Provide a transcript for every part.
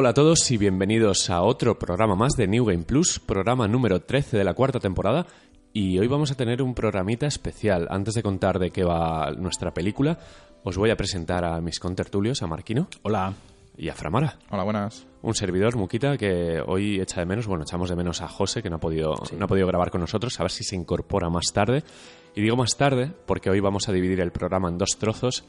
Hola a todos y bienvenidos a otro programa más de New Game Plus, programa número 13 de la cuarta temporada. Y hoy vamos a tener un programita especial. Antes de contar de qué va nuestra película, os voy a presentar a mis contertulios, a Marquino Hola. y a Framara. Hola, buenas. Un servidor, Muquita, que hoy echa de menos, bueno, echamos de menos a José, que no ha podido, no ha podido grabar con nosotros, a ver si se incorpora más tarde. Y digo más tarde porque hoy vamos a dividir el programa en dos trozos.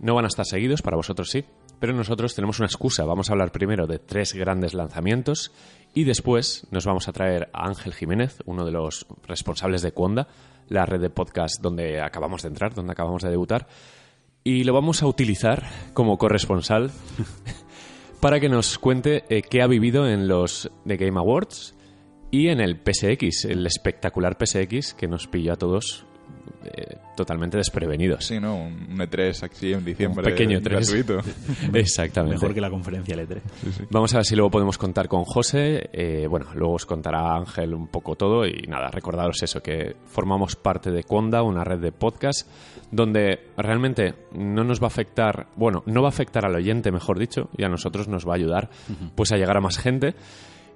No van a estar seguidos, para vosotros sí, pero nosotros tenemos una excusa. Vamos a hablar primero de tres grandes lanzamientos y después nos vamos a traer a Ángel Jiménez, uno de los responsables de Cuonda, la red de podcast donde acabamos de entrar, donde acabamos de debutar, y lo vamos a utilizar como corresponsal para que nos cuente eh, qué ha vivido en los The Game Awards y en el PSX, el espectacular PSX que nos pilló a todos eh, totalmente desprevenidos. Sí, ¿no? Un un E3 aquí en diciembre. Un pequeño E3. Gratuito. Exactamente. Mejor que la conferencia L3. Vamos a ver si luego podemos contar con José. eh, bueno, luego os contará Ángel un poco todo y nada, recordaros eso, que formamos parte de Conda, una red de podcast, donde realmente no nos va a afectar, bueno, no va a afectar al oyente, mejor dicho, y a nosotros nos va a ayudar pues a llegar a más gente.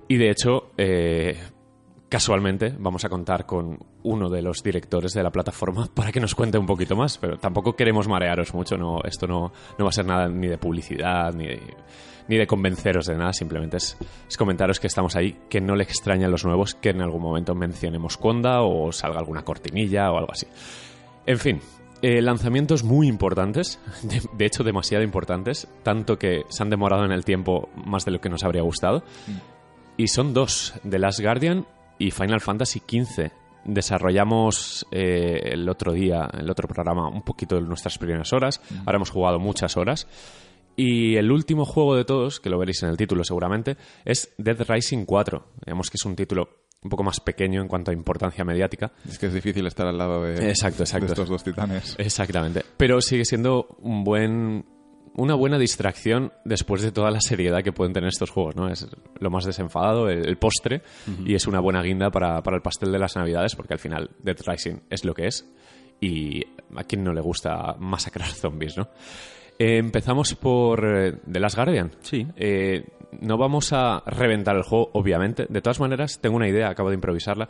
Y de hecho, eh, casualmente vamos a contar con uno de los directores de la plataforma para que nos cuente un poquito más, pero tampoco queremos marearos mucho, no, esto no, no va a ser nada ni de publicidad, ni de, ni de convenceros de nada, simplemente es, es comentaros que estamos ahí, que no le extrañan los nuevos, que en algún momento mencionemos Conda o salga alguna cortinilla o algo así. En fin, eh, lanzamientos muy importantes, de, de hecho demasiado importantes, tanto que se han demorado en el tiempo más de lo que nos habría gustado. Y son dos, The Last Guardian y Final Fantasy XV. Desarrollamos eh, el otro día, el otro programa, un poquito de nuestras primeras horas. Ahora hemos jugado muchas horas. Y el último juego de todos, que lo veréis en el título seguramente, es Dead Rising 4. Digamos que es un título un poco más pequeño en cuanto a importancia mediática. Es que es difícil estar al lado de, Exacto, exacto. de estos dos titanes. Exactamente. Pero sigue siendo un buen una buena distracción después de toda la seriedad que pueden tener estos juegos, ¿no? Es lo más desenfadado, el, el postre, y es una buena guinda para, para el pastel de las navidades, porque al final Dead Rising es lo que es, y a quien no le gusta masacrar zombies, ¿no? Eh, empezamos por eh, The Last Guardian. Sí. Eh, no vamos a reventar el juego, obviamente. De todas maneras, tengo una idea, acabo de improvisarla.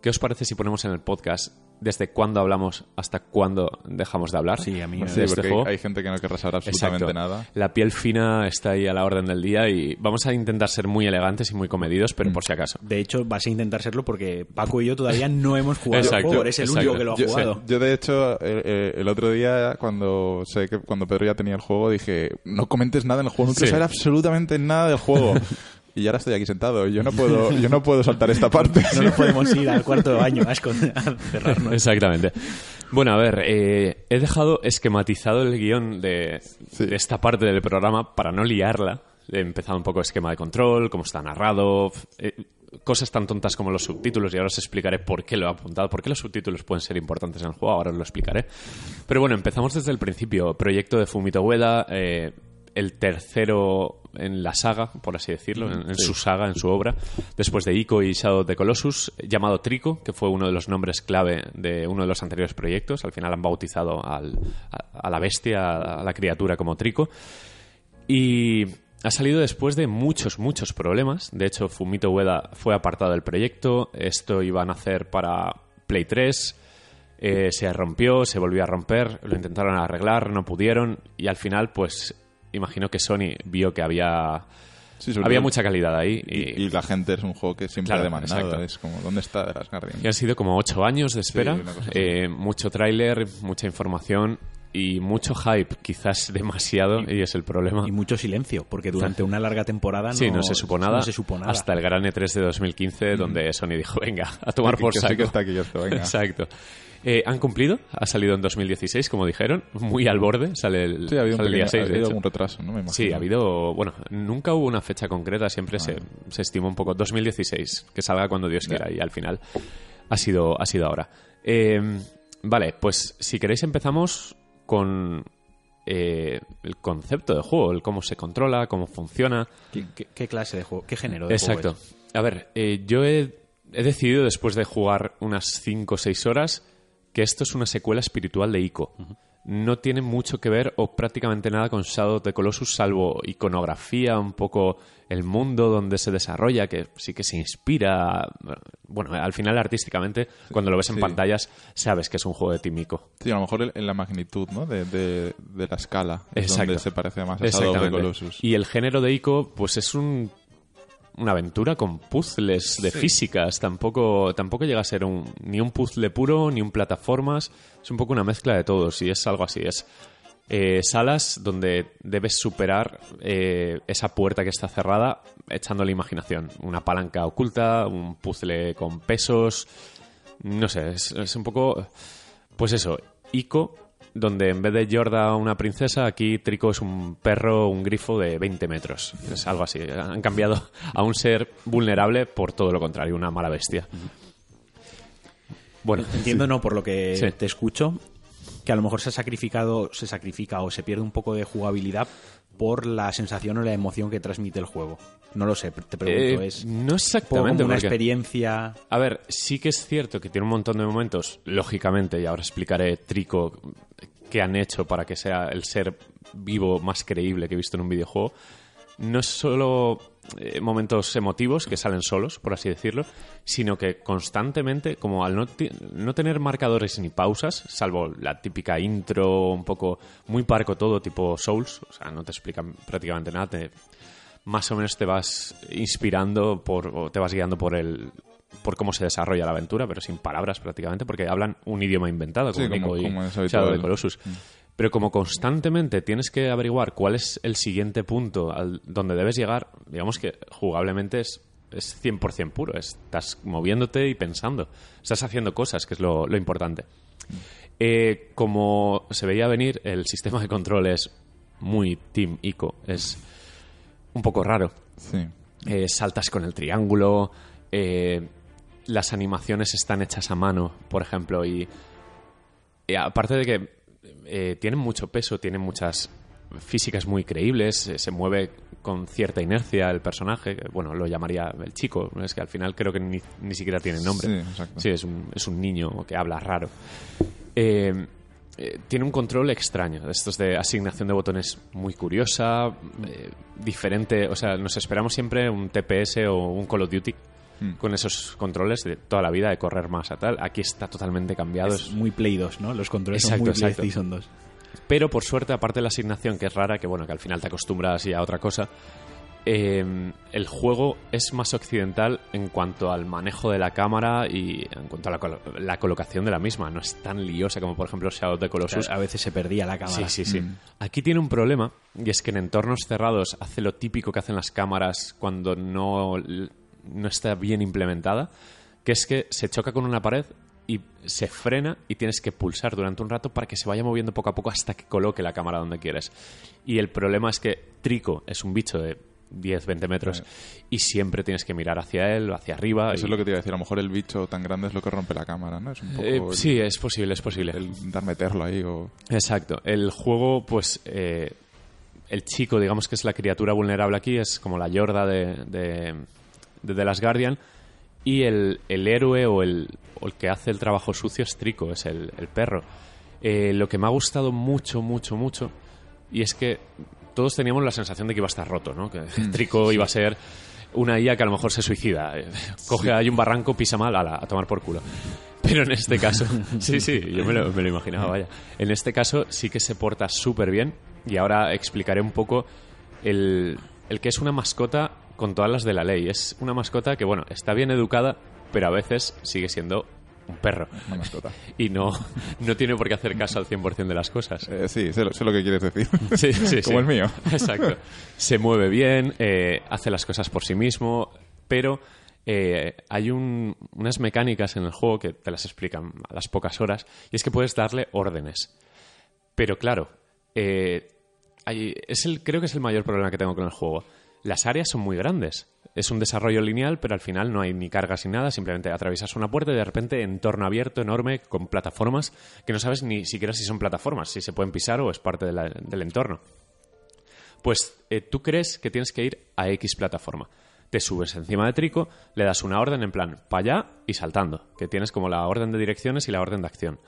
¿Qué os parece si ponemos en el podcast desde cuándo hablamos hasta cuándo dejamos de hablar? Sí, a mí Sí, este porque juego? hay, gente que no querrá saber absolutamente Exacto. nada. La piel fina está ahí a la orden del día y vamos a intentar ser muy elegantes y muy comedidos, Mm. pero por si acaso. De hecho, vas a intentar serlo porque Paco y yo todavía no hemos jugado Exacto, el juego. Eres el exacto. único que lo ha Yo, jugado. yo, de hecho, el, el- el otro día, cuando sé que cuando Pedro ya tenía el juego, dije, no comentes nada en el juego, no quiero Sí. saber absolutamente nada del juego. y ahora estoy aquí sentado, y yo no puedo, yo no puedo saltar esta parte. No nos podemos ir al cuarto de baño a, esconder- a cerrarnos. Exactamente. Bueno, a ver, eh, he dejado esquematizado el guion de, Sí. de esta parte del programa para no liarla. He empezado un poco esquema de control, cómo está narrado, eh, cosas tan tontas como los subtítulos, y ahora os explicaré por qué lo he apuntado, por qué los subtítulos pueden ser importantes en el juego, ahora os lo explicaré. Pero bueno, empezamos desde el principio. Proyecto de Fumito Ueda, eh, el tercero en la saga, por así decirlo, en, en su saga, en su obra, después de Ico y Shadow of the Colossus, llamado Trico, que fue uno de los nombres clave de uno de los anteriores proyectos. Al final han bautizado al- a, a la bestia, a la criatura como Trico. Y ha salido después de muchos, muchos problemas. De hecho, Fumito Ueda fue apartado del proyecto. Esto iban a hacer para Play 3. eh, se rompió, se volvió a romper. Lo intentaron arreglar, no pudieron. Y al final, pues, imagino que Sony vio que había, Sí, había mucha calidad ahí. Y, la gente es un juego que siempre Claro, ha demandado. exacto. Es como, ¿dónde está The Last Guardian? y han sido como ocho años de espera. eh, mucho tráiler, mucha información y mucho hype. Quizás demasiado, y, es el problema. Y mucho silencio, porque durante una larga temporada no, Sí, no se supo nada. no se supo nada. Hasta el gran E3 de 2015, donde Sony dijo, venga, a tomar por saco. que está aquí esto, venga. Exacto. Eh, ¿Han cumplido? Ha salido en 2016, como dijeron. Muy al borde. Sale el, Sí, ha habido, un día pequeño- 6, ha habido algún retraso, ¿no? Me imagino. Sí, ha habido... Bueno, nunca hubo una fecha concreta. Siempre se, se estima un poco. 2016. Que salga cuando Dios quiera. Y al final ha sido, ha sido ahora. Eh, vale, pues si queréis empezamos con... eh, el concepto de juego, el cómo se controla, cómo funciona. ¿Qué, qué- qué clase de juego? ¿Qué género de Exacto. juego es? A ver, eh, yo he, he decidido después de jugar unas 5 o 6 horas que esto es una secuela espiritual de Ico. No tiene mucho que ver o prácticamente nada con Shadow of the Colossus, salvo iconografía, un poco el mundo donde se desarrolla, que sí que se inspira. Bueno, al final artísticamente, cuando lo ves en Sí. pantallas, sabes que es un juego de Tímico. Sí, a lo mejor en- la magnitud, ¿no? De, de- de la escala. Es Exacto. donde se parece más a Shadow of the. Colossus. Y el género de Ico, pues es un, una aventura con puzzles de físicas. Tampoco, tampoco llega a ser un, ni un puzzle puro, ni un plataformas. Es un poco una mezcla de todos y es algo así. Es eh, salas donde debes superar eh, esa puerta que está cerrada echando la imaginación. Una palanca oculta, un puzzle con pesos. No sé, es, es un poco. Pues eso, Ico, donde en vez de Yorda una princesa, aquí Trico es un perro, un grifo de 20 metros. Es algo así. Han cambiado a un ser vulnerable por todo lo contrario, una mala bestia. Bueno, Entiendo, no, por lo que Sí. te escucho, que a lo mejor se ha sacrificado, se sacrifica o se pierde un poco de jugabilidad por la sensación o la emoción que transmite el juego. No lo sé, te pregunto, eh, es no exactamente. como una porque- experiencia. A ver, sí que es cierto que tiene un montón de momentos, lógicamente, y ahora explicaré Trico qué han hecho para que sea el ser vivo más creíble que he visto en un videojuego. No es solo eh, momentos emotivos que salen solos, por así decirlo, sino que constantemente, como al no tener marcadores ni pausas, salvo la típica intro, un poco muy parco todo, tipo Souls, o sea, no te explican prácticamente nada, te, más o menos te vas inspirando por, o te vas guiando por el por cómo se desarrolla la aventura, pero sin palabras prácticamente, porque hablan un idioma inventado, como, Sí, como- Nico y como es Shadow the Colossus. Pero como constantemente tienes que averiguar cuál es el siguiente punto al donde debes llegar, digamos que jugablemente es, es 100% puro. Estás moviéndote y pensando. Estás haciendo cosas, que es lo, lo importante. Eh, como se veía venir, el sistema de control es muy Team Ico. Es un poco raro. Sí. Eh, saltas con el triángulo, eh, las animaciones están hechas a mano, por ejemplo, y, y aparte de que eh, tienen mucho peso, tienen muchas físicas muy creíbles, eh, se mueve con cierta inercia el personaje, bueno, lo llamaría el chico, es que al final creo que ni, ni siquiera tiene nombre. Sí, es un, es un niño que habla raro. Eh, eh, tiene un control extraño, estos de asignación de botones muy curiosa, eh, diferente, o sea, nos esperamos siempre un TPS o un Call of Duty Hmm. con esos controles de toda la vida, de correr más a tal. Aquí está totalmente cambiado. Es muy Play 2, ¿no? Los controles Exacto, son muy exacto. PlayStation 2. Pero por suerte, aparte de la asignación, que es rara, que bueno, que al final te acostumbras y a otra cosa, eh, el juego es más occidental en cuanto al manejo de la cámara y en cuanto a la, colo- la colocación de la misma. No es tan liosa como, por ejemplo, Shadow of the Colossus. A veces se perdía la cámara. Sí, sí, sí. Aquí tiene un problema y es que en entornos cerrados hace lo típico que hacen las cámaras cuando no, no está bien implementada, que es que se choca con una pared y se frena y tienes que pulsar durante un rato para que se vaya moviendo poco a poco hasta que coloque la cámara donde quieres. Y el problema es que Trico es un bicho de 10, 20 metros y siempre tienes que mirar hacia él o hacia arriba. Eso y- es lo que te iba a decir. A lo mejor el bicho tan grande es lo que rompe la cámara, ¿no? Es un poco Eh, el- sí, es posible, es posible. el intentar meterlo ahí o... Exacto. El juego, pues, eh, el chico, digamos que es la criatura vulnerable aquí, es como la Yorda de, de, de The Last Guardian. Y el, el héroe o el, o el que hace el trabajo sucio es Trico, es el, el perro. Eh, lo que me ha gustado mucho, mucho, mucho, y es que todos teníamos la sensación de que iba a estar roto, ¿no? Que Trico iba a ser una IA que a lo mejor se suicida. eh, Coge ahí un barranco, pisa mal, ala, a tomar por culo. Pero en este caso, sí, sí, yo me lo, me lo imaginaba, vaya. En este caso sí que se porta súper bien y ahora explicaré un poco el, el que es una mascota con todas las de la ley. Es una mascota que, bueno, está bien educada, pero a veces sigue siendo un perro. Una mascota. Y no, no tiene por qué hacer caso al 100% de las cosas. Eh, sí, sé lo, sé lo que quieres decir. Sí, sí, Como sí. el mío. Exacto. Se mueve bien, eh, hace las cosas por sí mismo, pero eh, hay un- unas mecánicas en el juego que te las explican a las pocas horas, y es que puedes darle órdenes. Pero claro, hay- es el, creo que es el mayor problema que tengo con el juego. Las áreas son muy grandes. Es un desarrollo lineal, pero al final no hay ni cargas ni nada. Simplemente atraviesas una puerta y de repente entorno abierto, enorme, con plataformas que no sabes ni siquiera si son plataformas, si se pueden pisar o es parte del entorno. Pues eh, tú crees que tienes que ir a X plataforma. Te subes encima de Trico, le das una orden en plan para allá y saltando, que tienes como la orden de direcciones y la orden de acción.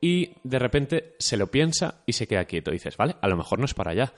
y de repente se lo piensa y se queda quieto. Dices, vale, a lo mejor no es para allá.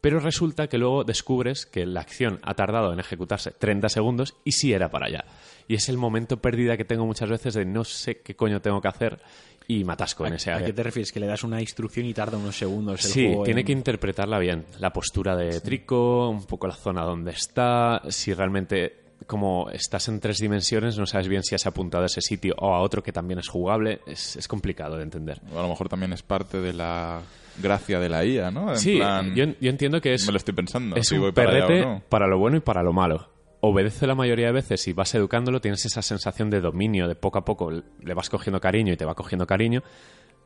Pero resulta que luego descubres que la acción ha tardado en ejecutarse 30 segundos y sí era para allá. Y es el momento perdida que tengo muchas veces de no sé qué coño tengo que hacer y me atasco en ese ¿A área. qué te refieres? Que le das una instrucción y tarda unos segundos el Sí, juego tiene en- que interpretarla bien. La postura de Trico, un poco la zona donde está, si realmente como estás en tres dimensiones no sabes bien si has apuntado a ese sitio o a otro que también es jugable, es, es complicado de entender. O a lo mejor también es parte de la gracia de la IA, ¿no? En sí, plan, yo, yo entiendo que es, me lo estoy pensando. es si un voy para allá o perrete no. para lo bueno y para lo malo. Obedece la mayoría de veces y vas educándolo, tienes esa sensación de dominio, de poco a poco le vas cogiendo cariño y te va cogiendo cariño,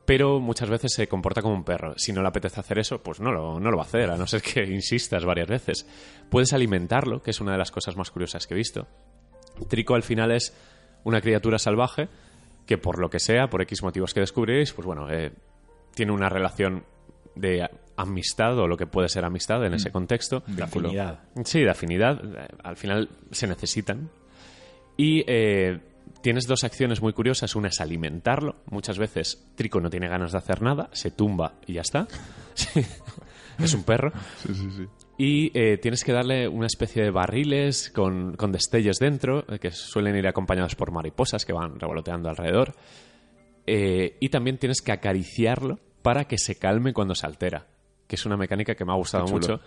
pero muchas veces se comporta como un perro. Si no le apetece hacer eso, pues no lo, no lo va a hacer, a no ser que insistas varias veces. Puedes alimentarlo, que es una de las cosas más curiosas que he visto. Trico al final es una criatura salvaje que por lo que sea, por X motivos que descubriréis, pues bueno, eh, tiene una relación de amistad o lo que puede ser amistad en ese contexto. de afinidad. Sí, de afinidad. Al final se necesitan. Y eh, tienes dos acciones muy curiosas. Una es alimentarlo. Muchas veces Trico no tiene ganas de hacer nada, se tumba y ya está. Sí. es un perro. Sí, sí, sí. Y eh, tienes que darle una especie de barriles con, con destellos dentro, eh, que suelen ir acompañados por mariposas que van revoloteando alrededor. Eh, y también tienes que acariciarlo para que se calme cuando se altera, que es una mecánica que me ha gustado mucho,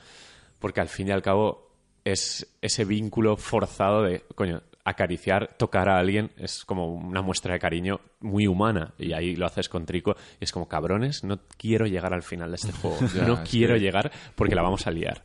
porque al fin y al cabo es ese vínculo forzado de, coño, acariciar, tocar a alguien es como una muestra de cariño muy humana y ahí lo haces con Trico y es como cabrones, no quiero llegar al final de este juego, Ya, no quiero que- llegar porque la vamos a liar.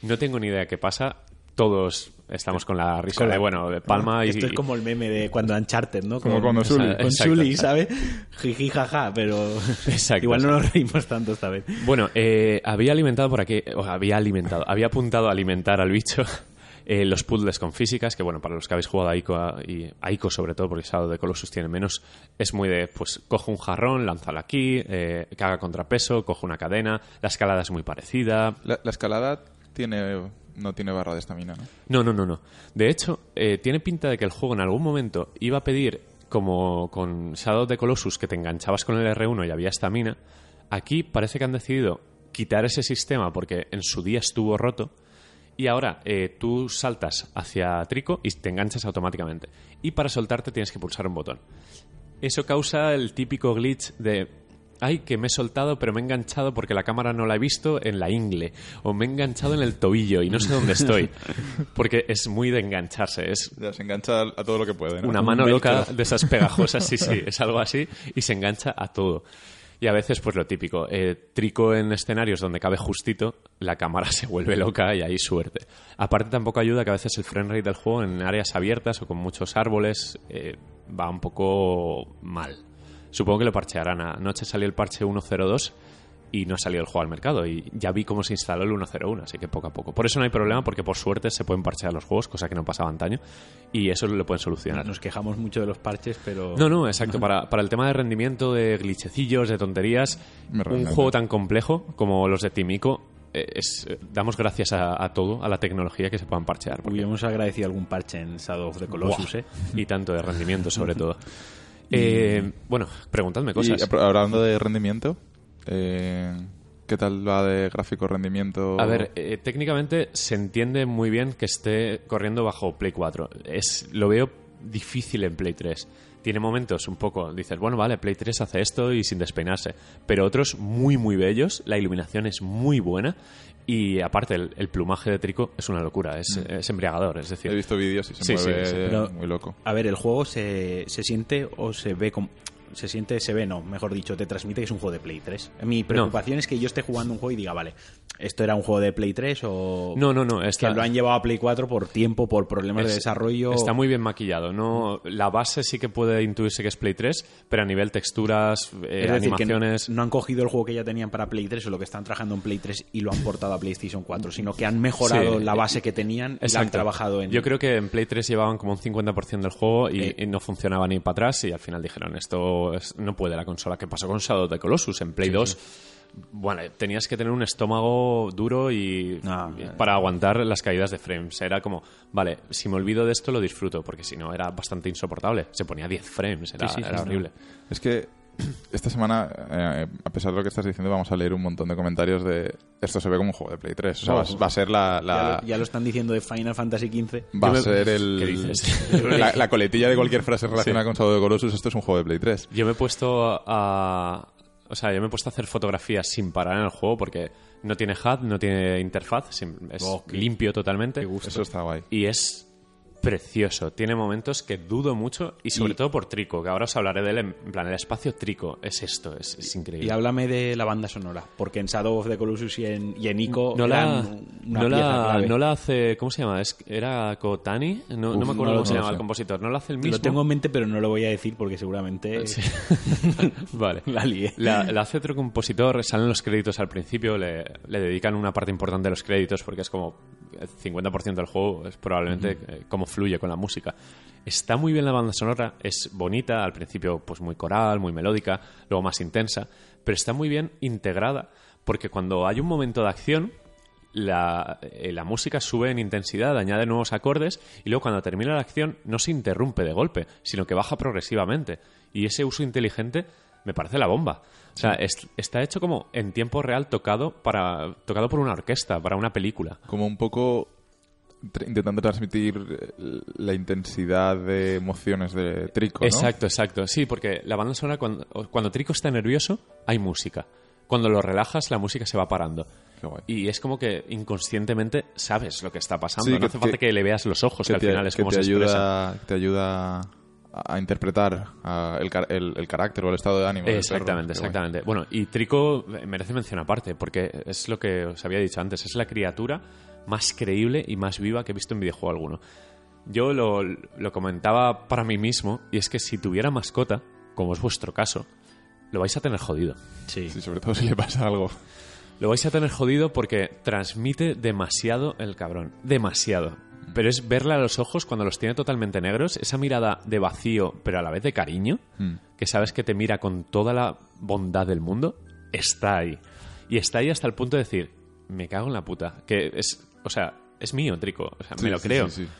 No tengo ni idea qué pasa, todos estamos con la risa de, bueno, de Palma y... Esto es como el meme de cuando Uncharted, ¿no? Como Con- cuando Sully. Con Sully. ¿sabes? Jiji, jaja, pero Exacto, igual no nos reímos tanto esta vez. Bueno, eh, había alimentado por aquí, o había alimentado, había apuntado a alimentar al bicho eh, los puzzles con físicas, que bueno, para los que habéis jugado a Ico, a- y a Ico sobre todo, porque Shadow de Colossus tiene menos, es muy de, pues, cojo un jarrón, lánzalo aquí, eh, que haga contrapeso, cojo una cadena, la escalada es muy parecida. La, la escalada tiene no tiene barra de estamina, ¿no? No, no, no, no. De hecho, eh, tiene pinta de que el juego en algún momento iba a pedir, como con Shadow the Colossus, que te enganchabas con el R1 y había estamina. Aquí parece que han decidido quitar ese sistema porque en su día estuvo roto. Y ahora eh, tú saltas hacia Trico y te enganchas automáticamente. Y para soltarte tienes que pulsar un botón. Eso causa el típico glitch de. Ay, que me he soltado, pero me he enganchado porque la cámara no la he visto en la ingle. O me he enganchado en el tobillo y no sé dónde estoy. Porque es muy de engancharse. Es Ya se engancha a todo lo que puede, ¿no? una mano loca de esas pegajosas, sí, sí, es algo así, y se engancha a todo. Y a veces, pues lo típico, eh, trico en escenarios donde cabe justito, la cámara se vuelve loca y ahí suerte. Aparte tampoco ayuda que a veces el frame rate del juego en áreas abiertas o con muchos árboles eh, va un poco mal. Supongo que lo parchearán. Anoche salió el parche 1.02 y no salió el juego al mercado. Y ya vi cómo se instaló el 1.01, así que poco a poco. Por eso no hay problema, porque por suerte se pueden parchear los juegos, cosa que no pasaba antaño. Y eso lo pueden solucionar. Nos quejamos mucho de los parches, pero... No, no, exacto. Para, para el tema de rendimiento, de glitchecillos, de tonterías, Me un realmente. juego tan complejo como los de Timico, eh, es, eh, damos gracias a, a todo, a la tecnología que se puedan parchear. porque- Hubiéramos agradecido algún parche en Shadow of the Colossus, Buah, ¿eh? Y tanto de rendimiento, sobre todo. Eh, bueno, preguntadme Y cosas. apro- hablando de rendimiento, eh, ¿qué tal va de gráfico rendimiento? A ver, eh, técnicamente se entiende muy bien que esté corriendo bajo Play 4. Es, lo veo difícil en Play 3. Tiene momentos un poco, dices, bueno, vale, Play 3 hace esto y sin despeinarse. Pero otros muy, muy bellos. La iluminación es muy buena. Y aparte, el, el plumaje de Trico es una locura. Es, es embriagador. Es decir, He visto vídeos y se Sí, mueve sí, pero- muy loco. A ver, el juego se, se siente o se ve como... Se siente, se ve, no, mejor dicho, te transmite que es un juego de Play 3. Mi preocupación es que yo esté jugando un juego y diga, vale, ¿esto era un juego de Play 3 o...? no, no, no. que Está, lo han llevado a Play 4 por tiempo, por problemas de Es- desarrollo. Está muy bien maquillado. No, la base sí que puede intuirse que es Play 3, pero a nivel texturas, eh, es decir, que no- animaciones. no han cogido el juego que ya tenían para Play 3 o lo que están trabajando en Play 3 y lo han portado a PlayStation 4, sino que han mejorado Sí. la base que tenían y la han trabajado en... Yo creo que en Play 3 llevaban como un 50% del juego y, Eh. y no funcionaba ni para atrás y al final dijeron, esto es- no puede la consola. ¿Qué pasó con Shadow the Colossus? En Play 2, bueno, tenías que tener un estómago duro y, eh. para aguantar las caídas de frames. Era como, vale, si me olvido de esto lo disfruto, porque si no era bastante insoportable. Se ponía 10 frames, era, Sí, sí, sí, era no. horrible. Es que esta semana, eh, a pesar de lo que estás diciendo, vamos a leer un montón de comentarios de esto se ve como un juego de Play 3. O sea, va, va a ser la... la- Ya, lo, ya lo están diciendo de Final Fantasy XV. va me- a ser ¿Qué el, dices? la, la coletilla de cualquier frase relacionada con Shadow the Colossus. Esto es un juego de Play 3. Yo me he puesto a... O sea, yo me he puesto a hacer fotografías sin parar en el juego porque no tiene HUD, no tiene interfaz, es Oh, qué- limpio totalmente. Eso está guay. Y es precioso. Tiene momentos que dudo mucho y sobre Y- todo por Trico, que ahora os hablaré de él en plan, el espacio Trico es esto, es, es increíble. Y háblame de la banda sonora, porque en Shadow of the Colossus y en, y en Ico no la, una no, pieza la, clave. no la hace, ¿cómo se llama? Es- ¿Era Kotani? No, me acuerdo no cómo se llama el compositor. ¿No lo hace el mismo? Lo tengo en mente, pero no lo voy a decir porque seguramente Sí. vale. la lié. La, la hace otro compositor, salen los créditos al principio, le, le dedican una parte importante de los créditos porque es como 50% del juego, es probablemente eh, cómo fluye con la música. Está muy bien la banda sonora, es bonita, al principio pues muy coral, muy melódica, luego más intensa, pero está muy bien integrada porque cuando hay un momento de acción, la, eh, la música sube en intensidad, añade nuevos acordes y luego cuando termina la acción no se interrumpe de golpe, sino que baja progresivamente. Y ese uso inteligente me parece la bomba. O sea, es- está hecho como en tiempo real tocado para tocado por una orquesta, para una película. Como un poco intentando transmitir eh, la intensidad de emociones de Trico, ¿no? Exacto, exacto. Sí, porque la banda sonora, cuando, cuando Trico está nervioso, hay música. Cuando lo relajas, la música se va parando. Y es como que inconscientemente sabes lo que está pasando. Sí, no que- hace falta que- le veas los ojos, que, que al te, final es que como te se expresa. te ayuda a interpretar a el, car- el- el carácter o el estado de ánimo. del perro. Exactamente, exactamente. Bueno, y Trico merece mención aparte, porque es lo que os había dicho antes, es la criatura más creíble y más viva que he visto en videojuego alguno. Yo lo, lo comentaba para mí mismo, y es que si tuviera mascota, como es vuestro caso, lo vais a tener jodido. Sí. Sí, sobre todo si le pasa algo. Lo vais a tener jodido porque transmite demasiado el cabrón. Demasiado. Pero es verle a los ojos cuando los tiene totalmente negros, esa mirada de vacío, pero a la vez de cariño, Mm. que sabes que te mira con toda la bondad del mundo, está ahí. Y está ahí hasta el punto de decir, me cago en la puta. Que es, o sea, es mío, Trico. O sea, Sí, me lo sí, creo. sí, sí.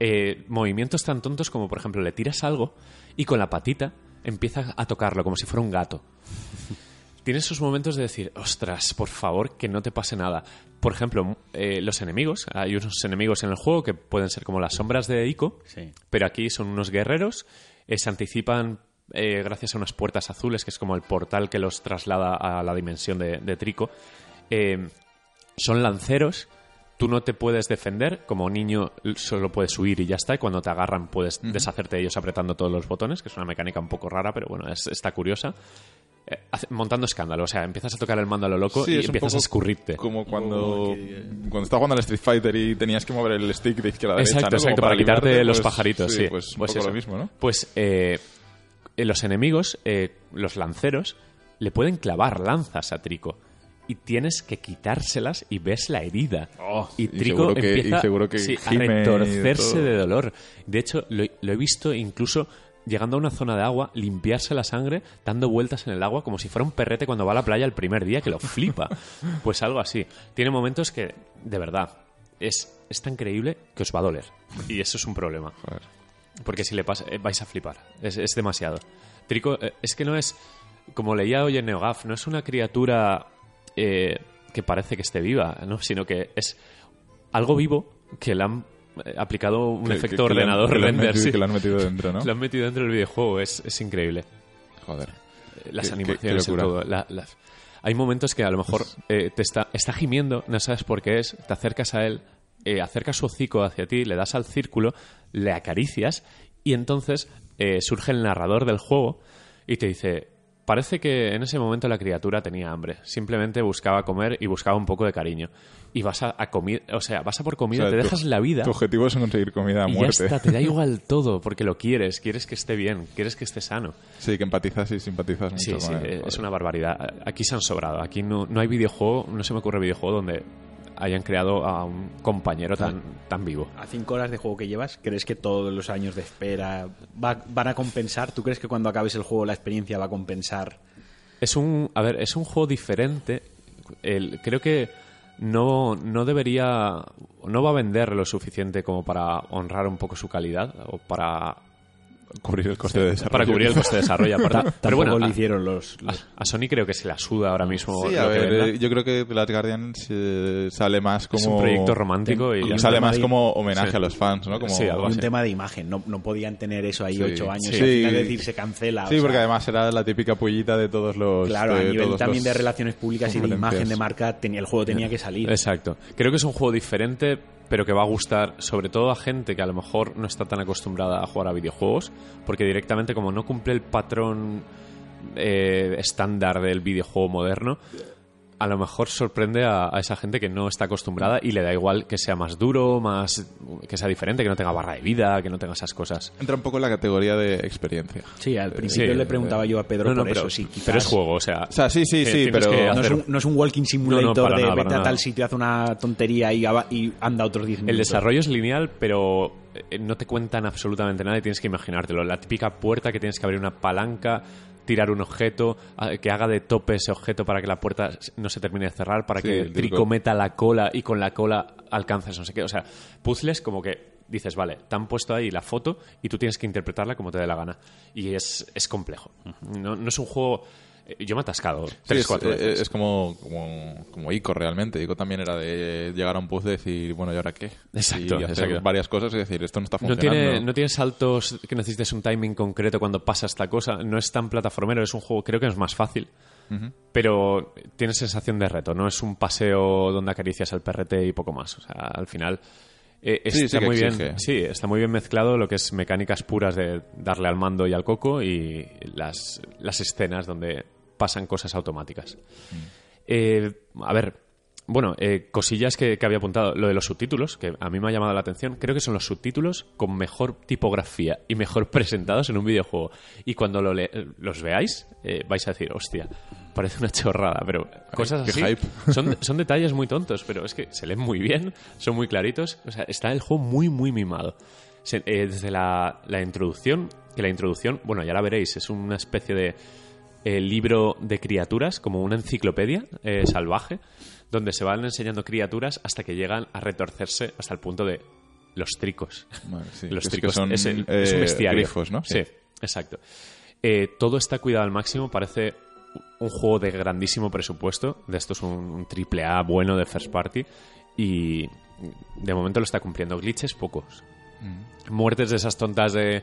Eh, movimientos tan tontos como, por ejemplo, le tiras algo y con la patita empieza a tocarlo como si fuera un gato. Tienes esos momentos de decir, ostras, por favor, que no te pase nada. Por ejemplo, eh, los enemigos. Hay unos enemigos en el juego que pueden ser como las sombras de Ico, Sí. pero aquí son unos guerreros. eh, se anticipan eh, gracias a unas puertas azules, que es como el portal que los traslada a la dimensión de, de Trico. Son lanceros. Tú no te puedes defender. Como niño solo puedes huir y ya está. Y cuando te agarran puedes deshacerte de ellos apretando todos los botones, que es una mecánica un poco rara, pero bueno, es- está curiosa. Eh, montando escándalo. O sea, empiezas a tocar el mando a lo loco Sí, y empiezas a escurrirte. Como cuando, Oh, que- cuando estaba jugando al Street Fighter y tenías que mover el stick de izquierda a derecha. Exacto, ¿no? Exacto, para, quitarte los pues, pajaritos, sí. Pues, un Pues poco eso. lo mismo, ¿no? Pues eh, eh, los enemigos, eh, los lanceros, le pueden clavar lanzas a Trico. Y tienes que quitárselas y ves la herida. Oh, y y Trico seguro que- empieza y seguro que sí, a de retorcerse de dolor. De hecho, lo, lo he visto incluso llegando a una zona de agua, limpiarse la sangre, dando vueltas en el agua como si fuera un perrete cuando va a la playa el primer día, que lo flipa. pues algo así. Tiene momentos que, de verdad, es, es tan creíble que os va a doler. Y eso es un problema. Porque si le pasa, eh, vais a flipar. Es, es demasiado. Trico, eh, es que no es. Como leía hoy en NeoGAF, no es una criatura eh, que parece que esté viva, ¿no? Sino que es algo vivo que le han aplicado un Que- efecto que- ordenador que render. metido- sí. Que le han metido dentro, ¿no? Lo han metido dentro del videojuego, es, es increíble. Joder. Eh, Las animaciones y todo. la- las- Hay momentos que a lo mejor eh, te está, está gimiendo, no sabes por qué es, te acercas a él, eh, acercas su hocico hacia ti, le das al círculo, le acaricias y entonces eh, surge el narrador del juego y te dice, parece que en ese momento la criatura tenía hambre, simplemente buscaba comer y buscaba un poco de cariño. Y vas a, a comi- o sea, vas a por comida, O sea, te tu- dejas la vida Tu objetivo es conseguir comida a y ya muerte. está, te da igual todo porque lo quieres, quieres que esté bien, quieres que esté sano. Sí, que empatizas y simpatizas mucho Sí, con sí, él. es una barbaridad. Aquí se han sobrado. Aquí no, no hay videojuego, no se me ocurre videojuego donde hayan creado a un compañero tan, tan vivo. A cinco horas de juego que llevas, ¿crees que todos los años de espera va- van a compensar? ¿Tú crees que cuando acabes el juego la experiencia va a compensar? Es un, a ver, es un juego diferente. El- creo que no, no debería, no va a vender lo suficiente como para honrar un poco su calidad o para cubrir el coste de desarrollo. Para cubrir el coste de desarrollo, aparte. Tampoco Pero bueno, lo hicieron los... los- a Sony creo que se la suda ahora mismo. Sí, a ver, yo creo que The Last Guardian sale más como... es un proyecto romántico y, Sale más de- como homenaje Sí. a los fans, ¿no? Como... Sí, algo y un tema de imagen. No, no podían tener eso ahí Sí. ocho años Sí. y al final decir se cancela. Sí, o porque sea, además era la típica pullita de todos los... Claro, a nivel todos también los de relaciones públicas y de imagen de marca, tenía, el juego tenía que salir. Exacto. Creo que es un juego diferente, pero que va a gustar sobre todo a gente que a lo mejor no está tan acostumbrada a jugar a videojuegos, porque directamente como no cumple el patrón eh, estándar del videojuego moderno, a lo mejor sorprende a, a esa gente que no está acostumbrada y le da igual que sea más duro, más que sea diferente, que no tenga barra de vida, que no tenga esas cosas. Entra un poco en la categoría de experiencia. Sí, al principio sí, le preguntaba yo a Pedro No, no, por pero, eso. Sí, quizás- pero es juego, o sea... O sea, sí, sí, que sí, pero... No es, un, no es un walking simulator para de nada, vete a tal sitio, haz una tontería y anda otros 10 minutos. El desarrollo es lineal, pero eh, no te cuentan absolutamente nada y tienes que imaginártelo. La típica puerta que tienes que abrir una palanca, tirar un objeto, que haga de tope ese objeto para que la puerta no se termine de cerrar, para Sí, que el trico meta la cola y con la cola alcances no sé qué. O sea, puzzles como que dices, vale, te han puesto ahí la foto y tú tienes que interpretarla como te dé la gana. Y es, es complejo. No, no es un juego... Yo me he atascado Sí, tres, es, cuatro eh, veces. es como, como, como Ico realmente. Ico también era de llegar a un puzzle y decir, bueno, ¿y ahora qué? Exacto, y hacer exacto. varias cosas y decir, esto no está No funcionando. tiene, no tiene saltos que necesites un timing concreto cuando pasa esta cosa. No es tan plataformero, es un juego, creo que es más fácil. Pero tiene sensación de reto, no es un paseo donde acaricias al perrete y poco más. O sea, al final eh, Sí, está sí muy bien. Sí, está muy bien mezclado lo que es mecánicas puras de darle al mando y al coco y las, las escenas donde pasan cosas automáticas. Eh, a ver, bueno, eh, cosillas que, que había apuntado. Lo de los subtítulos, que a mí me ha llamado la atención. Creo que son los subtítulos con mejor tipografía y mejor presentados en un videojuego. Y cuando lo le- los veáis, eh, vais a decir, hostia, parece una chorrada, pero cosas así. hype. Son, son detalles muy tontos, pero es que se leen muy bien, son muy claritos. O sea, está el juego muy, muy mimado. Eh, desde la, la introducción, que la introducción, bueno, ya la veréis, es una especie de eh, libro de criaturas, como una enciclopedia eh, salvaje, donde se van enseñando criaturas hasta que llegan a retorcerse hasta el punto de los tricos. Sí, los tricos son, es, el- eh, es un bestiario. grifos, ¿no? Sí, exacto. Eh, todo está cuidado al máximo, parece un juego de grandísimo presupuesto. De esto es un, un triple A bueno de first party. Y de momento lo está cumpliendo. Glitches, pocos. Mm. Muertes de esas tontas de.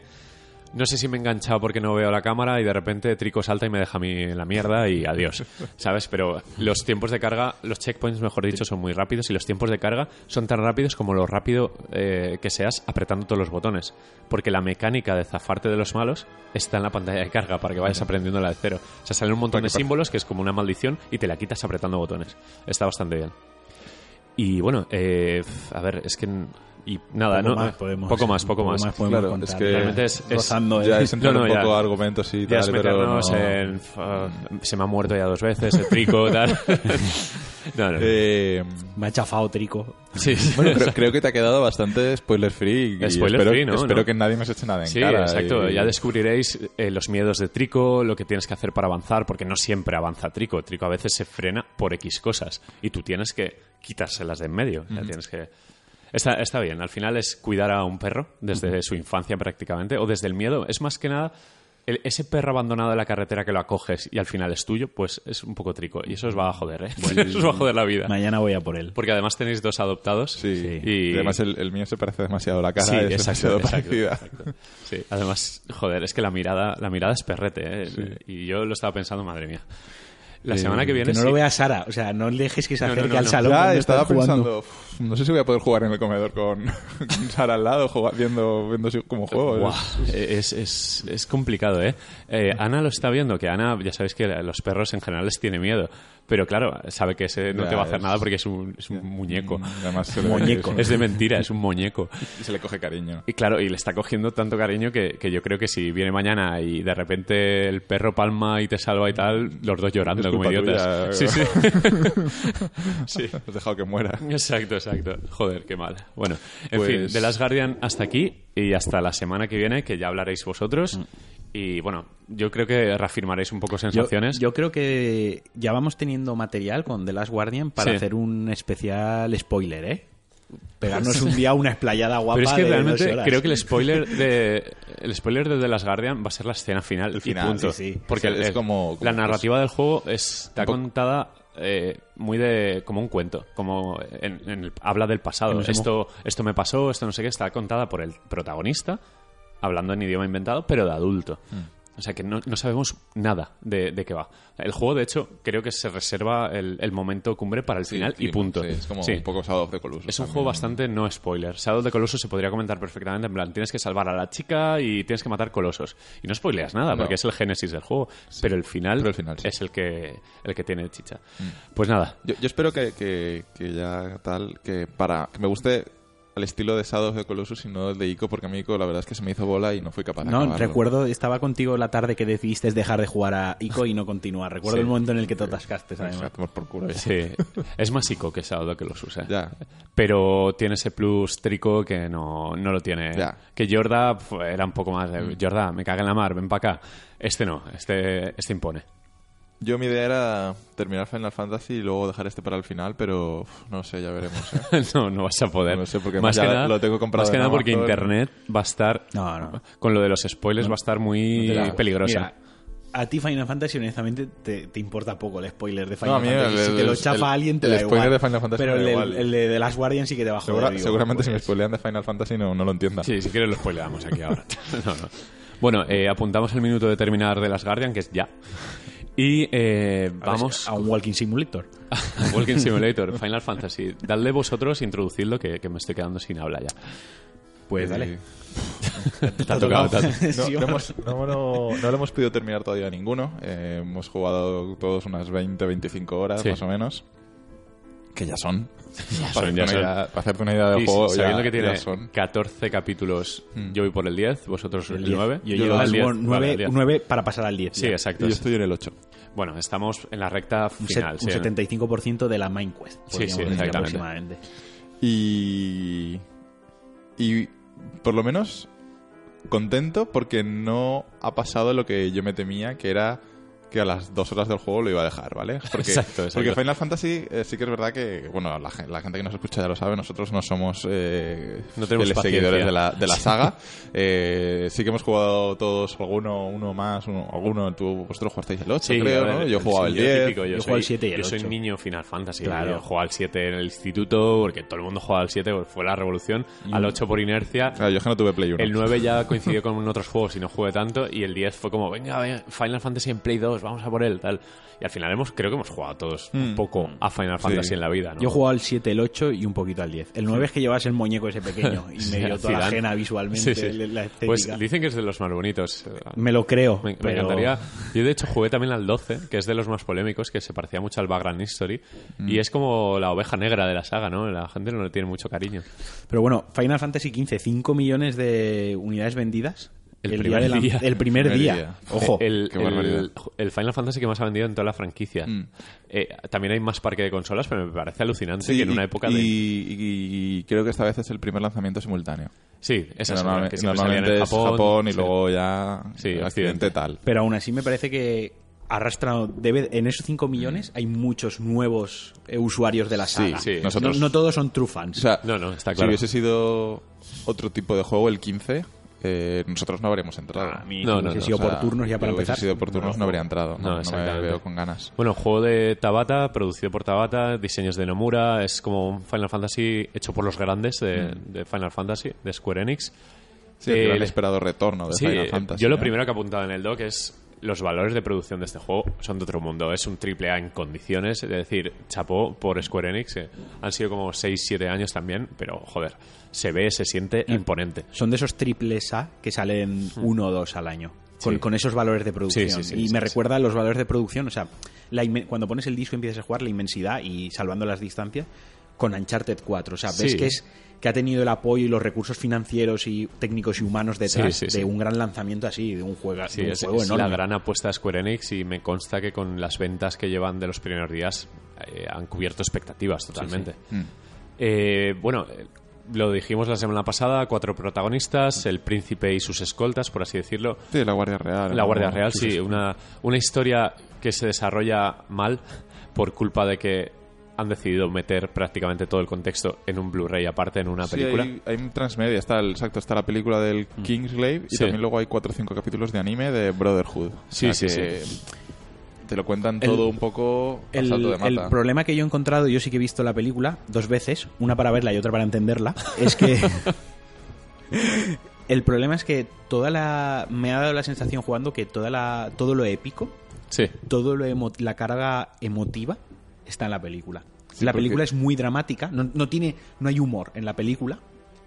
No sé si me he enganchado porque no veo la cámara y de repente Trico salta y me deja a mí en la mierda y adiós. ¿Sabes? Pero los tiempos de carga, los checkpoints, mejor dicho, son muy rápidos y los tiempos de carga son tan rápidos como lo rápido eh, que seas apretando todos los botones. Porque la mecánica de zafarte de los malos está en la pantalla de carga para que vayas aprendiendo la de cero. O sea, salen un montón de símbolos que es como una maldición y te la quitas apretando botones. Está bastante bien. Y bueno, eh, a ver, es que. Y nada, Poco ¿no? más podemos- poco más, poco, más. Claro, contar. es que Realmente es- es- el- Ya es entrar No, no, un poco ya. a argumentos y Ya tal, es pero no- en. uh, se me ha muerto ya dos veces el trico, tal. no, no. Eh, Me ha chafado Trico. sí, sí. bueno, creo, creo que te ha quedado bastante spoiler free. Y Spoiler espero, free, ¿no? espero ¿no? que nadie nos eche nada en Sí, cara. exacto. y- Ya descubriréis eh, los miedos de Trico, lo que tienes que hacer para avanzar, porque no siempre avanza Trico. Trico a veces se frena por X cosas y tú tienes que quitárselas de en medio. Ya tienes que... Está, está bien, al final es cuidar a un perro desde su infancia prácticamente, o desde el miedo. Es más que nada el- ese perro abandonado en la carretera que lo acoges y al final es tuyo, pues es un poco trico. Y eso os va a joder, ¿eh? eso os va a joder la vida. Mañana voy a por él. Porque además tenéis dos adoptados. Sí. Y- Y además el, el mío se parece demasiado. La cara Sí, es exacto, demasiado exacto, parecida. exacto. Sí, además, joder, es que la mirada, la mirada es perrete, ¿eh? Y yo lo estaba pensando, madre mía. La semana que viene Que no sí- lo vea Sara. O sea, no le dejes que se No, no, acerque no, al no. salón. Ya estaba jugando. pensando, "Uf, no sé si voy a poder jugar en el comedor con, con Sara al lado, juga- viendo, viendo como juego. Buah, es, es, es complicado, ¿eh? Eh, Ana lo está viendo, que Ana, ya sabéis que los perros en general les tiene miedo. Pero claro, sabe que ese no Ya, te va a hacer es- nada porque es un, es un muñeco. Además, se le- Muñeco. Es de mentira, es un muñeco. Y se le coge cariño. Y claro, y le está cogiendo tanto cariño que, que yo creo que si viene mañana y de repente el perro palma y te salva y tal, los dos llorando como idiotas. tuya, sí, sí. sí. Has dejado que muera. Exacto, exacto. Joder, qué mal. Bueno, en Pues- fin, de Last Guardian hasta aquí y hasta la semana que viene, que ya hablaréis vosotros. Y bueno, yo creo que reafirmaréis un poco Yo, sensaciones. yo creo que ya vamos teniendo material con The Last Guardian para Sí. hacer un especial spoiler, ¿eh? Pegarnos un día una explayada guapa Pero es que de realmente horas. creo que el spoiler de el spoiler de The Last Guardian va a ser la escena final. El final, y punto. sí, sí. Porque Es- es el- como- como, la pues, narrativa del juego está contada eh, muy de como un cuento. Como en- en el- habla del pasado. Esto, esto me pasó, esto no sé qué. Está contada por el protagonista, hablando en idioma inventado, pero de adulto. Mm. O sea que no, no sabemos nada de, de qué va. El juego, de hecho, creo que se reserva el, el momento cumbre para el Sí, final y punto. sí, es como Sí. un poco Shadow of the Colossus. Es un también. juego bastante no spoiler. Shadow of the Colossus se podría comentar perfectamente en plan, tienes que salvar a la chica y tienes que matar colosos. Y no spoileas nada, No. porque es el génesis del juego. Pero el final, pero el final. Mm. es el que, el que tiene chicha. Pues nada, Yo, yo espero que, que, que ya tal, que para que me guste el estilo de Shadow of the Colossus y no el de Ico, porque a mí Ico la verdad es que se me hizo bola y no fui capaz de No, acabarlo. recuerdo, estaba contigo la tarde que decidiste dejar de jugar a Ico y no continuar. Recuerdo Sí. el momento en el que te atascaste, además. por culo. sí, es más psico que Shadow of the Colossus. ¿eh? Ya. Pero tiene ese plus trico que no, no lo tiene. Ya. Que Jorda era un poco más de Jorda, me caga en la mar, ven para acá. Este no, este, este impone. Yo mi idea era terminar Final Fantasy y luego dejar este para el final, pero uf, no sé, ya veremos. ¿eh? no, no vas a poder. No sé, porque más que nada, lo tengo comprado Más que nada porque internet va a estar. No, no. Con lo de los spoilers va a estar muy peligrosa. mira, a ti Final Fantasy, honestamente, te, te importa poco el spoiler de Final No, Fantasy. el- si te lo chafa el- alguien, te el da spoiler igual. de Final Fantasy Pero el, igual. el de The Last Guardian sí que te va a joder. Segura- vivo. seguramente si me Pues- spoilean de Final Fantasy no, no lo entienda. Sí, si quieres lo spoileamos aquí ahora. No, no. Bueno, eh, apuntamos el minuto de terminar de las Guardian, que es ya. Y eh, vamos a un Walking Simulator. a Walking Simulator, Final Fantasy. Dadle vosotros, introducidlo, que, que me estoy quedando sin habla ya. Pues dale. Te ha tocado. te ha- No, no hemos, no, no- no lo hemos podido terminar todavía ninguno. Eh, hemos jugado todos unas 20, 25 horas Sí. más o menos. Que ya son. son, para, ya hacerte son. una idea, para hacerte una idea del juego, sabiendo ya, que tiene ya son. 14 capítulos, Mm. yo voy por el 10, vosotros el, El 10. 9. Yo al al 10, 9, vale, al 10. 9 para pasar al 10. Sí, ya. exacto. Y yo estoy en el 8. Bueno, estamos en la recta Un, final. set- un sí, 75% de la main quest. Sí, sí, exactamente. aproximadamente. Y. Y por lo menos contento porque no ha pasado lo que yo me temía, que era que a las dos horas del juego lo iba a dejar, ¿vale? Porque, Exacto, exacto. porque Final Fantasy eh, sí que es verdad que, bueno, la, la gente que nos escucha ya lo sabe, nosotros no somos eh, No tenemos fieles seguidores de la, de la saga. Eh, sí que hemos jugado todos alguno, uno más, uno, alguno, tú, vosotros jugasteis el 8, Sí, creo, ver, ¿no? Yo jugaba el yo 10. típico, yo, Yo soy, el 7 y el yo soy 8. niño Final Fantasy. Claro. Yo jugaba al 7 en el instituto porque todo el mundo jugaba al 7, porque fue la revolución. Al 8 por inercia. Claro, yo es que no tuve Play 1. El 9 ya coincidió con otros juegos y no jugué tanto. Y el 10 fue como, venga, venga, Final Fantasy en Play 2, vamos a por él, tal. Y al final hemos, creo que hemos jugado todos un Mm. poco a Final Fantasy Sí. en la vida, ¿no? Yo he jugado al 7, el 8 y un poquito al 10. El 9 es que llevas el muñeco ese pequeño y Sí, medio toda la ajena visualmente, la. Pues dicen que es de los más bonitos. Me lo creo, Me, me pero... encantaría. Yo, de hecho, jugué también al 12, que es de los más polémicos, que se parecía mucho al Background History. Mm. Y es como la oveja negra de la saga, ¿no? La gente no le tiene mucho cariño. Pero bueno, Final Fantasy XV, 5 millones de unidades vendidas. El primer la- día. El primer Primer día. día. Ojo. el, qué el- barbaridad. el Final Fantasy que más ha vendido en toda la franquicia. Mm. Eh, también hay más parque de consolas, pero me parece alucinante Sí, que en una época y, de... y- y creo que esta vez es el primer lanzamiento simultáneo. Sí, las Normalmente, que normalmente en es Japón. Japón, y Sí. luego ya Sí, accidente tal. Pero aún así me parece que arrastra debe en esos 5 millones hay muchos nuevos eh, usuarios de la Sí, saga. sí. Nosotros- No, no todos son true fans. O sea, No, no, está si claro. hubiese sido otro tipo de juego, el 15, eh, nosotros no habríamos entrado. a mí No, no, no, no, sido O sea, por turnos ya para si hubiese empezar. sido por turnos no, habría entrado. No, No, no me veo con ganas. Bueno, juego de Tabata, producido por Tabata, diseños de Nomura, es como un Final Fantasy hecho por los grandes de, de Final Fantasy, de Square Enix. Sí, el Eh, gran esperado retorno de Sí, Final eh, Fantasy. yo lo ¿no? primero que he apuntado en el doc es los valores de producción de este juego son de otro mundo. Es un triple A en condiciones, es decir, chapó por Square Enix. eh, Han sido como 6-7 años también, pero joder, se ve, se siente imponente. Son de esos triples A que salen uno o dos al año. Con, Hmm. Sí. con esos valores de producción. Sí, sí, sí, y me recuerda a los valores de producción. O sea, la cuando pones el disco y empiezas a jugar, la inmensidad y salvando las distancias con Uncharted 4. O sea, ves que es que ha tenido el apoyo y los recursos financieros y técnicos y humanos detrás Sí, sí, sí. de un gran lanzamiento así, de un, juega, Sí, de un es, juego es enorme. la gran apuesta de Square Enix y me consta que con las ventas que llevan de los primeros días eh, han cubierto expectativas totalmente. Mm. Eh, bueno, eh, lo dijimos la semana pasada, cuatro protagonistas, el príncipe y sus escoltas, por así decirlo. Sí, la Guardia Real. La. Guardia Real, sí, una, una historia que se desarrolla mal por culpa de que han decidido meter prácticamente todo el contexto en un Blu-ray aparte, en una Sí, película. hay, hay un transmedia, está el, exacto, está la película del Kingsglaive y Sí. también luego hay cuatro o cinco capítulos de anime de Brotherhood. O Sí, sea sí, que Te lo cuentan El- todo un poco El, salto de mata. el problema que yo he encontrado, yo sí que he visto la película dos veces, una para verla y otra para entenderla, es que el problema es que toda la me ha dado la sensación jugando que toda la todo lo épico, Sí, todo lo emo- la carga emotiva está en la película. Sí, la porque- película es muy dramática, no, no tiene no hay humor en la película.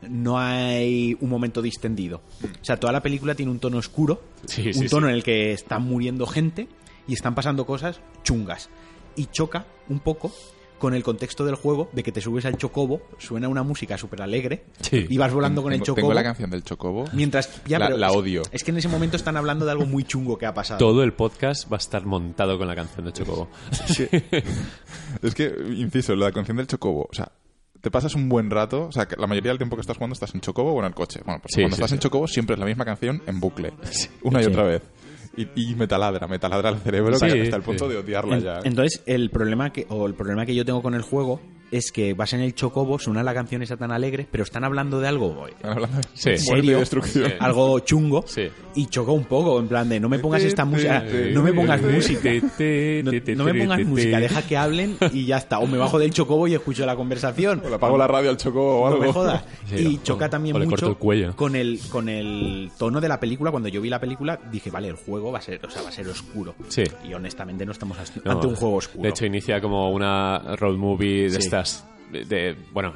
No hay un momento distendido. O sea, toda la película tiene un tono oscuro, Sí, un sí, tono en el que están muriendo gente y están pasando cosas chungas. Y choca un poco con el contexto del juego de que te subes al chocobo, suena una música súper alegre Sí. y vas volando con el chocobo. tengo la canción del Chocobo. Mientras ya, La- pero la es- odio. Es que en ese momento están hablando de algo muy chungo que ha pasado. todo el podcast va a estar montado con la canción de Chocobo. Es que, inciso, la canción del Chocobo, o sea, te pasas un buen rato, o sea, que la mayoría del tiempo que estás jugando estás en Chocobo o en el coche. Bueno, pues Sí, cuando sí, estás sí. en Chocobo siempre es la misma canción en bucle, una y Sí. otra vez. Y, y me taladra, me taladra el cerebro Sí, hasta el punto sí. de odiarla En- ya. Entonces, el problema que o el problema que yo tengo con el juego es que vas en el chocobo, suena la canción esa tan alegre, pero están hablando de algo eh, Están hablando de Sí. serio, destrucción. Sí. algo chungo Sí. y choca un poco en plan de no me pongas esta música, no me pongas música. No, no me pongas música, deja que hablen y ya está. O me bajo del chocobo y escucho la conversación. O le apago la radio al Chocobo o No algo. me jodas. Y choca también o le corto mucho el con el con el tono de la película. Cuando yo vi la película dije, vale, el juego va a ser, o sea, va a ser oscuro. Sí. Y honestamente no estamos No, ante un juego oscuro. De hecho, inicia como una road movie de Sí. De, de- bueno,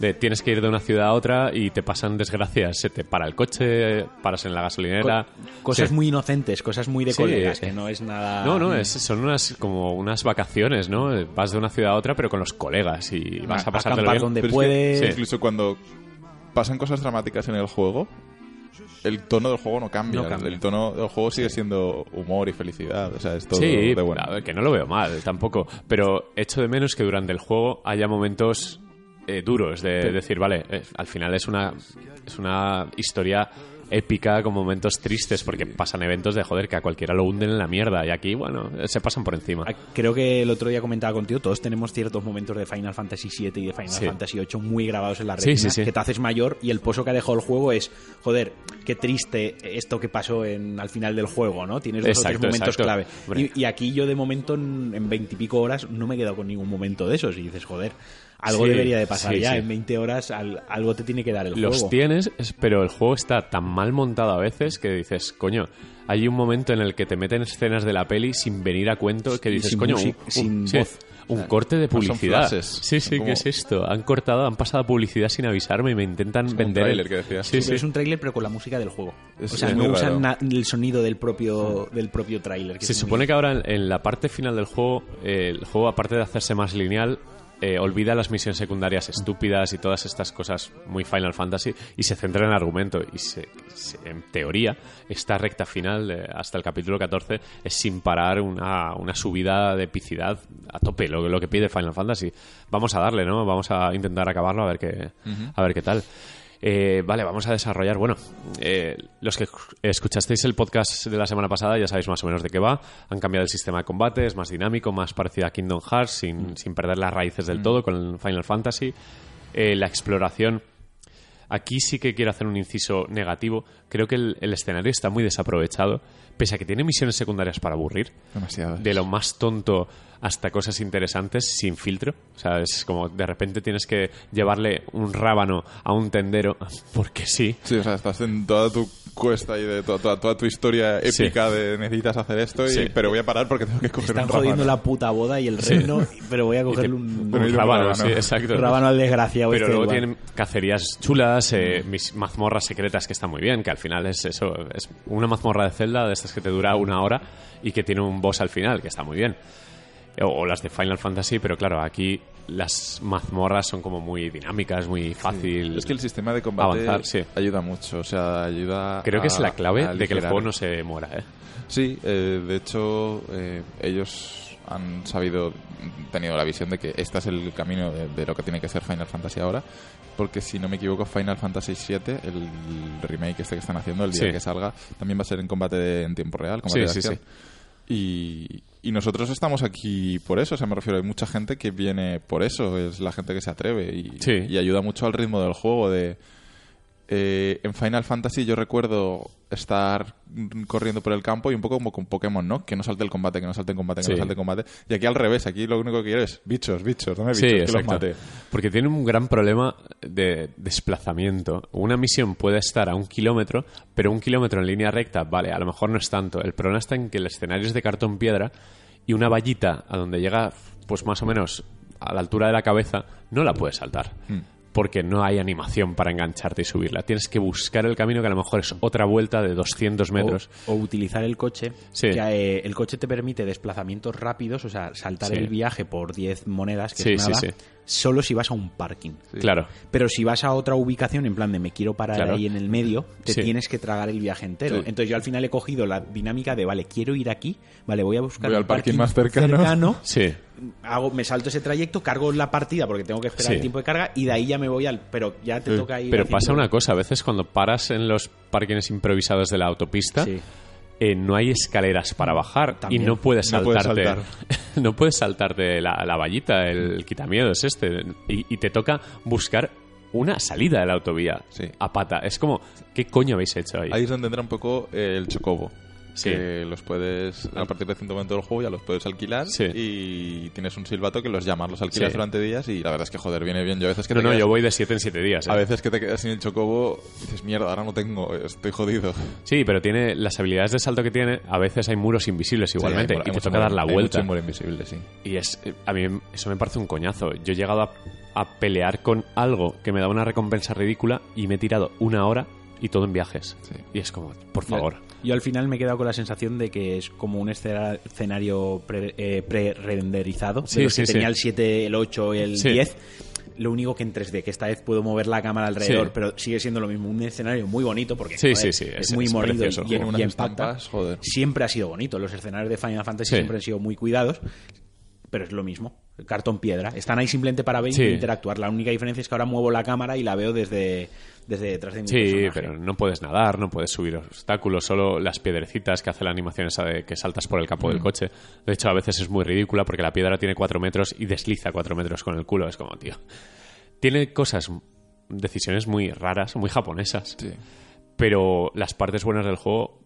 de tienes que ir de una ciudad a otra y te pasan desgracias. Se te para el coche, paras en la gasolinera. Co- cosas Sí. muy inocentes, cosas muy de Sí. colegas, que no es nada. No, no, es, son unas como unas vacaciones, ¿no? Vas de una ciudad a otra, pero con los colegas y vas a bien. donde Pero es que puedes. Sí. Incluso cuando pasan cosas dramáticas en el juego, el tono del juego no cambia. No cambia. El tono del juego sigue siendo humor y felicidad. O sea, es todo Sí, de bueno. a ver, que no lo veo mal tampoco, pero echo de menos que durante el juego haya momentos eh, duros de decir, vale, eh, al final es una, es una historia épica con momentos tristes porque pasan eventos de joder que a cualquiera lo hunden en la mierda y aquí, bueno, se pasan por encima. Ah, Creo que el otro día comentaba contigo, todos tenemos ciertos momentos de Final Fantasy VII y de Final Sí. Fantasy VIII muy grabados en la retina, sí, sí. que te haces mayor y el pozo que ha dejado el juego es, joder, qué triste esto que pasó en, al final del juego, ¿no? Tienes dos o Exacto, tres momentos exacto. clave. Y aquí yo de momento en veintipico horas no me he quedado con ningún momento de esos y dices, joder, algo Sí, debería de pasar sí, ya, sí. en 20 horas al- algo te tiene que dar el Los juego. tienes, es- pero el juego está tan mal montado a veces que dices, coño, hay un momento en el que te meten escenas de la peli sin venir a cuento que dices, sin coño, un, sin un- sí, voz. un corte de publicidad. Sí, sí, Son ¿qué como- es esto? Han cortado, han pasado publicidad sin avisarme y me intentan como un vender tráiler el que decías. Sí, Sí, sí. pero es un tráiler pero con la música del juego. Es- o sea, no usan el sonido del propio del propio tráiler. que Se supone que ahora en, en la parte final del juego, eh, el juego aparte de hacerse más lineal, eh, olvida las misiones secundarias estúpidas y todas estas cosas muy Final Fantasy y se centra en el argumento. Y se- se- en teoría, esta recta final, eh, hasta el capítulo 14, es sin parar una, una subida de epicidad a tope, lo, lo que pide Final Fantasy. Vamos a darle, ¿no? Vamos a intentar acabarlo a ver qué, a ver qué tal. Eh, vale, vamos a desarrollar. Bueno, eh, los que escuchasteis el podcast de la semana pasada ya sabéis más o menos de qué va. Han cambiado el sistema de combate, es más dinámico, más parecido a Kingdom Hearts, sin, sin perder las raíces del todo con el Final Fantasy. Eh, la exploración. Aquí sí que quiero hacer un inciso negativo. Creo que el, el escenario está muy desaprovechado, pese a que tiene misiones secundarias para aburrir Demasiado. de lo más tonto hasta cosas interesantes sin filtro. O sea, es como de repente tienes que llevarle un rábano a un tendero porque sí. Sí, o sea, estás en toda tu cuesta y de to- toda, toda tu historia épica de necesitas hacer esto, y, Sí. pero voy a parar porque tengo que coger Están un jodiendo rábano. la puta boda y el reino, pero voy a cogerle un, Un sí, exacto. rábano al desgraciado. Pero este luego igual. tienen cacerías chulas, eh, mis mazmorras secretas que están muy bien, que al final es eso, es una mazmorra de Zelda de estas que te dura una hora y que tiene un boss al final, que está muy bien. O, o las de Final Fantasy, pero claro, aquí las mazmorras son como muy dinámicas, muy fácil. Es que el sistema de combate Avanzar, sí. ayuda mucho, o sea, ayuda Creo que es la clave de que el juego no se muera, ¿eh? Sí, eh, de hecho, eh, ellos han sabido, tenido la visión de que este es el camino de, de lo que tiene que ser Final Fantasy ahora, porque si no me equivoco, Final Fantasy VII, el remake este que están haciendo, el día Sí. que salga, también va a ser en combate de- en tiempo real, combate Sí, de sí, acción. Y, y nosotros estamos aquí por eso, o sea, me refiero, hay mucha gente que viene por eso, es la gente que se atreve y, Sí. y ayuda mucho al ritmo del juego. De, eh, en Final Fantasy yo recuerdo estar mm, corriendo por el campo y un poco como con Pokémon, ¿no? Que no salte el combate, que no salte el combate, que Sí. no salte el combate. Y aquí al revés, aquí lo único que quiero es bichos, bichos, dame bichos, Sí, que los mate. Porque tiene un gran problema de desplazamiento. Una misión puede estar a un kilómetro, pero un kilómetro en línea recta, vale, a lo mejor no es tanto. El problema está en que el escenario es de cartón piedra y una vallita a donde llega, pues más o menos a la altura de la cabeza, no la puedes saltar. Hmm. Porque no hay animación para engancharte y subirla. Tienes que buscar el camino que a lo mejor es otra vuelta de 200 metros. O, o utilizar el coche. Sí. Que, eh, el coche te permite desplazamientos rápidos, o sea, saltar Sí. el viaje por 10 monedas, que Sí, es sí, nada, sí. Solo si vas a un parking. Claro. Pero si vas a otra ubicación, en plan de me quiero parar Claro. ahí en el medio, te Sí. tienes que tragar el viaje entero. Sí. Entonces yo al final he cogido la dinámica de, vale, quiero ir aquí, vale, voy a buscar Voy al parking más cercano. Sí. hago, me salto ese trayecto, cargo la partida porque tengo que esperar Sí. el tiempo de carga y de ahí ya me voy al... Pero ya te Sí. toca ir... Pero pasa una cosa, a veces cuando paras en los parkings improvisados de la autopista, Sí. Eh, no hay escaleras para bajar También. y no puedes No puedes saltarte no puedes saltarte la, la vallita, el quitamiedos este y, y te toca buscar una salida de la autovía Sí. a pata. Es como, ¿qué coño habéis hecho ahí? Ahí es donde entra un poco eh, el chocobo. Sí. Que los puedes, a partir de cierto momento del juego ya los puedes alquilar Sí. y tienes un silbato que los llamas, los alquilas Sí. durante días y la verdad es que joder, viene bien. Yo a veces que no, te no, quedas- yo voy de 7 en 7 días. ¿eh? A veces que te quedas sin el chocobo dices, mierda, ahora no tengo, estoy jodido. Sí, pero tiene las habilidades de salto que tiene. A veces hay muros invisibles igualmente Sí, hay y te toca dar la hay vuelta. muro invisible, sí. Y es, eh, a mí eso me parece un coñazo. Yo he llegado a, a pelear con algo que me da una recompensa ridícula y me he tirado una hora y todo en viajes. Sí. Y es como, por favor. Yo al final me he quedado con la sensación de que es como un escena- escenario pre- eh, pre-renderizado. Sí, de los sí, que sí. tenía el 7, el 8 y el Sí. 10. Lo único que en 3D, que esta vez puedo mover la cámara alrededor, Sí. pero sigue siendo lo mismo. Un escenario muy bonito porque Sí, joder, sí, sí, es, es- muy es morido precioso y, y- Tiene y impacta. estampas, joder. Siempre ha sido bonito. Los escenarios de Final Fantasy Sí. siempre han sido muy cuidados, pero es lo mismo. Cartón piedra. Están ahí simplemente para ver Sí. e interactuar. La única diferencia es que ahora muevo la cámara y la veo desde, desde detrás de mi Sí, personaje. pero no puedes nadar, no puedes subir obstáculos, solo las piedrecitas que hace la animación esa de que saltas por el capó Mm. del coche. De hecho, a veces es muy ridícula porque la piedra tiene 4 metros y desliza 4 metros con el culo. Es como, tío. Tiene cosas, decisiones muy raras, muy japonesas. Sí. Pero las partes buenas del juego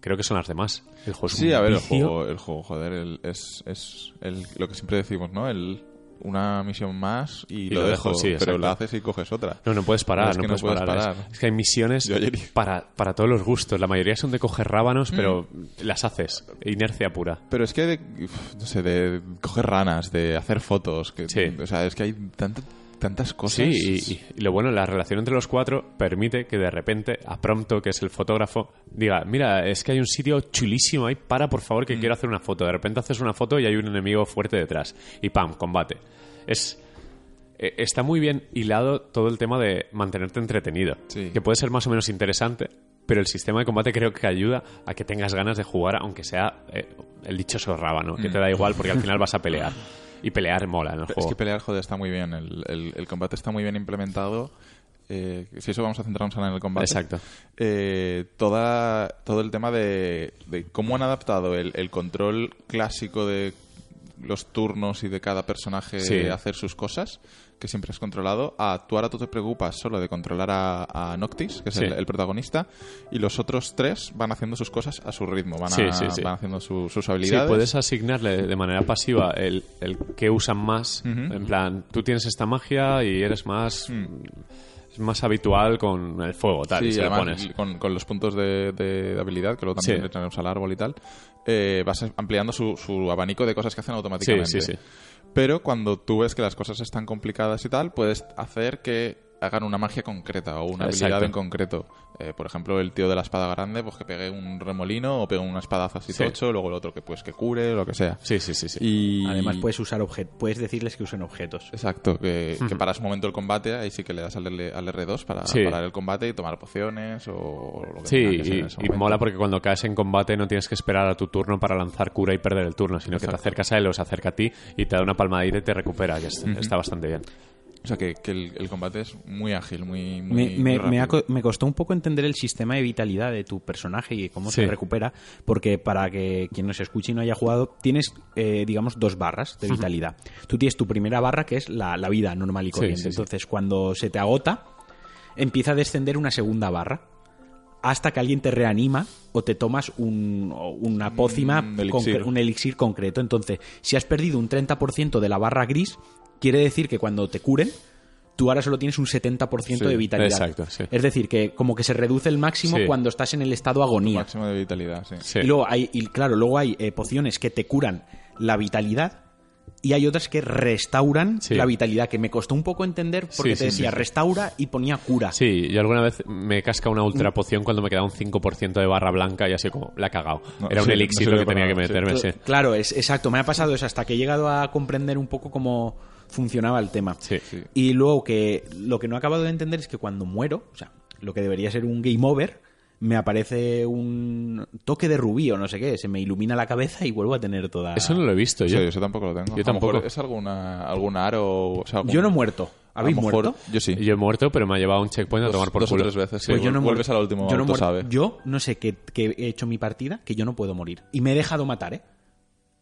creo que son las demás. El juego es Sí, un a ver, el juego, el juego, joder, el- es, es el- lo que siempre decimos, ¿no? El, una misión más y, Y lo, lo dejo, dejo, sí, pero la haces y coges otra. No, no puedes parar, Es no, puedes puedes parar. Es- que hay misiones ayer- para, para todos los gustos. La mayoría son de coger rábanos, pero Mm. las haces. Inercia pura. Pero es que, de, no sé, de coger ranas, de hacer fotos, que, Sí. o sea, es que hay tanto- tantas cosas. Sí, y, lo bueno, la relación entre los cuatro permite que de repente a Prompto, que es el fotógrafo, diga, mira, es que hay un sitio chulísimo ahí, para por favor que Mm. quiero hacer una foto. De repente haces una foto y hay un enemigo fuerte detrás. Y pam, combate. Es... eh, Está muy bien hilado todo el tema de mantenerte entretenido. Sí. Que puede ser más o menos interesante, pero el sistema de combate creo que ayuda a que tengas ganas de jugar, aunque sea eh, el dichoso rábano, que te da igual porque al final vas a pelear. Y pelear mola en el Es juego. que pelear, joder, está muy bien. El, el- el combate está muy bien implementado. Eh, si eso vamos a centrarnos ahora en el combate. Exacto. Eh, toda, todo el tema de, de cómo han adaptado el, el control clásico de los turnos y de cada personaje Sí. hacer sus cosas, que siempre es controlado, a tú ahora tú te preocupas solo de controlar a, a Noctis, que es Sí. el, el protagonista, y los otros tres van haciendo sus cosas a su ritmo, van, a- sí, van haciendo su- sus Sí, habilidades. puedes asignarle de manera pasiva el, el que usan más. En plan, tú tienes esta magia y eres más. Es más habitual con el fuego, tal. Sí, se lo además, pones. Con, con los puntos de, de- de habilidad, que luego también Sí. le tenemos al árbol y tal, eh, vas ampliando su, su abanico de cosas que hacen automáticamente. Sí, sí, sí. Pero cuando tú ves que las cosas están complicadas y tal, puedes hacer que hagan una magia concreta o una Exacto. habilidad en concreto. Eh, por ejemplo, el tío de la espada grande, pues que pegue un remolino o pegue un espadazo así Sí. tocho, luego el otro que pues que cure, lo que sea. Sí, sí, sí. sí. Y Además puedes usar objetos, puedes decirles que usen objetos. Exacto, que, que paras un momento el combate, ahí sí que le das al, L- al R2 para Sí. parar el combate y tomar pociones o lo que Sí, que hacer y, en ese y momento. mola porque cuando caes en combate no tienes que esperar a tu turno para lanzar cura y perder el turno, sino que te acercas a él o se acerca a ti y te da una palmadita y te recupera, que es- está bastante bien. O sea, que, que el, el combate es muy ágil, muy, muy, Me, muy me- me co- costó un poco entender el sistema de vitalidad de tu personaje y cómo Sí. se recupera, porque para que quien nos escuche y no haya jugado, tienes, eh, digamos, dos barras de vitalidad. Tú tienes tu primera barra, que es la, la vida normal y corriente. sí, sí. Entonces, cuando se te agota, empieza a descender una segunda barra. Hasta que alguien te reanima o te tomas un- una pócima, Un elixir. concre- un elixir concreto. Entonces, si has perdido un 30% de la barra gris, quiere decir que cuando te curen, tú ahora solo tienes un 70% Sí, de vitalidad. exacto, sí. Es decir, que como que se reduce el máximo Sí. cuando estás en el estado agonía. Máximo de vitalidad, sí. Sí. Y luego hay, y claro, luego hay eh, pociones que te curan la vitalidad y hay otras que restauran Sí. la vitalidad, que me costó un poco entender porque Sí, te sí, decía sí. restaura y ponía cura. Sí, yo alguna vez me casca una ultra poción cuando me queda un 5% de barra blanca y así como la he cagado. No, Era un elixir no lo que tenía que meterme, Claro, es exacto, me ha pasado eso hasta que he llegado a comprender un poco cómo funcionaba el tema. Sí. Sí. Y luego que lo que no he acabado de entender es que cuando muero, o sea, lo que debería ser un game over, me aparece un toque de rubí o no sé qué, se me ilumina la cabeza y vuelvo a tener toda... Eso no lo he visto Sí, yo. yo tampoco lo tengo. Yo tampoco. mejor ¿Es alguna, algún aro? O sea, algún- Yo no he muerto. a ¿Habéis mejor- muerto? Yo sí. Yo he muerto, pero me ha llevado a un checkpoint a tomar por dos o culo. tres veces, sí. Pues yo no vuelves al último yo no sabe. Yo no sé qué, qué he hecho mi partida, que yo no puedo morir. Y me he dejado matar, ¿eh?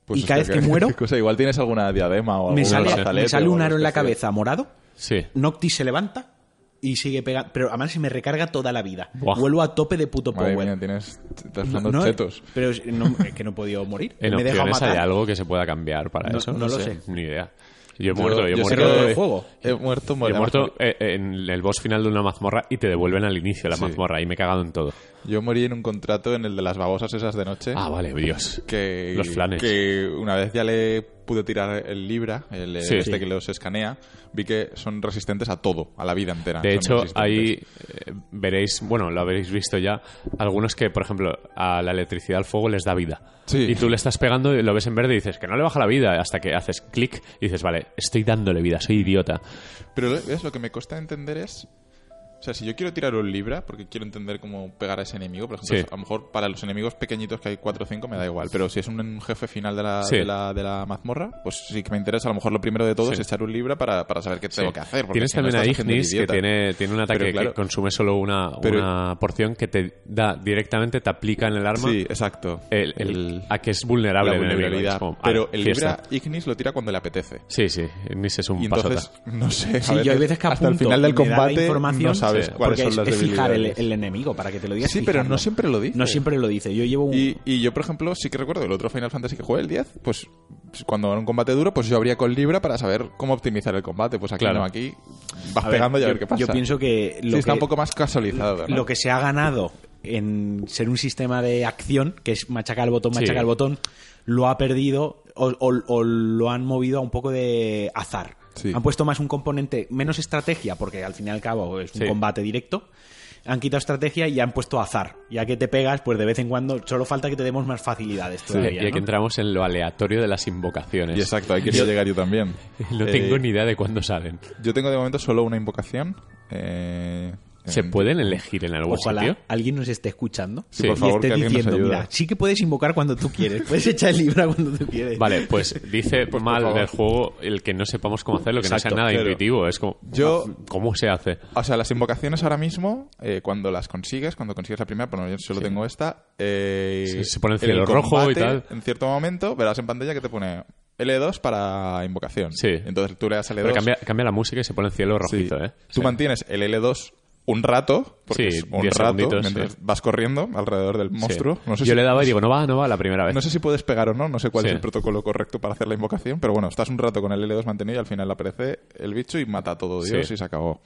Pues y cada vez que qué- muero- cosa. Igual tienes alguna diadema o Me sale, me sale un aro en la cabeza morado, Sí. Noctis se levanta y sigue pegando. Pero además se me recarga toda la vida. Buah. Vuelvo a tope de puto Madre power. mía, tienes... Estás No, no, chetos. Pero es, no, es que no he podido morir. En me opciones matar. hay algo que se pueda cambiar para No- eso. no lo sé. Ni idea. Yo he muerto, yo, he muerto. juego. He muerto, Yo he muerto eh, en el boss final de una mazmorra y te devuelven al inicio de la Sí. mazmorra y me he cagado en todo. Yo morí en un contrato en el de las babosas esas de noche. Ah, vale, Dios. que, Los flanes. que una vez ya le pude tirar el Libra, el Sí. este Sí. que los escanea, vi que son resistentes a todo, a la vida entera. De hecho, ahí eh, veréis, bueno, lo habréis visto ya, algunos que, por ejemplo, a la electricidad, al fuego les da vida. Sí. Y tú le estás pegando y lo ves en verde y dices que no le baja la vida, hasta que haces clic y dices, vale, estoy dándole vida, soy idiota. Pero lo que me cuesta entender es... O sea, si yo quiero tirar un Libra, porque quiero entender cómo pegar a ese enemigo, por ejemplo, Sí. a lo mejor para los enemigos pequeñitos que hay 4 o 5 me da igual, pero si es un jefe final de la, Sí. de la, de la mazmorra, pues sí que me interesa a lo mejor lo primero de todo Sí. es echar un Libra para, para saber qué tengo Sí. que hacer. porque Tienes si no también a el Ignis, que tiene, tiene un ataque Pero claro. que consume solo una, Pero- una porción que te da directamente, te aplica en el arma Sí, exacto. el, el- El- a que es vulnerable la el enemigo. vulnerabilidad. Es como, pero el fiesta. Libra Ignis lo tira cuando le apetece. Sí, sí, Ignis es un Y pasota. entonces, no sé. a Sí, yo hay veces que hasta el apunto final del combate información no sabes Sí. cuáles porque son es, las es fijar el, el enemigo para que te lo digas. Sí, pero no fijarlo. siempre lo dice. No siempre lo dice. Yo llevo un. Y, y yo, por ejemplo, sí que recuerdo el otro Final Fantasy que jugué, el 10, pues cuando era un combate duro, pues yo abría con Libra para saber cómo optimizar el combate. Pues aquí Claro. no, aquí vas A ver, pegando y a yo, ver qué pasa. Yo pienso que lo sí, está que- un poco más casualizado. ¿no? lo que se ha ganado en ser un sistema de acción, que es machacar el botón, Sí. machacar el botón, lo ha perdido o, o- o lo han movido a un poco de azar. Sí. Han puesto más un componente, menos estrategia, porque al fin y al cabo es un Sí. combate directo. Han quitado estrategia y han puesto azar. Ya que te pegas, pues de vez en cuando solo falta que te demos más facilidades y todavía. aquí ¿no? entramos en lo aleatorio de las invocaciones. Y exacto, ahí quería llegar yo también. No Eh, tengo ni idea de cuándo salen. Yo tengo de momento solo una invocación. eh, ¿Se en- pueden elegir en algún Ojalá sitio? alguien nos esté escuchando Sí, por y favor, esté que diciendo, mira, sí que puedes invocar cuando tú quieres, puedes echar el libro cuando tú quieres. Vale, pues dice por mal favor. del juego el que no sepamos cómo hacerlo, que no sea nada claro. intuitivo. Es como, Yo- ¿cómo se hace? O sea, las invocaciones ahora mismo, eh, cuando las consigues, cuando consigues la primera, bueno, yo solo tengo esta. eh, Se- se pone el cielo rojo y tal. En cierto momento verás en pantalla que te pone L2 para invocación. Sí. Entonces tú le das L2. Pero cambia, cambia la música y se pone el cielo Sí. rojito, ¿eh? Tú Sí. mantienes el L2 un rato, porque Sí, es un 10 rato, mientras sí. vas corriendo alrededor del Sí. monstruo. No sé Yo si, le daba y digo, no va, no va la primera vez. no sé si puedes pegar o no, no sé cuál es el protocolo correcto para hacer la invocación, pero bueno, estás un rato con el L2 mantenido y al final aparece el bicho y mata a todo Dios y se acabó.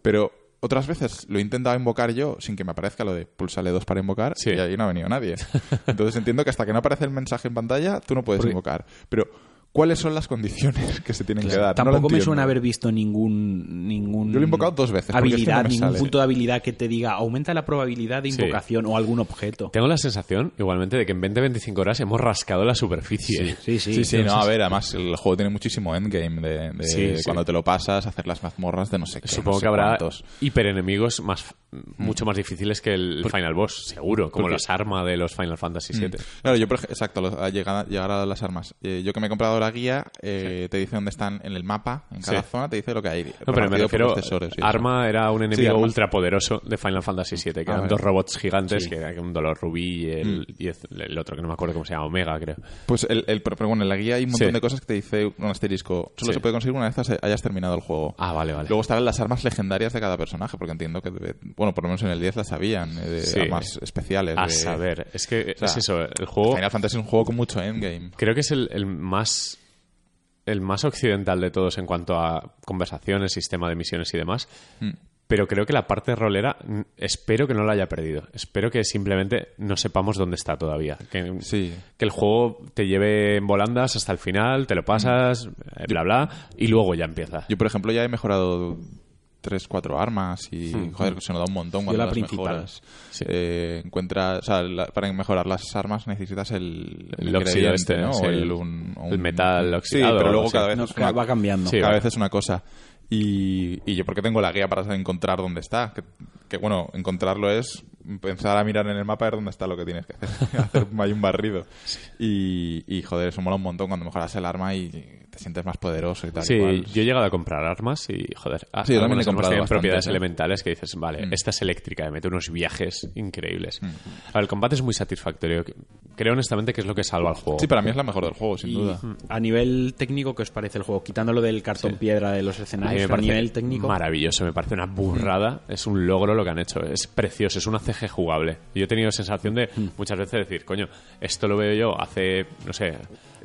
Pero otras veces lo he intentado invocar yo sin que me aparezca lo de pulsa L2 para invocar Sí. y ahí no ha venido nadie. Entonces entiendo que hasta que no aparece el mensaje en pantalla tú no puedes invocar. Pero ¿cuáles son las condiciones que se tienen que dar? No Tampoco me suena haber visto ningún, ningún Yo lo he invocado dos veces, porque es que habilidad, no ningún sale. punto de habilidad que te diga aumenta la probabilidad de Sí. invocación o algún objeto. Tengo la sensación, igualmente, de que en 20-25 horas hemos rascado la superficie. Sí, sí. Sí, sí, no, a ver, además el juego tiene muchísimo endgame de, de Sí, sí. cuando te lo pasas, hacer las mazmorras de no sé qué. Supongo no sé que habrá cuántos. hiperenemigos más mucho más difíciles que el Final Boss, seguro, como porque- las armas de los Final Fantasy VII. Claro, yo, por exacto, lo- a llegar, llegar a las armas. Eh, yo que me he comprado la guía, eh, te dice dónde están en el mapa, en cada Sí. zona, te dice lo que hay. No, pero me refiero, eso. Arma era un enemigo ultra poderoso de Final Fantasy VII, que Ah, eran dos robots gigantes, que era un dolor rubí y el, y el- otro que no me acuerdo cómo se llama, Omega, creo. Pues el, el- pero bueno, en la guía hay un montón de cosas que te dice un asterisco. Solo se puede conseguir una vez has- hayas terminado el juego. Ah, vale, vale. Luego estarán las armas legendarias de cada personaje, porque entiendo que, bueno, por lo menos en el 10 las sabían, eh, de armas especiales. A de- saber, es que sea, es eso, el juego Final Fantasy es un juego con mucho endgame. creo que es el, el más el más occidental de todos en cuanto a conversaciones, sistema de misiones y demás. Mm. Pero creo que la parte rolera, mm, espero que no la haya perdido. Espero que simplemente no sepamos dónde está todavía. Que, Sí. que el juego te lleve en volandas hasta el final, te lo pasas, eh, bla, bla, y luego ya empieza. Yo, por ejemplo, ya he mejorado tres, cuatro armas y, joder, se nos da un montón cuando la las principal. mejoras. Sí. Eh, encuentras, o sea, la- para mejorar las armas necesitas el, El óxido ingrediente, este, ¿no? sí, O el- un- el metal oxidado Sí, pero o luego cada vez No, es una- va cambiando. Sí, cada vez es una cosa. Y, y yo porque tengo la guía para encontrar dónde está. Que, que, bueno, encontrarlo es empezar a mirar en el mapa a ver dónde está lo que tienes que hacer. hacer hay un barrido. Y, y, joder, eso mola un montón cuando mejoras el arma y te sientes más poderoso y tal. y Sí, cual. yo he llegado a comprar armas y, joder, ah, Sí, yo también he comprado tienen bastantes, propiedades ¿eh? elementales que dices, vale, Mm. esta es eléctrica, me mete unos viajes increíbles. A ver, el combate es muy satisfactorio. Creo honestamente que es lo que salva al juego. Sí, para mí es la mejor del juego, sin Y duda. a nivel técnico, ¿qué os parece el juego? Quitándolo del cartón Sí. piedra de los escenarios, a nivel técnico. maravilloso, me parece una burrada, es un logro lo que han hecho, es precioso, es una CG jugable. Yo he tenido sensación de Mm. muchas veces decir, coño, esto lo veo yo hace, no sé,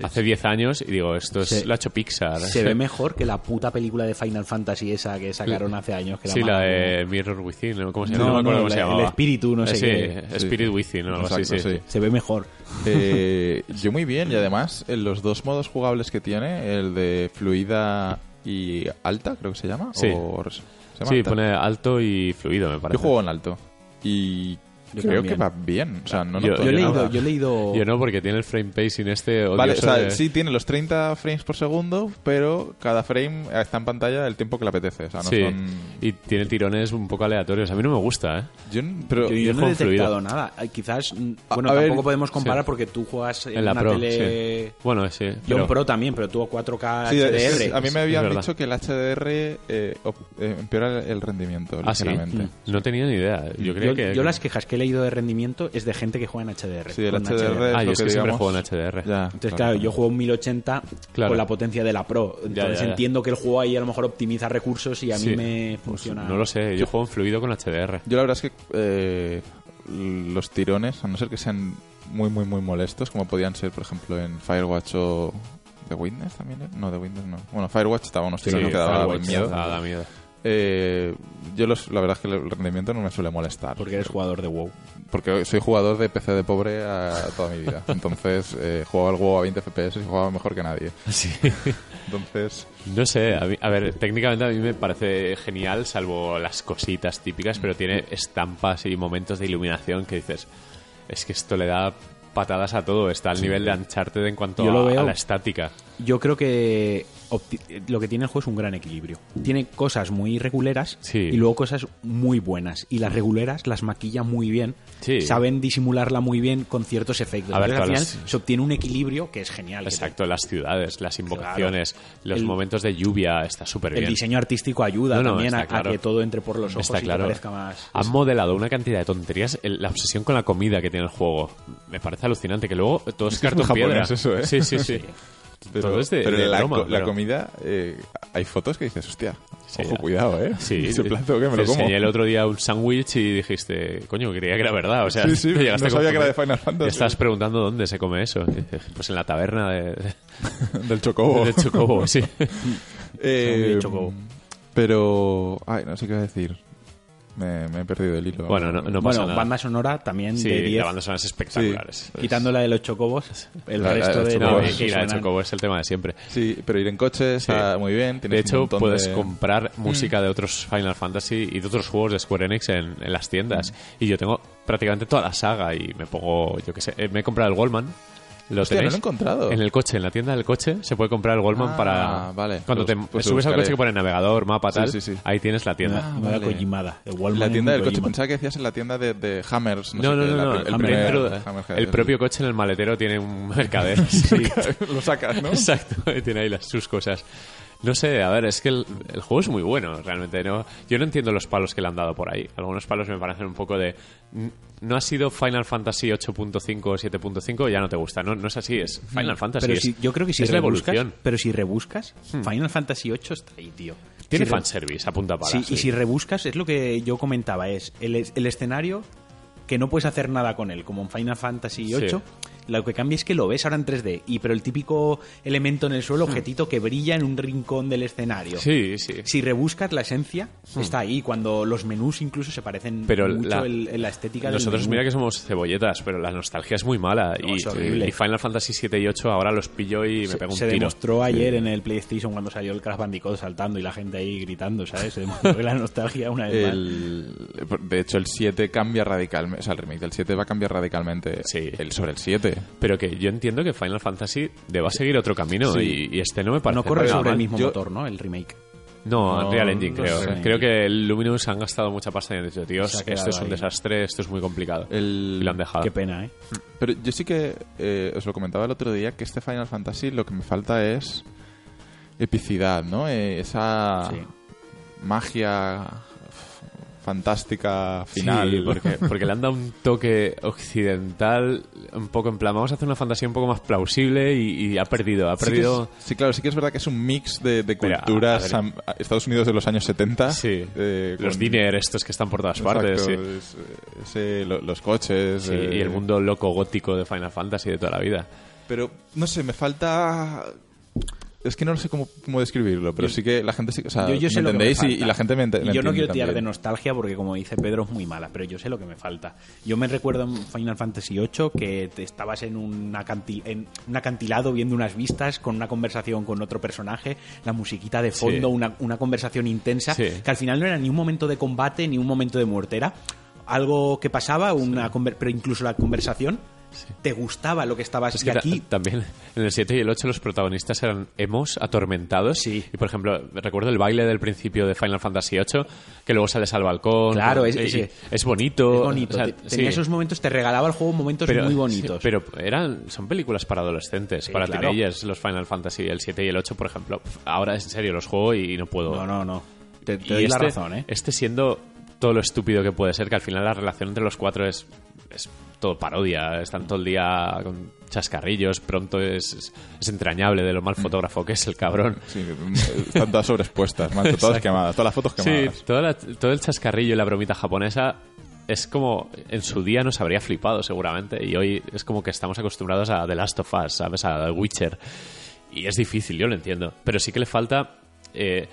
hace 10 años y digo, esto es, ha hecho Pixar. Se ve mejor que la puta película de Final Fantasy esa que sacaron hace años. Que Sí, la de Mirror Within, ¿no? ¿Cómo se No, llama? No, me acuerdo no, cómo se la- el llamaba. espíritu, no Eh, sé sí, qué. Spirit Within, ¿no? Algo así, Exacto, sí. sí. Se ve mejor. Eh, yo muy bien, y además, en los dos modos jugables que tiene, el de fluida y alta, creo que se llama. Sí. o ¿se llama Sí, alta? pone alto y fluido, me parece. Yo juego en alto. Y Yo creo también. que va bien. O sea, no Yo- Yo he leído, yo he leído Yo no, porque tiene el frame pacing este odioso Vale, o sea, de- sí tiene los 30 frames por segundo, pero cada frame está en pantalla el tiempo que le apetece. O sea, no Sí, son... y tiene tirones un poco aleatorios. A mí no me gusta, ¿eh? Yo, n- pero Yo, yo yo no he detectado fluido. nada. Ay, Quizás, mm, A- bueno, ver, tampoco podemos comparar sí. porque tú juegas en, En la una Pro, tele... sí. Bueno, sí. Yo pero- en Pro también, pero tú 4K Sí, HDR. es- a mí me habían dicho que el HDR eh, eh, empeora el, rendimiento Ah, sí. ligeramente. No tenía ni idea. Yo creo que... yo las quejas que he leído de rendimiento es de gente que juega en HDR. Sí, el con HDR. Ah, yo lo es que que siempre juego en HDR. Ya, Entonces, claro, yo juego en 1080 Claro. con la potencia de la Pro. Entonces ya, ya. entiendo que el juego ahí a lo mejor optimiza recursos y a Sí. mí me Pues funciona. no lo sé. Yo juego en fluido con HDR. Yo la verdad es que eh, los tirones, a no ser que sean muy, muy, muy molestos, como podían ser, por ejemplo, en Firewatch o The Witness también, ¿eh? No, The Witness no. Bueno, Firewatch estaba unos tirones Sí, que Firewatch miedo. da- da miedo. Eh, yo los, la verdad es que el rendimiento no me suele molestar. Porque eres jugador de WoW. Porque soy jugador de PC de pobre a toda mi vida. Entonces, eh, jugaba el WoW a 20 FPS y jugaba mejor que nadie. Sí. Entonces, No sé, a, mí- a ver, técnicamente a mí me parece genial, salvo las cositas típicas, pero tiene estampas y momentos de iluminación que dices, es que esto le da patadas a todo, está al nivel de Uncharted en cuanto Yo lo a, veo. a la estática. Yo creo que lo que tiene el juego es un gran equilibrio. Tiene cosas muy reguleras Sí. y luego cosas muy buenas. Y las reguleras las maquilla muy bien. Sí. Saben disimularla muy bien con ciertos efectos. A ver, Entonces, al final las- se obtiene un equilibrio que es genial. te- Exacto, las ciudades, las invocaciones, los El- momentos de lluvia, está súper El bien. diseño artístico ayuda No, no, también a, está a claro. que todo entre por los ojos Está y claro. parezca más. Han modelado una cantidad de tonterías. El- la obsesión con la comida que tiene el juego me parece alucinante. Que luego todo es cartón piedra. japonés eso, ¿eh? Sí, sí, sí. Pero, todo es de, pero de la, broma, co- la pero- comida, eh, hay fotos que dices, hostia, Sí, ojo, cuidado, ¿eh? Sí, Ese plato que me lo como. enseñé el otro día un sándwich y dijiste, coño, creía que era verdad. O sea, Sí, sí, no sabía que era de. Final Fantasy. Y estás preguntando dónde se come eso. Pues en la taberna de, Del chocobo. de Chocobo, sí. Eh, chocobo. pero, ay, no sé qué decir. Me, me he perdido el hilo. Bueno, no, no pasa bueno, nada. banda sonora también sí, de 10. la banda sonora es espectacular. es- Quitando la de los chocobos, el La- la resto de de. No, chocobos. y, la de suenan- Chocobo es el tema de siempre. Sí, pero ir en coche está Sí. muy bien. De hecho, puedes de- comprar música de otros Final Fantasy y de otros juegos de Square Enix en, en las tiendas. Y yo tengo prácticamente toda la saga y me pongo, yo qué sé, eh, me he comprado el Wallman ¿Lo Hostia, no tenéis? lo he encontrado. En el coche, en la tienda del coche, se puede comprar el Wallman Ah, para... vale. Cuando Pues- te pues subes al coche que pone navegador, mapa, Sí, tal, sí, sí. ahí tienes la tienda. Ah, vale. Kojimada. El Wallman La tienda del coche. Pensaba que decías en la tienda de, de Hammers. No, No, sé no, qué, no, la- no. el, Hammer primer Dentro, Hammerhead. el propio coche en el maletero tiene un mercader. Sí. lo sacas, ¿no? Exacto, tiene ahí las, sus cosas. No sé, a ver, es que el, el juego es muy bueno, realmente. ¿no? Yo no entiendo los palos que le han dado por ahí. Algunos palos me parecen un poco de... No ha sido Final Fantasy 8.5 o 7.5, ya no te gusta. No, no es así, es Final Fantasy. Pero es- si, yo creo que si es la rebuscas, evolución. Hmm. pero si rebuscas, Final Fantasy VIII está ahí, tío. Tiene Si fanservice, apunta para. Sí, sí. y si rebuscas, es lo que yo comentaba, es el, el escenario que no puedes hacer nada con él, como en Final Fantasy VIII. Sí. Lo que cambia es que lo ves ahora en 3D, y pero el típico elemento en el suelo, objetito que brilla en un rincón del escenario. Hmm. Sí, sí. Si rebuscas la esencia, está ahí. Cuando los menús incluso se parecen Pero mucho la- el- en la estética Nosotros del menú. mira que somos cebolletas, pero la nostalgia es muy mala. No, y, es horrible. y Final Fantasy 7 y 8 ahora los pillo y me se, pego un se tiro. demostró ayer en el PlayStation cuando salió el Crash Bandicoot saltando y la gente ahí gritando, ¿sabes? Se demostró que la nostalgia una vez más. El, de hecho, el 7 cambia radicalmente. O sea, el remake del 7 va a cambiar radicalmente Sí. el, sobre el 7. Pero que yo entiendo que Final Fantasy deba seguir otro camino Sí. y, y este no me parece No corre sobre el mismo Yo- motor, ¿no? El remake. No, No, Real Engine no creo. sé. Creo que el Luminous han gastado mucha pasta y han dicho, ha esto es un ahí. desastre, esto es muy complicado. El- Y lo han dejado. Qué pena, ¿eh? Pero yo sí que eh, os lo comentaba el otro día que este Final Fantasy lo que me falta es epicidad, ¿no? Eh, esa Sí. magia fantástica final. Sí, porque, porque le han dado un toque occidental, un poco en plan, vamos a hacer una fantasía un poco más plausible y, y ha perdido, ha Sí, perdido... es- sí, claro, sí que es verdad que es un mix de, de Pero, a- culturas a Estados Unidos de los años 70. Sí, eh, los con- diner estos que están por todas Exacto, partes, sí. es- ese- lo- los coches. Eh, y el mundo loco gótico de Final Fantasy de toda la vida. Pero, no sé, me falta... Es que no sé cómo, cómo describirlo, pero sí que la gente sí... O sea, yo, yo sé ¿me lo que me entendéis? Y- y, la gente me, Y me yo no quiero tirar de nostalgia porque, como dice Pedro, es muy mala, pero yo sé lo que me falta. Yo me recuerdo en Final Fantasy VIII que te estabas en en un acantilado viendo unas vistas con una conversación con otro personaje, la musiquita de fondo, Sí. una, una conversación intensa, Sí. que al final no era ni un momento de combate ni un momento de muerte, era algo que pasaba, una pero incluso la conversación te gustaba lo que estabas Es y que ta- aquí también en el 7 y el 8 los protagonistas eran emos, atormentados. Sí. Y por ejemplo, recuerdo el baile del principio de Final Fantasy 8, que luego sales al balcón. Claro, es- es bonito. es bonito. o sea, Tenía sí. esos momentos, te regalaba el juego momentos pero, muy sí, bonitos. pero eran, son películas para adolescentes, Sí, para claro. teenagers, los Final Fantasy, el 7 y el 8, por ejemplo. Ahora en serio los juego y no puedo. no, no, no. Te, te doy este, la razón, ¿eh? Este siendo todo lo estúpido que puede ser, que al final la relación entre los cuatro es, es todo parodia. Están todo el día con chascarrillos, pronto es, es, entrañable de lo mal fotógrafo que es el cabrón. Sí, están todas sobreexpuestas, man, todas quemadas, todas las fotos Sí, quemadas. toda la- todo el chascarrillo y la bromita japonesa es como en su día nos habría flipado seguramente y hoy es como que estamos acostumbrados a The Last of Us, ¿sabes? A The Witcher. Y es difícil, yo lo entiendo. Pero sí que le falta eh,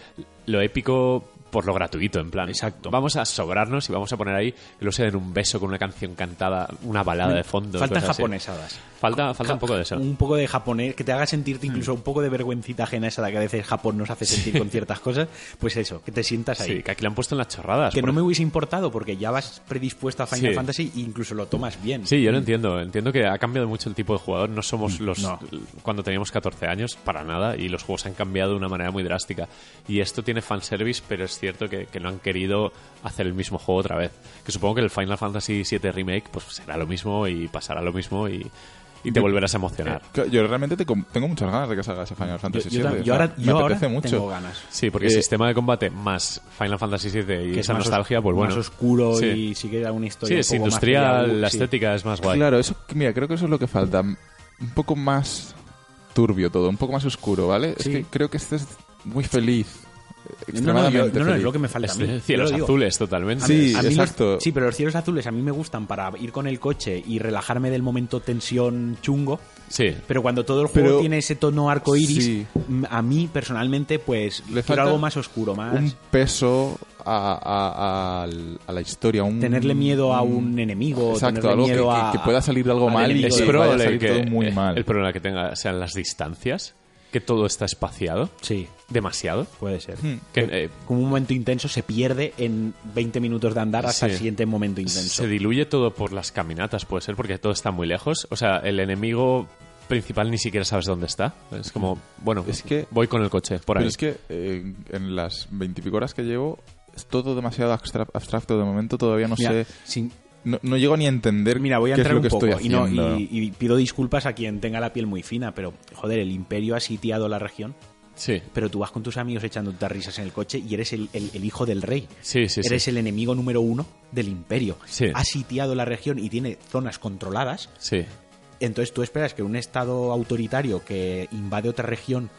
lo épico por lo gratuito, en plan. Exacto. Vamos a sobrarnos y vamos a poner ahí que luego se den un beso con una canción cantada, una balada de fondo. Faltan japonesadas. Falta, falta un poco de eso. Un poco de japonés, que te haga sentirte incluso un poco de vergüencita ajena esa que a veces Japón nos hace sentir con ciertas cosas. Pues eso, que te sientas ahí. Sí, que aquí le han puesto en las chorradas. que no me hubiese importado porque ya vas predispuesto a Final Sí. Fantasy e incluso lo tomas bien. Sí, yo lo entiendo. Entiendo que ha cambiado mucho el tipo de jugador. No somos los No. cuando teníamos 14 años, para nada, y los juegos han cambiado de una manera muy drástica. Y esto tiene fanservice, pero es cierto que, que no han querido hacer el mismo juego otra vez. Que supongo que el Final Fantasy VII Remake pues será lo mismo y pasará lo mismo y, y te Yo- volverás a emocionar. Claro, Yo realmente te tengo muchas ganas de que salga ese Final Fantasy VII. yo ahora, me ahora apetece mucho. tengo ganas. Sí, porque el Eh, sistema de combate más Final Fantasy VII y Que esa nostalgia, pues bueno. Más oscuro Sí. y sí que da una historia Sí, un es más industrial, la sí. estética es más guay. Claro, eso, mira, creo que eso es lo que falta. Un poco más turbio todo, un poco más oscuro, ¿vale? Sí. Es que creo que este es muy feliz. No, no, yo- Extremadamente no, no, es lo que me falta a Es mí. de Yo cielos azules totalmente. Sí, A mí los- exacto. sí, pero los cielos azules a mí me gustan para ir con el coche y relajarme del momento tensión chungo. Sí. Pero cuando todo el juego Pero- tiene ese tono arco iris, Sí. a mí personalmente, pues Le quiero falta algo más oscuro, más. Un peso a, a- a la historia. Un, Tenerle miedo a un enemigo, Exacto, tenerle algo que- miedo que, a- que pueda salir algo al mal y que de- Es vaya a probable salir que todo muy mal. el problema que tenga sean las distancias, que todo está espaciado, Sí, demasiado. puede ser. Hmm. Que, eh, Como un momento intenso se pierde en 20 minutos de andar hasta Sí. el siguiente momento intenso. se diluye todo por las caminatas, puede ser, porque todo está muy lejos. O sea, el enemigo principal ni siquiera sabes dónde está. Es como, bueno, Es que- voy con el coche por ahí. Pero es que eh, en las veintipico horas que llevo es todo demasiado abstra- abstracto de momento. Todavía no Mira, sé... sin- No, no llego ni a entender Mira, voy a qué es entrar lo un que poco y, no- haciendo. y- y pido disculpas a quien tenga la piel muy fina, pero joder, el imperio ha sitiado la región, Sí, pero tú vas con tus amigos echándote risas en el coche y eres el, el- el hijo del rey. sí, sí. sí. eres el enemigo número uno del imperio. Sí. Ha sitiado la región y tiene zonas controladas. Sí, Entonces tú esperas que un estado autoritario que invade otra región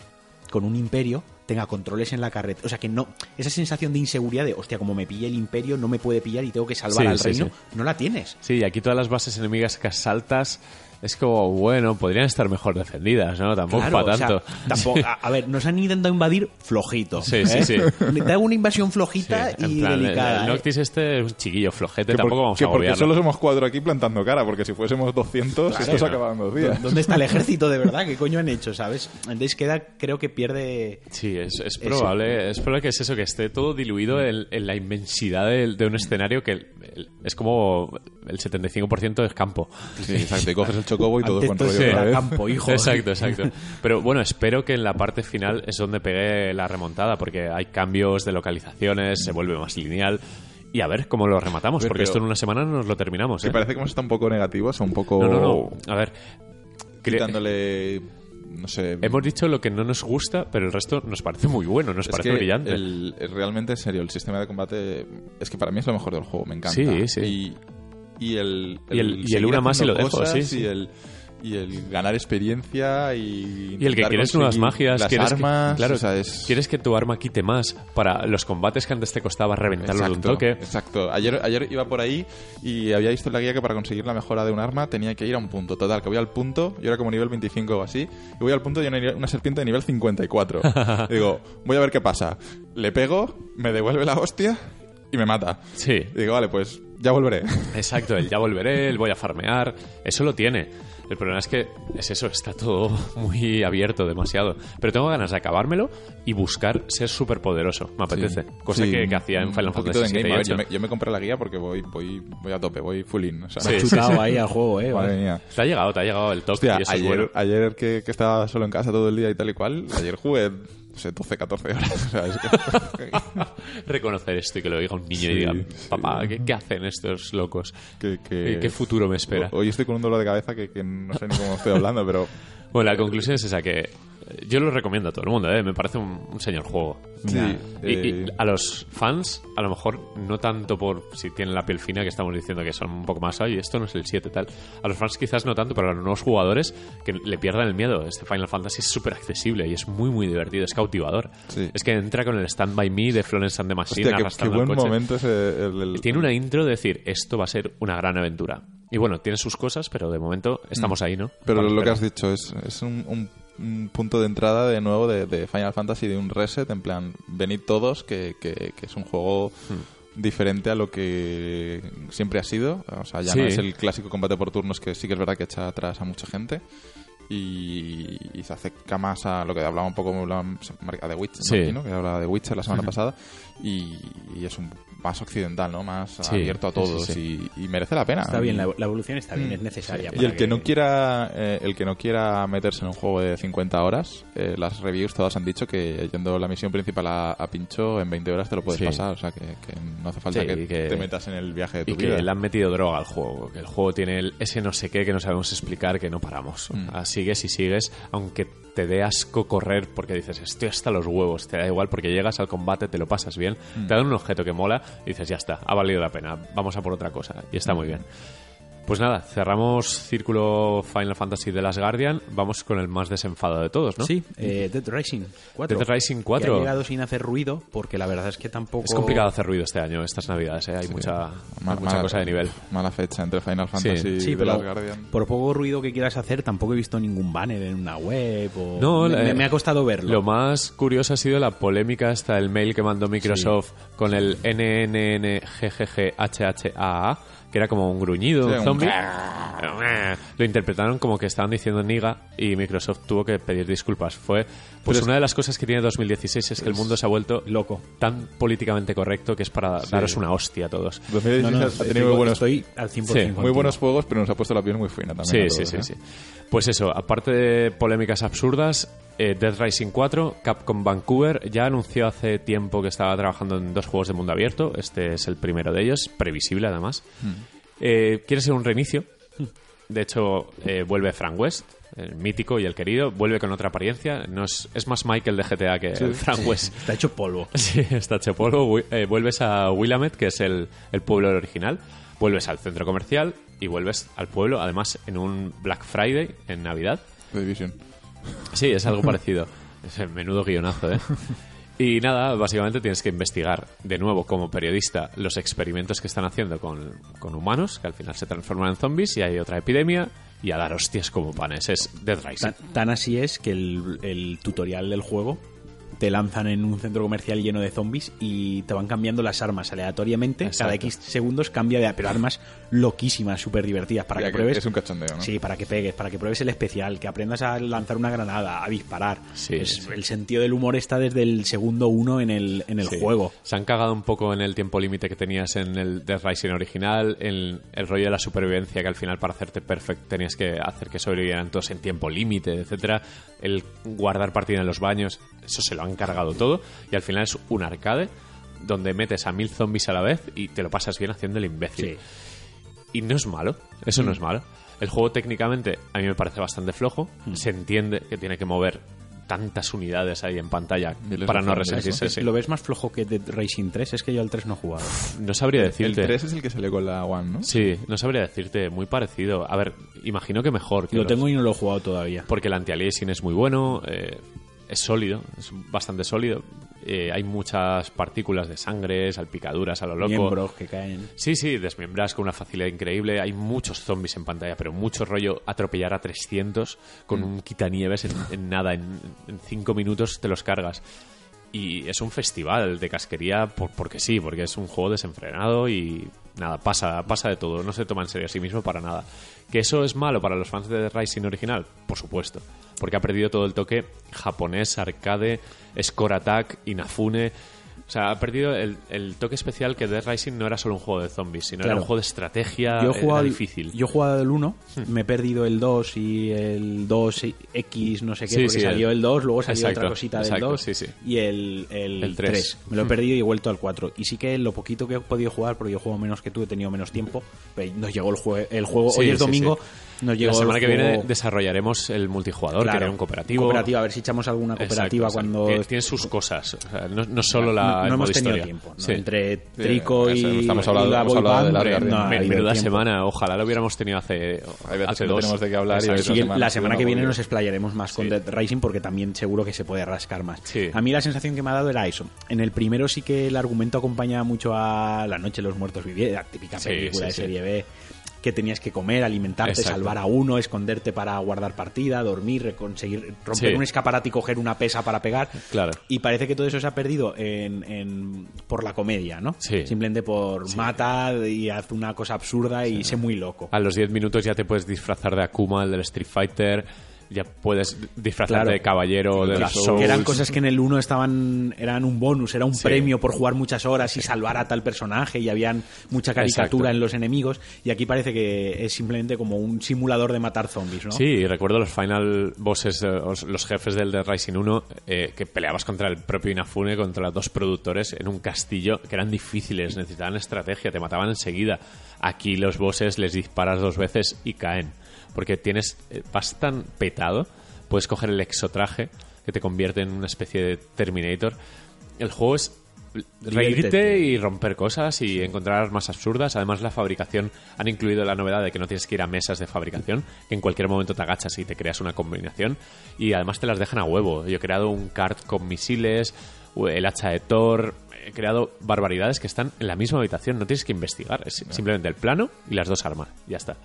con un imperio tenga controles en la carretera. O sea que no. Esa sensación de inseguridad de, hostia, como me pille el imperio, no me puede pillar y tengo que salvar Sí, al sí, reino, sí. no la tienes. Sí, y aquí todas las bases enemigas que asaltas es como, bueno, podrían estar mejor defendidas, ¿no? Tampoco Claro, para o sea, tanto. tampoco- a, a ver, nos han intentado invadir flojito. Sí, sí, ¿eh? sí. Te hago una invasión Sí, flojita y plan, el- delicada. el ¿eh? Noctis este es un chiquillo flojete, Que, por- tampoco vamos que a porque agobiarlo. solo somos cuatro aquí plantando cara, porque si fuésemos 200, Claro, esto se no. acaba en dos días. ¿Dónde está el ejército de verdad? ¿Qué coño han hecho, sabes? Entonces queda, creo que pierde... Sí, es, es Eso. probable, es probable que es eso, que esté todo diluido en, en la inmensidad de, un escenario que el- es como el 75% es campo. Sí, exacto. Y coges el chocobo y todo todo rollo vez. campo, hijo. Exacto, exacto. Pero bueno, espero que en la parte final es donde pegue la remontada, porque hay cambios de localizaciones, se vuelve más lineal. Y a ver cómo lo rematamos, porque esto en una semana nos lo terminamos. Me ¿eh? parece que hemos estado un poco negativos, un poco No, no, no. A ver, quitándole, no sé... hemos dicho lo que no nos gusta, pero el resto nos parece muy bueno, nos es parece que brillante. el- realmente, en serio, el sistema de combate es que para mí es lo mejor del juego, me encanta. Sí, sí. Y, y el, Y el- y el una más y lo dejo, sí, sí. Y el, y el ganar experiencia y... Y el que quieres nuevas magias, Las quieres que- armas, claro, o sea, es... quieres que tu arma quite más para los combates que antes te costaba reventarlos de un Exacto, toque. Exacto. Ayer, ayer iba por ahí y había visto en la guía que para conseguir la mejora de un arma tenía que ir a un punto. Total, que voy al punto, yo era como nivel 25 o así, y voy al punto y una, una serpiente de nivel 54. Digo, voy a ver qué pasa. Le pego, me devuelve la hostia y me mata. Sí, Y digo, vale, pues ya volveré. exacto, el ya volveré, el voy a farmear, eso lo tiene. El problema es que es eso, está todo muy abierto, demasiado. Pero tengo ganas de acabármelo y buscar ser súper poderoso, me apetece. Cosa Sí, que, que hacía en Final Fantasy VII yo, 8. me, yo me compré la guía porque voy, voy, voy a tope, voy full in. O sea, Sí, chutado ahí al juego, eh. Madre mía. Te ha llegado, te ha llegado el top Hostia, y eso ayer, bueno. ayer que, que estaba solo en casa todo el día y tal y cual, ayer jugué, no sé, 12, 14 horas. Reconocer esto y que lo diga un niño Sí, y diga, sí. papá, ¿qué, qué hacen estos locos? ¿Qué, qué futuro me espera? Hoy estoy con un dolor de cabeza que, que no sé ni cómo estoy hablando, pero Bueno, la conclusión es esa, que yo lo recomiendo a todo el mundo, ¿eh? me parece un, un señor juego. sí, Y, y a los fans, a lo mejor no tanto por si tienen la piel fina, que estamos diciendo que son un poco más, ay, esto no es el 7 tal. A los fans quizás no tanto, pero a los nuevos jugadores que le pierdan el miedo. Este Final Fantasy es súper accesible y es muy, muy divertido, es cautivador. Sí. Es que entra con el Stand By Me de Florence and the Machine hostia, qué, qué buen el coche. momento ese. el- el- Tiene una intro de decir, esto va a ser una gran aventura. Y bueno, tiene sus cosas, pero de momento estamos ahí, ¿no? Mm. Pero lo que has dicho es, es un, un- un punto de entrada de nuevo de, de Final Fantasy, de un reset, en plan, venid todos, que, que- que es un juego Hmm. diferente a lo que siempre ha sido. O sea, ya Sí. no es el clásico combate por turnos que sí que es verdad que echa atrás a mucha gente. Y, y se acerca más a lo que hablaba un poco a The Witcher, Sí. ¿no? que hablaba de Witcher la semana pasada y, y es un más occidental, ¿no? Más Sí, abierto a sí, todos sí. Y, y merece la pena. Está bien, la, la evolución está bien, Mm. es necesaria. Y el que no quiera eh, el que no quiera meterse en un juego de 50 horas, eh, las reviews todas han dicho que yendo la misión principal a, a Pincho en 20 horas te lo puedes Sí. pasar, o sea que, que no hace falta Sí, que, que- te metas en el viaje de tu Y que vida. le han metido droga al juego, que el juego tiene el- ese no sé qué que no sabemos explicar, que no paramos. Mm. Ah, sigues y sigues, aunque te dé asco correr porque dices, estoy hasta los huevos, te da igual porque llegas al combate, te lo pasas bien, Mm. te dan un objeto que mola y dices, ya está, ha valido la pena, vamos a por otra cosa. Y está muy bien. Pues nada, cerramos círculo Final Fantasy de las Guardian, vamos con el más desenfado de todos, ¿no? Sí, eh, Dead Rising 4. Dead Rising Que 4. ha llegado sin hacer ruido, porque la verdad es que tampoco... Es complicado hacer ruido este año, estas navidades, ¿eh? hay mucha, mucha mala- cosa de nivel. Mala fecha entre Final Fantasy y Sí, The pero Last Guardian. por poco ruido que quieras hacer, tampoco he visto ningún banner en una web o... No, me, eh, me- me ha costado verlo. Lo más curioso ha sido la polémica hasta el mail que mandó Microsoft con el NNNGGGHHAA, que era como un gruñido, Sí, un zombie. Lo interpretaron como que estaban diciendo niga y Microsoft tuvo que pedir disculpas. Fue pues una de las cosas que tiene 2016 es que el mundo se ha vuelto loco. tan políticamente correcto que es para daros una hostia a todos. 2016 No, no, ha tenido muy buenos, estoy al 100% Sí, contigo. muy buenos juegos, pero nos ha puesto la piel muy fina también. Sí, sí, sí, ¿eh? sí. Pues eso, aparte de polémicas absurdas, eh, Dead Rising 4, Capcom Vancouver ya anunció hace tiempo que estaba trabajando en dos juegos de mundo abierto. Este es el primero de ellos, previsible además. Eh, quiere ser un reinicio. De hecho, eh, vuelve Frank West, el mítico y el querido. Vuelve con otra apariencia. No es, es más Michael de GTA que Frank West. Está hecho polvo. Sí, está hecho polvo. Eh, vuelves a Willamette, que es el, el pueblo original. Vuelves al centro comercial y vuelves al pueblo, además en un Black Friday, en Navidad. The Division. Sí, es algo parecido. Es el menudo guionazo, ¿eh? Y nada, básicamente tienes que investigar de nuevo como periodista los experimentos que están haciendo con, con humanos, que al final se transforman en zombies y hay otra epidemia y a dar hostias como panes. Es Dead Rising. Tan, tan así es que el, el tutorial del juego te lanzan en un centro comercial lleno de zombies y te van cambiando las armas aleatoriamente. Cada. X segundos cambia de pero armas loquísimas, súper divertidas para Ya que que pruebes. Es un cachondeo, ¿no? Sí, para que pegues, para que pruebes el especial, que aprendas a lanzar una granada, a disparar. Sí, Es- sí. El sentido del humor está desde el segundo uno en el, en el Sí. juego. Se han cagado un poco en el tiempo límite que tenías en el Dead Rising original, en el rollo de la supervivencia, que al final para hacerte perfect tenías que hacer que sobrevivieran todos en tiempo límite, etcétera. El guardar partida en los baños, eso se lo han cargado todo. Y al final es un arcade donde metes a mil zombies a la vez y te lo pasas bien haciendo el imbécil. Sí. Y no es malo, eso no es malo. El juego técnicamente a mí me parece bastante flojo. Se entiende que tiene que mover tantas unidades ahí en pantalla para no resistirse. sí. ¿Lo ves más flojo que Dead Racing 3? Es que yo al 3 no he jugado. No sabría El decirte. 3 es el que salió con la One, ¿no? Sí, no sabría decirte, muy parecido. A ver, imagino que mejor. Que Lo los- tengo y no lo he jugado todavía. Porque el anti-aliasing es muy bueno, eh, es sólido, es bastante sólido. Eh, hay muchas partículas de sangre, salpicaduras a lo loco. Miembros que caen. Sí, sí, desmembras con una facilidad increíble. Hay muchos zombies en pantalla, pero mucho rollo atropellar a 300 con un quitanieves en, en nada, en, en cinco minutos te los cargas. Y es un festival de casquería por- porque sí, porque es un juego desenfrenado y nada, pasa, pasa de todo. No se toma en serio a sí mismo para nada. ¿Que eso es malo para los fans de The Rising original? Por supuesto. Porque ha perdido todo el toque japonés, arcade, score attack, Inafune. O sea, ha perdido el, el toque especial que Dead Rising no era solo un juego de zombies, sino era Claro. un juego de estrategia. Yo he era jugado, el- difícil. Yo he jugado el 1, me he perdido el 2 y el 2X, no sé qué, Sí, porque sí, salió el- el 2, luego salió Exacto, otra cosita del exacto, 2 sí, sí. y el, el, El 3. 3. Me lo he perdido y he vuelto al 4. Y sí que lo poquito que he podido jugar, porque yo juego menos que tú, he tenido menos tiempo, pero nos llegó el, jue- el juego. Hoy es domingo. Nos llegó La semana que viene desarrollaremos el multijugador, Claro, que era un cooperativo. Cooperativa, a ver si echamos alguna cooperativa Exacto, cuando. tiene sus cosas. O sea, no, no solo la. no, no hemos tenido historia. tiempo. ¿no? Sí. Entre Trico y, estamos y hablando- la hemos hablado de band, la hombre, Guardian. no Men- Menuda tiempo. semana. Ojalá lo hubiéramos tenido hace. Hay veces hace dos. tenemos de qué hablar y Sí, semana la semana que viene nos explayaremos más con Sí. Dead Rising porque también seguro que se puede rascar más. Sí. A mí la sensación que me ha dado era eso. En el primero sí que el argumento acompaña mucho a La Noche de los Muertos Vivientes, la típica película de serie B que tenías que comer, alimentarte, Exacto. salvar a uno, esconderte para guardar partida, dormir, conseguir romper Sí. un escaparate y coger una pesa para pegar. Claro. Y parece que todo eso se ha perdido en, en- por la comedia, ¿no? Sí. Simplemente por mata y haz una cosa absurda y sé muy loco. A los 10 minutos ya te puedes disfrazar de Akuma, el del Street Fighter. Ya puedes disfrazarte Claro. de caballero, de Que- la que Souls. eran cosas que en el 1 estaban eran un bonus, era un Sí. premio por jugar muchas horas y salvar a tal personaje y habían mucha caricatura Exacto. en los enemigos y aquí parece que es simplemente como un simulador de matar zombies, ¿no? Sí, recuerdo los final bosses, eh, os- los jefes del Dead Rising 1, eh, que peleabas contra el propio Inafune, contra dos productores en un castillo, que eran difíciles, necesitaban estrategia, te mataban enseguida. Aquí los bosses les disparas dos veces y caen, porque tienes, eh, vas tan petado, puedes coger el exotraje, que te convierte en una especie de Terminator. El juego es reírte y romper cosas y encontrar armas absurdas. Además, la fabricación han incluido la novedad de que no tienes que ir a mesas de fabricación, que en cualquier momento te agachas y te creas una combinación. Y además te las dejan a huevo. Yo he creado un kart con misiles, el hacha de Thor. He creado barbaridades que están en la misma habitación. No tienes que investigar. Es simplemente el plano y las dos armas. Ya está.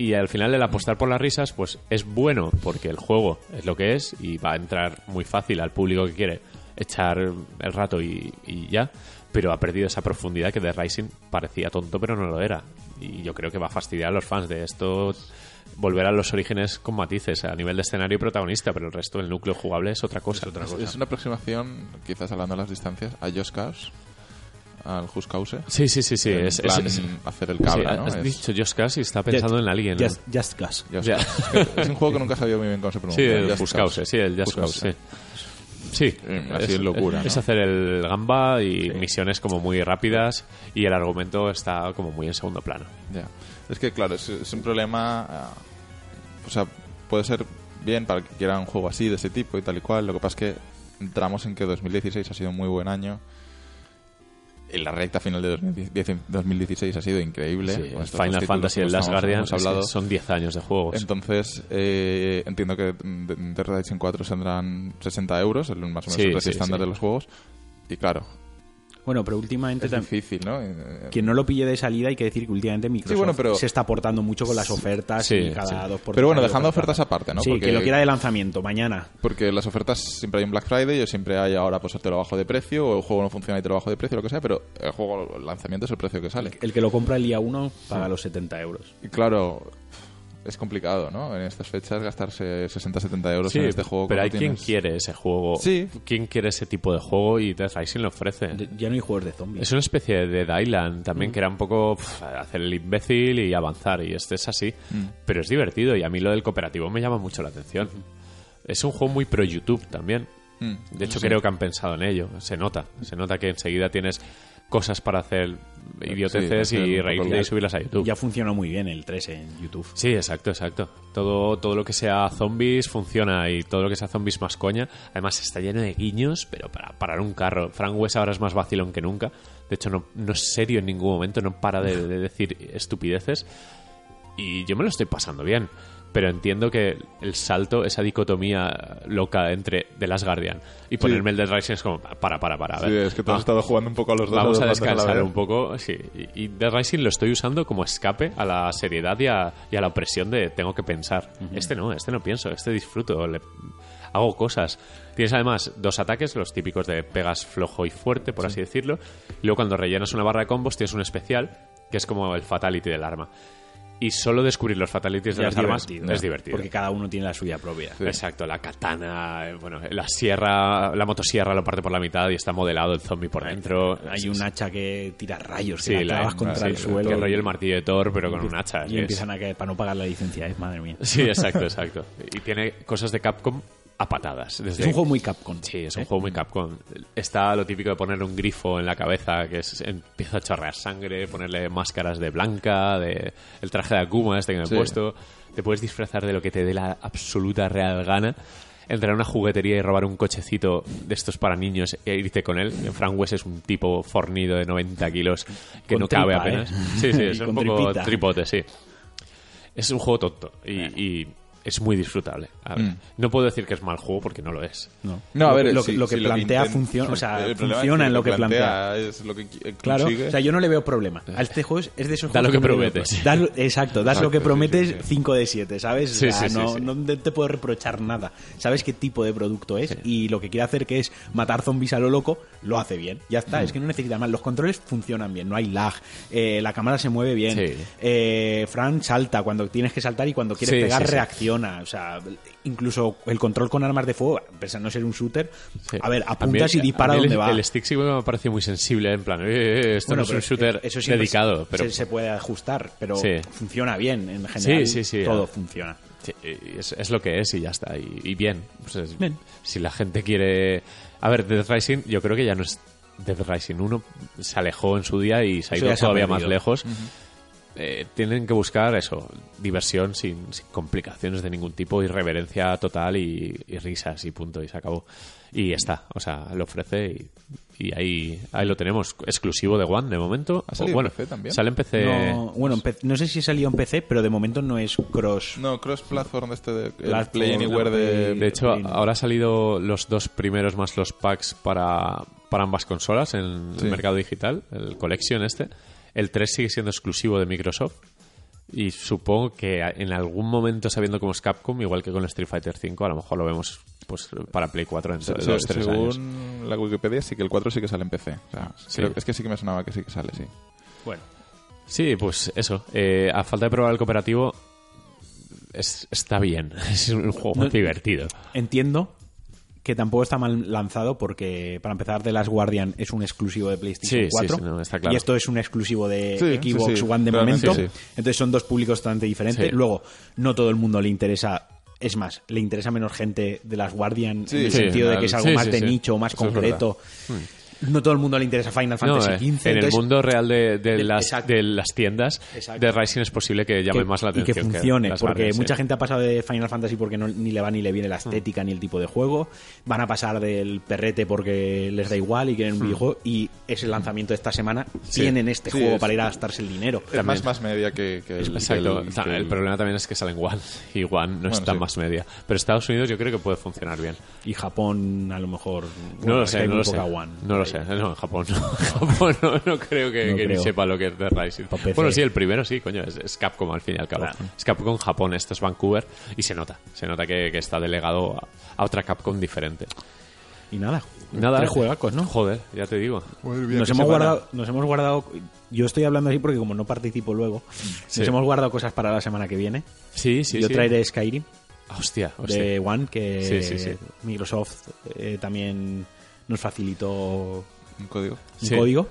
Y al final el apostar por las risas, pues es bueno porque el juego es lo que es y va a entrar muy fácil al público que quiere echar el rato y, y ya. pero ha perdido esa profundidad que The Rising parecía tonto, pero no lo era. Y yo creo que va a fastidiar a los fans de esto volver a los orígenes con matices a nivel de escenario y protagonista, pero el resto del núcleo jugable es otra cosa. Es una aproximación, quizás hablando de las distancias, a Just Cause, al Just Cause. Sí, sí, sí, sí. Es, plan, es- es- hacer el cable, sí, ¿no? Has Es- dicho Just Cause y está pensando en alguien. ¿no? Just, Just Cause. Just. Cause. Es, es un juego que nunca he sabido muy bien cómo se Sí, pronuncia. el Just Just Cause, sí, el Just Just Cause, Cause, sí. Sí, Mm, así en locura, Es ¿no? hacer el gamba y misiones como muy rápidas y el argumento está como muy en segundo plano. Ya. Es que, claro, es, es un problema. ah, o sea, puede ser bien para que quiera un juego así, de ese tipo y tal y cual. Lo que pasa es que entramos en que 2016 ha sido un muy buen año. Y la recta final de 2010 2016 ha sido increíble. Sí, Final títulos Fantasy y el Last Guardian hablado. son 10 años de juegos. Entonces, eh, entiendo que de, de Red Rising 4 saldrán 60 euros, el más o menos Sí, el precio estándar sí. de los juegos. Y claro, Bueno, pero últimamente es difícil, ¿no? Eh, quien no lo pille de salida hay que decir que últimamente Microsoft bueno, pero- se está aportando mucho con las ofertas Sí, y cada sí. dos por Pero bueno, dejando ofertas aparte, ¿no? Sí, Porque- que lo quiera de lanzamiento mañana. Porque las ofertas siempre hay un Black Friday o siempre hay ahora pues te lo bajo de precio o el juego no funciona y te lo bajo de precio, lo que sea, pero el juego, el lanzamiento es el precio que sale. El que lo compra el día 1 paga los 70 euros. Y claro, es complicado, ¿no? En estas fechas gastarse 60-70 euros Sí, en este juego. pero hay quien quiere ese juego. Sí. ¿Quién quiere ese tipo de juego? Y Death Rising lo ofrece. Ya no hay juegos de zombies. Es una especie de Dead Island Mm. también, que era un poco pf, hacer el imbécil y avanzar, y este es así. Mm. Pero es divertido, y a mí lo del cooperativo me llama mucho la atención. Es un juego muy pro YouTube también. Mm, De hecho, sí. creo que han pensado en ello. Se nota. Se nota que enseguida tienes cosas para hacer idioteces Sí, y reírte y subirlas a YouTube. Ya funcionó muy bien el 3 en YouTube. Sí, exacto, exacto. Todo, todo lo que sea zombies funciona y todo lo que sea zombies más coña. Además está lleno de guiños, pero para parar un carro. Frank West ahora es más vacilón que nunca. De hecho, no, no es serio en ningún momento, no para de, de decir estupideces. Y yo me lo estoy pasando bien. Pero entiendo que el salto, esa dicotomía loca entre The Last Guardian y ponerme el Dead Rising es como, para, para, para. a Sí, ver. es que tú has Ah, estado jugando un poco a los dos. Vamos a descansar un poco, sí. Y, y Dead Rising lo estoy usando como escape a la seriedad y a, y a la opresión de tengo que pensar. Este no, este no pienso, este disfruto, le- hago cosas. Tienes además dos ataques, los típicos de pegas flojo y fuerte, por así decirlo. Y luego cuando rellenas una barra de combos tienes un especial, que es como el fatality del arma. Y solo descubrir los fatalities de Ya las es armas divertido. es divertido. Porque cada uno tiene la suya propia. Exacto, la katana, eh, bueno, la sierra, la motosierra lo parte por la mitad y está modelado el zombie por dentro. Hay un hacha que tira rayos, Sí, que la clavas contra sí, el suelo. Que rollo el martillo de Thor, pero con un hacha. Y es- empiezan a caer para no pagar la licencia, ¿eh? madre mía. Sí, exacto, exacto. Y tiene cosas de Capcom a patadas. Desde... Es un juego muy Capcom. Sí, es un ¿eh? juego muy Capcom. Está lo típico de ponerle un grifo en la cabeza que es, empieza a chorrear sangre, ponerle máscaras de blanca, de el traje de Akuma este que me he Sí. puesto. Te puedes disfrazar de lo que te dé la absoluta real gana. Entrar a una juguetería y robar un cochecito de estos para niños e irte con él. Frank West es un tipo fornido de 90 kilos que Con no cabe apenas. ¿eh? Sí, sí, es un poco tripita. tripote, sí. Es un juego tonto y, y es muy disfrutable. A ver, Mm. No puedo decir que es mal juego porque no lo es. No, No, a Lo- ver, lo, si- lo que si plantea funciona, o sea, funciona en lo que plantea. Es lo que qui- Claro, consigue. o sea, yo no le veo problema. A este juego es, es de esos Da lo que prometes. Das- exacto, das lo que prometes sí, sí. 5 de 7, ¿sabes? O Sí, sea, sí, sí, no, sí. no te puedo reprochar nada. Sabes qué tipo de producto es y lo que quiere hacer que es matar zombies a lo loco, lo hace bien. Ya Mm. está, es que no necesita más. Los controles funcionan bien, no hay lag, eh, la cámara se mueve bien. Sí. Eh, Fran salta cuando tienes que saltar y cuando quieres Sí, pegar sí, O sea, incluso el control con armas de fuego, no ser un shooter, Sí. a ver, A mí apuntas el- y dispara a mí el- donde va. El stick sí me parece muy sensible, en plan, eh, eh, esto no es un shooter eso dedicado, se, pero se, se puede ajustar, pero Sí. funciona bien en general. Sí, Todo funciona. Es, es lo que es y ya está. Y, y bien. Pues es- Bien. Si la gente quiere. A ver, Death Rising, yo creo que ya no es. Death Rising 1 se alejó en su día y se ha ido todavía más lejos. Eh, tienen que buscar eso, diversión sin, sin complicaciones de ningún tipo, irreverencia total y, y risas y punto, y se acabó. Y está, o sea, lo ofrece y, y ahí, ahí lo tenemos, exclusivo de One de momento. ¿Ha salido O, bueno, en PC también? Sale en PC. No, bueno, en no sé si salió en PC, pero de momento no es cross. No, cross-platform este de el Platform, Play Anywhere de... De hecho, Play, ahora han salido los dos primeros más los packs para, para ambas consolas en Sí. el mercado digital, el Collection este. El 3 sigue siendo exclusivo de Microsoft Y supongo que en algún momento, sabiendo cómo es Capcom, igual que con Street Fighter V, a lo mejor lo vemos pues para Play 4 en Se- dos, se- tres según años. la Wikipedia, sí que el 4 sí que sale en PC. O sea, Sí. creo- es que sí que me sonaba que sí que sale, sí. Bueno, Sí, pues eso. Eh, a falta de probar el cooperativo, es- está bien. Es un juego No- divertido. entiendo que tampoco está mal lanzado porque, para empezar, The Last Guardian es un exclusivo de PlayStation Sí, sí, 4 sí, no, está claro. y esto es un exclusivo de Sí, Xbox sí, sí, One de momento. sí. Entonces son dos públicos totalmente diferentes. Sí. Luego, no todo el mundo le interesa... Es más, le interesa menos gente de las Guardian Sí, en el sí, sentido de que es algo Sí, más sí, de sí. nicho, más Eso es concreto. No todo el mundo le interesa Final No, Fantasy eh, XV. en el mundo real de, de de- las, de las tiendas Exacto. de Rising es posible que llame que- más la y que atención. funcione, porque mucha sí. gente ha pasado de Final Fantasy porque no, ni le va ni le viene la estética ni el tipo de juego, van a pasar del perrete porque les da igual y quieren un videojuego y es el lanzamiento de esta semana, Sí. tienen este Sí, juego es- para ir a gastarse el dinero. Es más más media que, que el, Exacto. que el- O sea, que el el- problema también es que salen One y One no Bueno, está sí. más media. Pero Estados Unidos yo creo que puede funcionar bien. Y Japón a lo mejor... No lo sé, no lo sé. poca One. No lo sé. No, en Japón no. Japón no, no creo que, No que ni sepa lo que es The Rising. Bueno, sí, el primero sí, coño. Es, es Capcom al fin y al cabo. Claro. Es Capcom Japón, esto es Vancouver. Y se nota. Se nota que, que está delegado a, a otra Capcom diferente. Y nada, Nada. tres juegacos, ¿no? Joder, ya te digo. Muy bien, Nos hemos, guardado, nos hemos guardado... Yo estoy hablando así porque como no participo luego, Sí. nos hemos guardado cosas para la semana que viene. Sí, sí, Yo sí. traeré Skyrim. Hostia, hostia. de One que Sí, sí, sí. Microsoft eh, también nos facilitó Un código. un Sí. código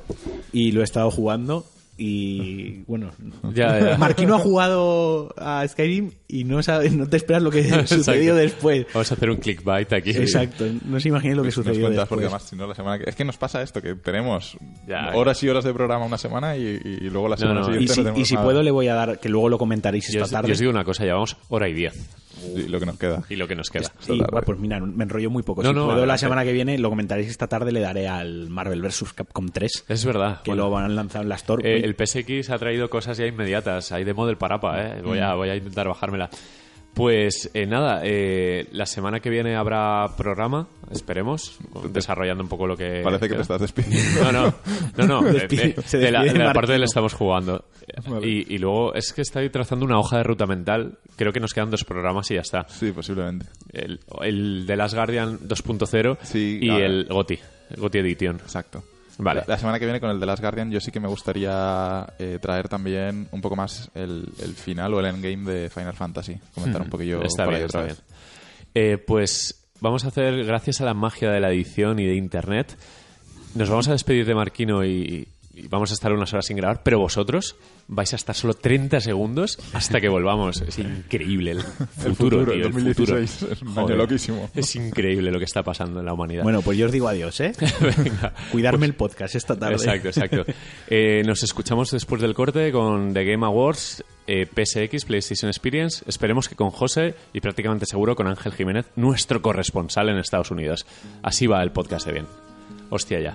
y lo he estado jugando y bueno Ya, ya. Marquino ha jugado a Skyrim y no sabe, no te esperas lo que sucedió Exacto. después Vamos a hacer un clickbait aquí. exacto no se imagina lo que Nos sucedió cuentas, porque después además, si no, la semana que... Es que nos pasa esto, que tenemos Ya, horas y horas de programa una semana y, y luego la No, semana no, siguiente y si, no tenemos y si nada. puedo le voy a dar que luego lo comentaréis Yo esta os, tarde yo os digo una cosa, llevamos hora y diez. Y lo que nos queda. Y lo que nos queda. y, bueno, pues mira, me enrollo muy poco. No, si no, puedo la semana que viene, lo comentaréis esta tarde, le daré al Marvel vs. Capcom 3, Es verdad. que Bueno, lo van a lanzar en la Store. eh, el PSX ha traído cosas ya inmediatas. Hay demo del Parapa, ¿eh? Voy Mm. a, voy a intentar bajármela. Pues eh, nada, eh, la semana que viene habrá programa, esperemos, desarrollando un poco lo que... Parece que te estás despidiendo. No, no, no, no. de, Despide- de- se de la, despide de la parte estamos jugando. Vale. Y, y luego es que estoy trazando una hoja de ruta mental. Creo que nos quedan dos programas y ya está. Sí, posiblemente. El, el de Last Guardian 2.0 Sí, y ahora. el GOTI, GOTI Edition. Exacto. Vale. La, la semana que viene con el de Last Guardian yo sí que me gustaría eh, traer también un poco más el, el final o el endgame de Final Fantasy. Comentar un poquillo Está por bien, ahí otra está vez. bien. Eh, pues vamos a hacer, gracias a la magia de la edición y de internet, nos vamos a despedir de Marquino y, y vamos a estar unas horas sin grabar, pero vosotros vais a estar solo 30 segundos hasta que volvamos. Es increíble el futuro, futuro, tío, el el 2016, futuro. es un año loquísimo. Es increíble lo que está pasando en la humanidad. Bueno, pues yo os digo adiós, ¿eh? Venga. Cuidarme el podcast esta tarde. Exacto, exacto. Eh, nos escuchamos después del corte con The Game Awards, eh, PSX, PlayStation Experience. Esperemos que con José y prácticamente seguro con Ángel Jiménez, nuestro corresponsal en Estados Unidos. Así va el podcast de bien. Hostia ya.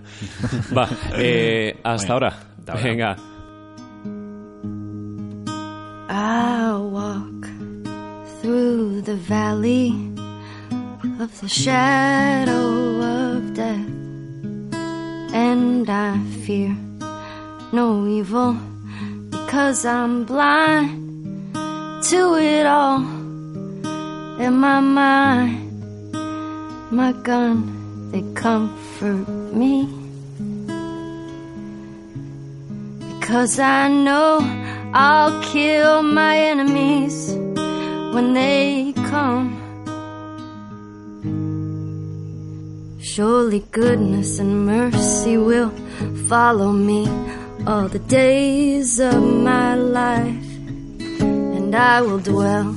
Va, eh, hasta Bueno, ahora. hasta ahora. Venga. I'll walk through the valley of the shadow of death, and I fear no evil because I'm blind to it all. In my mind, my gun, they comfort me. Because I know I'll kill my enemies when they come. Surely goodness and mercy will follow me all the days of my life, and I will dwell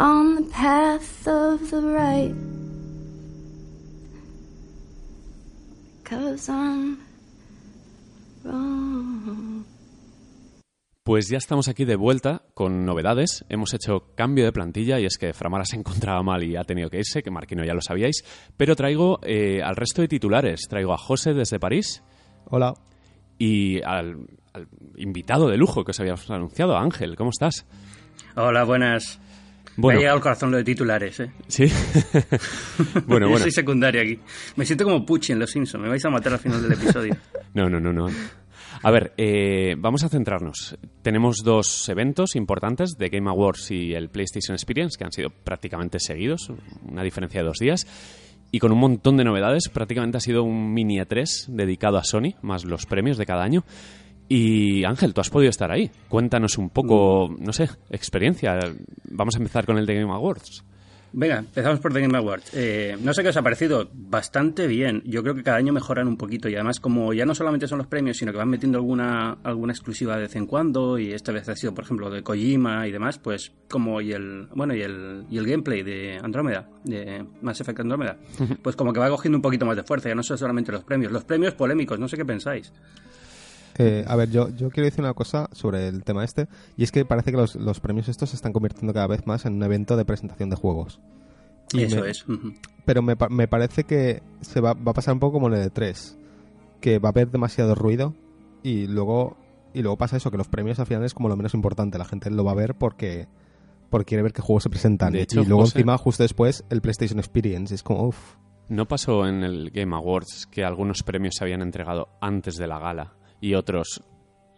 on the path of the right because I'm wrong. Pues ya estamos aquí de vuelta con novedades. Hemos hecho cambio de plantilla y es que Framara se encontraba mal y ha tenido que irse, que Marquino ya lo sabíais. Pero traigo eh, al resto de titulares. Traigo a José desde París Hola. y al, al invitado de lujo que os habíamos anunciado, Ángel. ¿Cómo estás? Hola, buenas. Me Bueno. ha llegado al corazón lo de titulares, ¿eh? Sí. bueno, Yo bueno. soy secundario aquí. Me siento como Pucci en Los Simpsons. Me vais a matar al final del episodio. No, no, no, no. A ver, eh, vamos a centrarnos. Tenemos dos eventos importantes, The Game Awards y el PlayStation Experience, que han sido prácticamente seguidos, una diferencia de dos días, y con un montón de novedades. Prácticamente ha sido un mini E3 dedicado a Sony, más los premios de cada año. Y Ángel, tú has podido estar ahí. Cuéntanos un poco, no sé, experiencia. Vamos a empezar con el The Game Awards. Venga, empezamos por The Game Awards. Eh, no sé qué os ha parecido. Bastante bien. Yo creo que cada año mejoran un poquito. Y además, como ya no solamente son los premios, sino que van metiendo alguna, alguna exclusiva de vez en cuando. Y esta vez ha sido, por ejemplo, de Kojima y demás. Pues como y el, bueno, y el, y el gameplay de Andrómeda, de Mass Effect Andrómeda. Pues como que va cogiendo un poquito más de fuerza. Ya no son solamente los premios. Los premios polémicos, no sé qué pensáis. Eh, a ver, yo, yo quiero decir una cosa sobre el tema este, y es que parece que los, los premios estos se están convirtiendo cada vez más en un evento de presentación de juegos. Y Eso me- es. Pero me, me parece que se va, va a pasar un poco como en el de 3 que va a haber demasiado ruido y luego y luego pasa eso, que los premios al final es como lo menos importante, la gente lo va a ver porque, porque quiere ver qué juegos se presentan. De hecho, y luego José- encima, justo después, el PlayStation Experience, es como, uff. ¿No pasó en el Game Awards que algunos premios se habían entregado antes de la gala y otros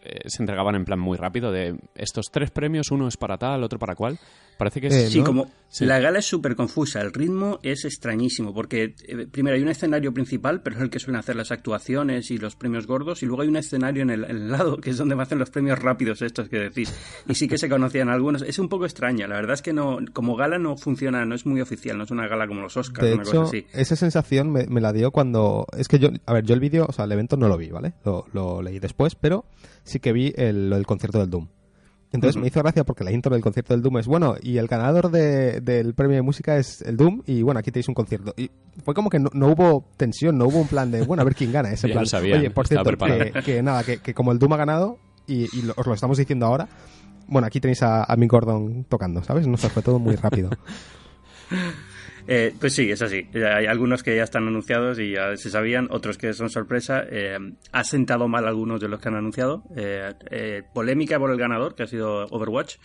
eh, se entregaban en plan muy rápido de estos tres premios, uno es para tal, otro para cual? Parece que es... Eh, Sí, ¿no? como Sí. la gala es súper confusa, el ritmo es extrañísimo, porque eh, primero hay un escenario principal, pero es el que suelen hacer las actuaciones y los premios gordos, y luego hay un escenario en el, en el lado, que es donde hacen los premios rápidos estos que decís. Y sí que se conocían algunos. Es un poco extraña, la verdad es que no, como gala no funciona, no es muy oficial, no es una gala como los Oscars, De una hecho, cosa así. esa sensación me, me la dio cuando... Es que yo, a ver, yo el vídeo, o sea, el evento no lo vi, ¿vale? Lo, lo leí después, pero sí que vi el, lo del concierto del Doom. Entonces me hizo gracia porque la intro del concierto del Doom es, bueno, y el ganador de- del premio de música es el Doom, y bueno, aquí tenéis un concierto. Y fue como que no, no hubo tensión, no hubo un plan de, bueno, a ver quién gana. Ese plan, sabían, oye, por cierto, que, nada, que, que como el Doom ha ganado, y, y lo- os lo estamos diciendo ahora, bueno, aquí tenéis a, a Mick Gordon tocando, ¿sabes? No sé, fue todo muy rápido. Eh, pues sí, es así. Hay algunos que ya están anunciados y ya se sabían, otros que son sorpresa. Eh, ha sentado mal algunos de los que han anunciado. Eh, eh, polémica por el ganador, que ha sido Overwatch.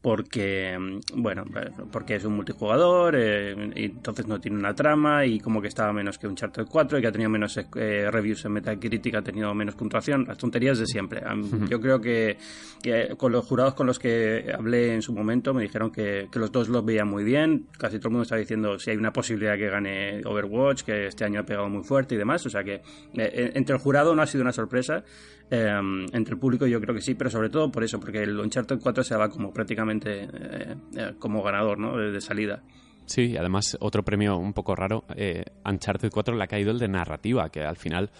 Porque, mm, bueno, eh, porque es un multijugador, eh, y entonces no tiene una trama y como que estaba menos que un Charter 4 y que ha tenido menos eh, reviews en Metacritic, ha tenido menos puntuación, las tonterías de siempre. Yo creo que, que con los jurados con los que hablé en su momento me dijeron que, que los dos los veían muy bien, casi todo el mundo estaba diciendo si hay una posibilidad que gane Overwatch, que este año ha pegado muy fuerte y demás, o sea que eh, entre el jurado no ha sido una sorpresa, eh, entre el público yo creo que sí, pero sobre todo por eso, porque el Uncharted 4 se va como prácticamente eh, eh, como ganador ¿no? de, de salida. Sí, y además otro premio un poco raro, eh, Uncharted 4 le ha caído el de narrativa, que al final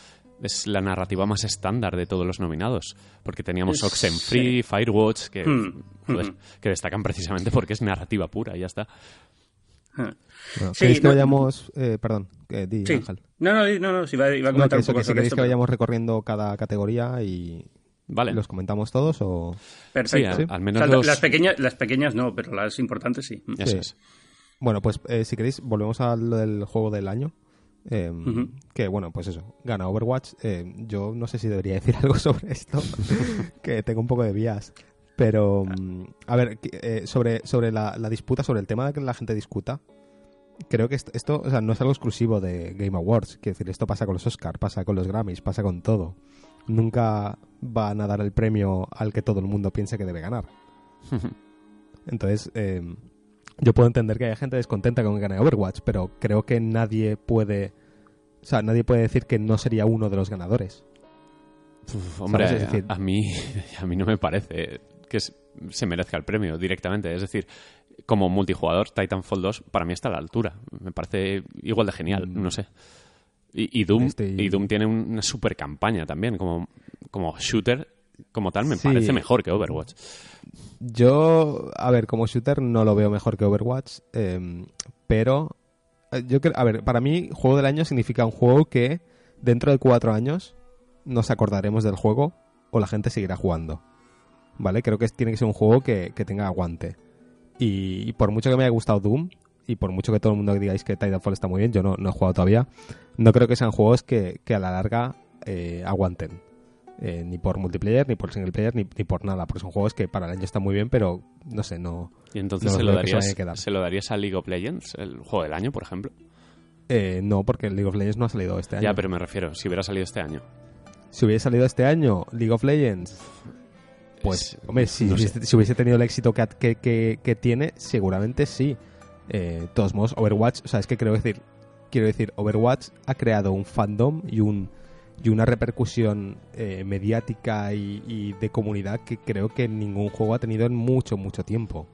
es la narrativa más estándar de todos los nominados, porque teníamos Oxenfree, Firewatch, que, Hmm, joder, hmm. que destacan precisamente porque es narrativa pura y ya está. Bueno, Sí, ¿Queréis que no- vayamos... eh, perdón, eh, di, Sí. Ángel. No, no, no, no, si iba, iba a No, comentar que un eso, poco que si sobre queréis esto. que pero- vayamos recorriendo cada categoría y Vale. los comentamos todos o... Perfecto. Sí, al- al menos O sea, los- las, pequeñas, las pequeñas no, pero las importantes sí. Eso Sí. es. Bueno, pues eh, si queréis, volvemos al del juego del año. eh, Ujú. Que bueno, pues eso, gana Overwatch. Eh, yo no sé si debería decir algo sobre esto, que tengo un poco de vías. Pero, mm, a ver, eh, sobre, sobre la, la disputa, sobre el tema de que la gente discuta, creo que esto, esto, o sea, no es algo exclusivo de Game Awards. Quiero decir, esto pasa con los Oscars, pasa con los Grammys, pasa con todo. Nunca van a dar el premio al que todo el mundo piense que debe ganar. Entonces, eh, yo puedo entender que haya gente descontenta con que gane Overwatch, pero creo que nadie puede. O sea, nadie puede decir que no sería uno de los ganadores. Uf, hombre, ¿Sabes? Es decir- a, a mí, a mí no me parece que se merezca el premio directamente. Es decir, como multijugador, Titanfall 2 para mí está a la altura. Me parece igual de genial, no sé. Y, y Doom, Estoy- y Doom tiene una super campaña también, como, como shooter, como tal, me Sí. parece mejor que Overwatch. Yo, a ver, como shooter no lo veo mejor que Overwatch, eh, pero eh, yo creo, a ver, para mí juego del año significa un juego que dentro de cuatro años nos acordaremos del juego o la gente seguirá jugando. ¿vale? Creo que tiene que ser un juego que, que tenga aguante. Y, y por mucho que me haya gustado Doom, y por mucho que todo el mundo digáis que Titanfall está muy bien, yo no, no he jugado todavía, no creo que sean juegos que, que a la larga eh, aguanten. Eh, ni por multiplayer, ni por single player, ni, ni por nada, porque son juegos que para el año están muy bien, pero no sé, no... Y entonces No se, lo creo que se darías, se lo darías a League of Legends, el juego del año, por ejemplo. Eh, no, porque League of Legends no ha salido este año. Ya, pero me refiero, si hubiera salido este año. Si hubiese salido este año League of Legends, pues, Es- hombre, si, no hubiese, si hubiese tenido el éxito que, que, tiene, seguramente sí. Eh, todos modos, Overwatch, o sea, es que creo decir, quiero decir, Overwatch ha creado un fandom y un y una repercusión eh, mediática y, de comunidad que creo que ningún juego ha tenido en mucho, mucho tiempo.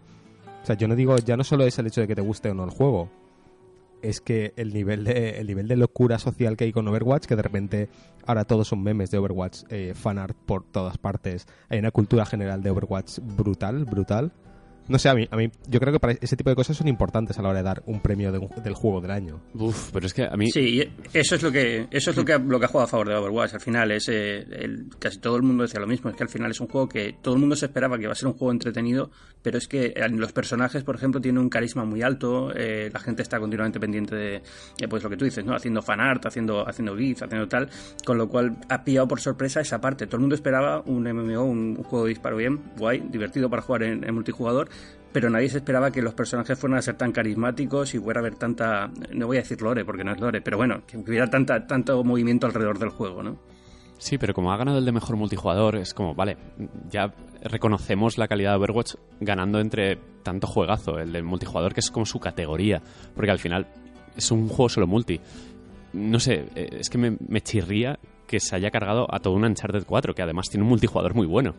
O sea, yo no digo, ya no solo es el hecho de que te guste o no el juego, es que el nivel de el nivel de locura social que hay con Overwatch, que de repente ahora todos son memes de Overwatch, eh, fanart por todas partes, hay una cultura general de Overwatch brutal, brutal. No sé, a mí, a mí yo creo que para ese tipo de cosas son importantes a la hora de dar un premio de un- del juego del año. Uf, pero es que a mí... Sí, eso es lo que eso es lo que ha, lo que ha jugado a favor de Overwatch. Al final es eh, el- casi todo el mundo decía lo mismo, es que al final es un juego que todo el mundo se esperaba que iba a ser un juego entretenido, pero es que eh, los personajes, por ejemplo, tienen un carisma muy alto, eh, la gente está continuamente pendiente de eh, pues lo que tú dices, ¿no? Haciendo fanart, haciendo haciendo gifs, haciendo tal, con lo cual ha pillado por sorpresa esa parte. Todo el mundo esperaba un MMO, un, un juego de disparo bien, guay, divertido para jugar en, en multijugador, pero nadie se esperaba que los personajes fueran a ser tan carismáticos y fuera a haber tanta, no voy a decir lore porque no es lore, pero bueno, que hubiera tanta, tanto movimiento alrededor del juego, ¿no? Sí, pero como ha ganado el de mejor multijugador, es como, vale, ya reconocemos la calidad de Overwatch ganando entre tanto juegazo, el del multijugador, que es como su categoría, porque al final es un juego solo multi. No sé, eh, es que me, me chirría que se haya cargado a todo un Uncharted 4, que además tiene un multijugador muy bueno.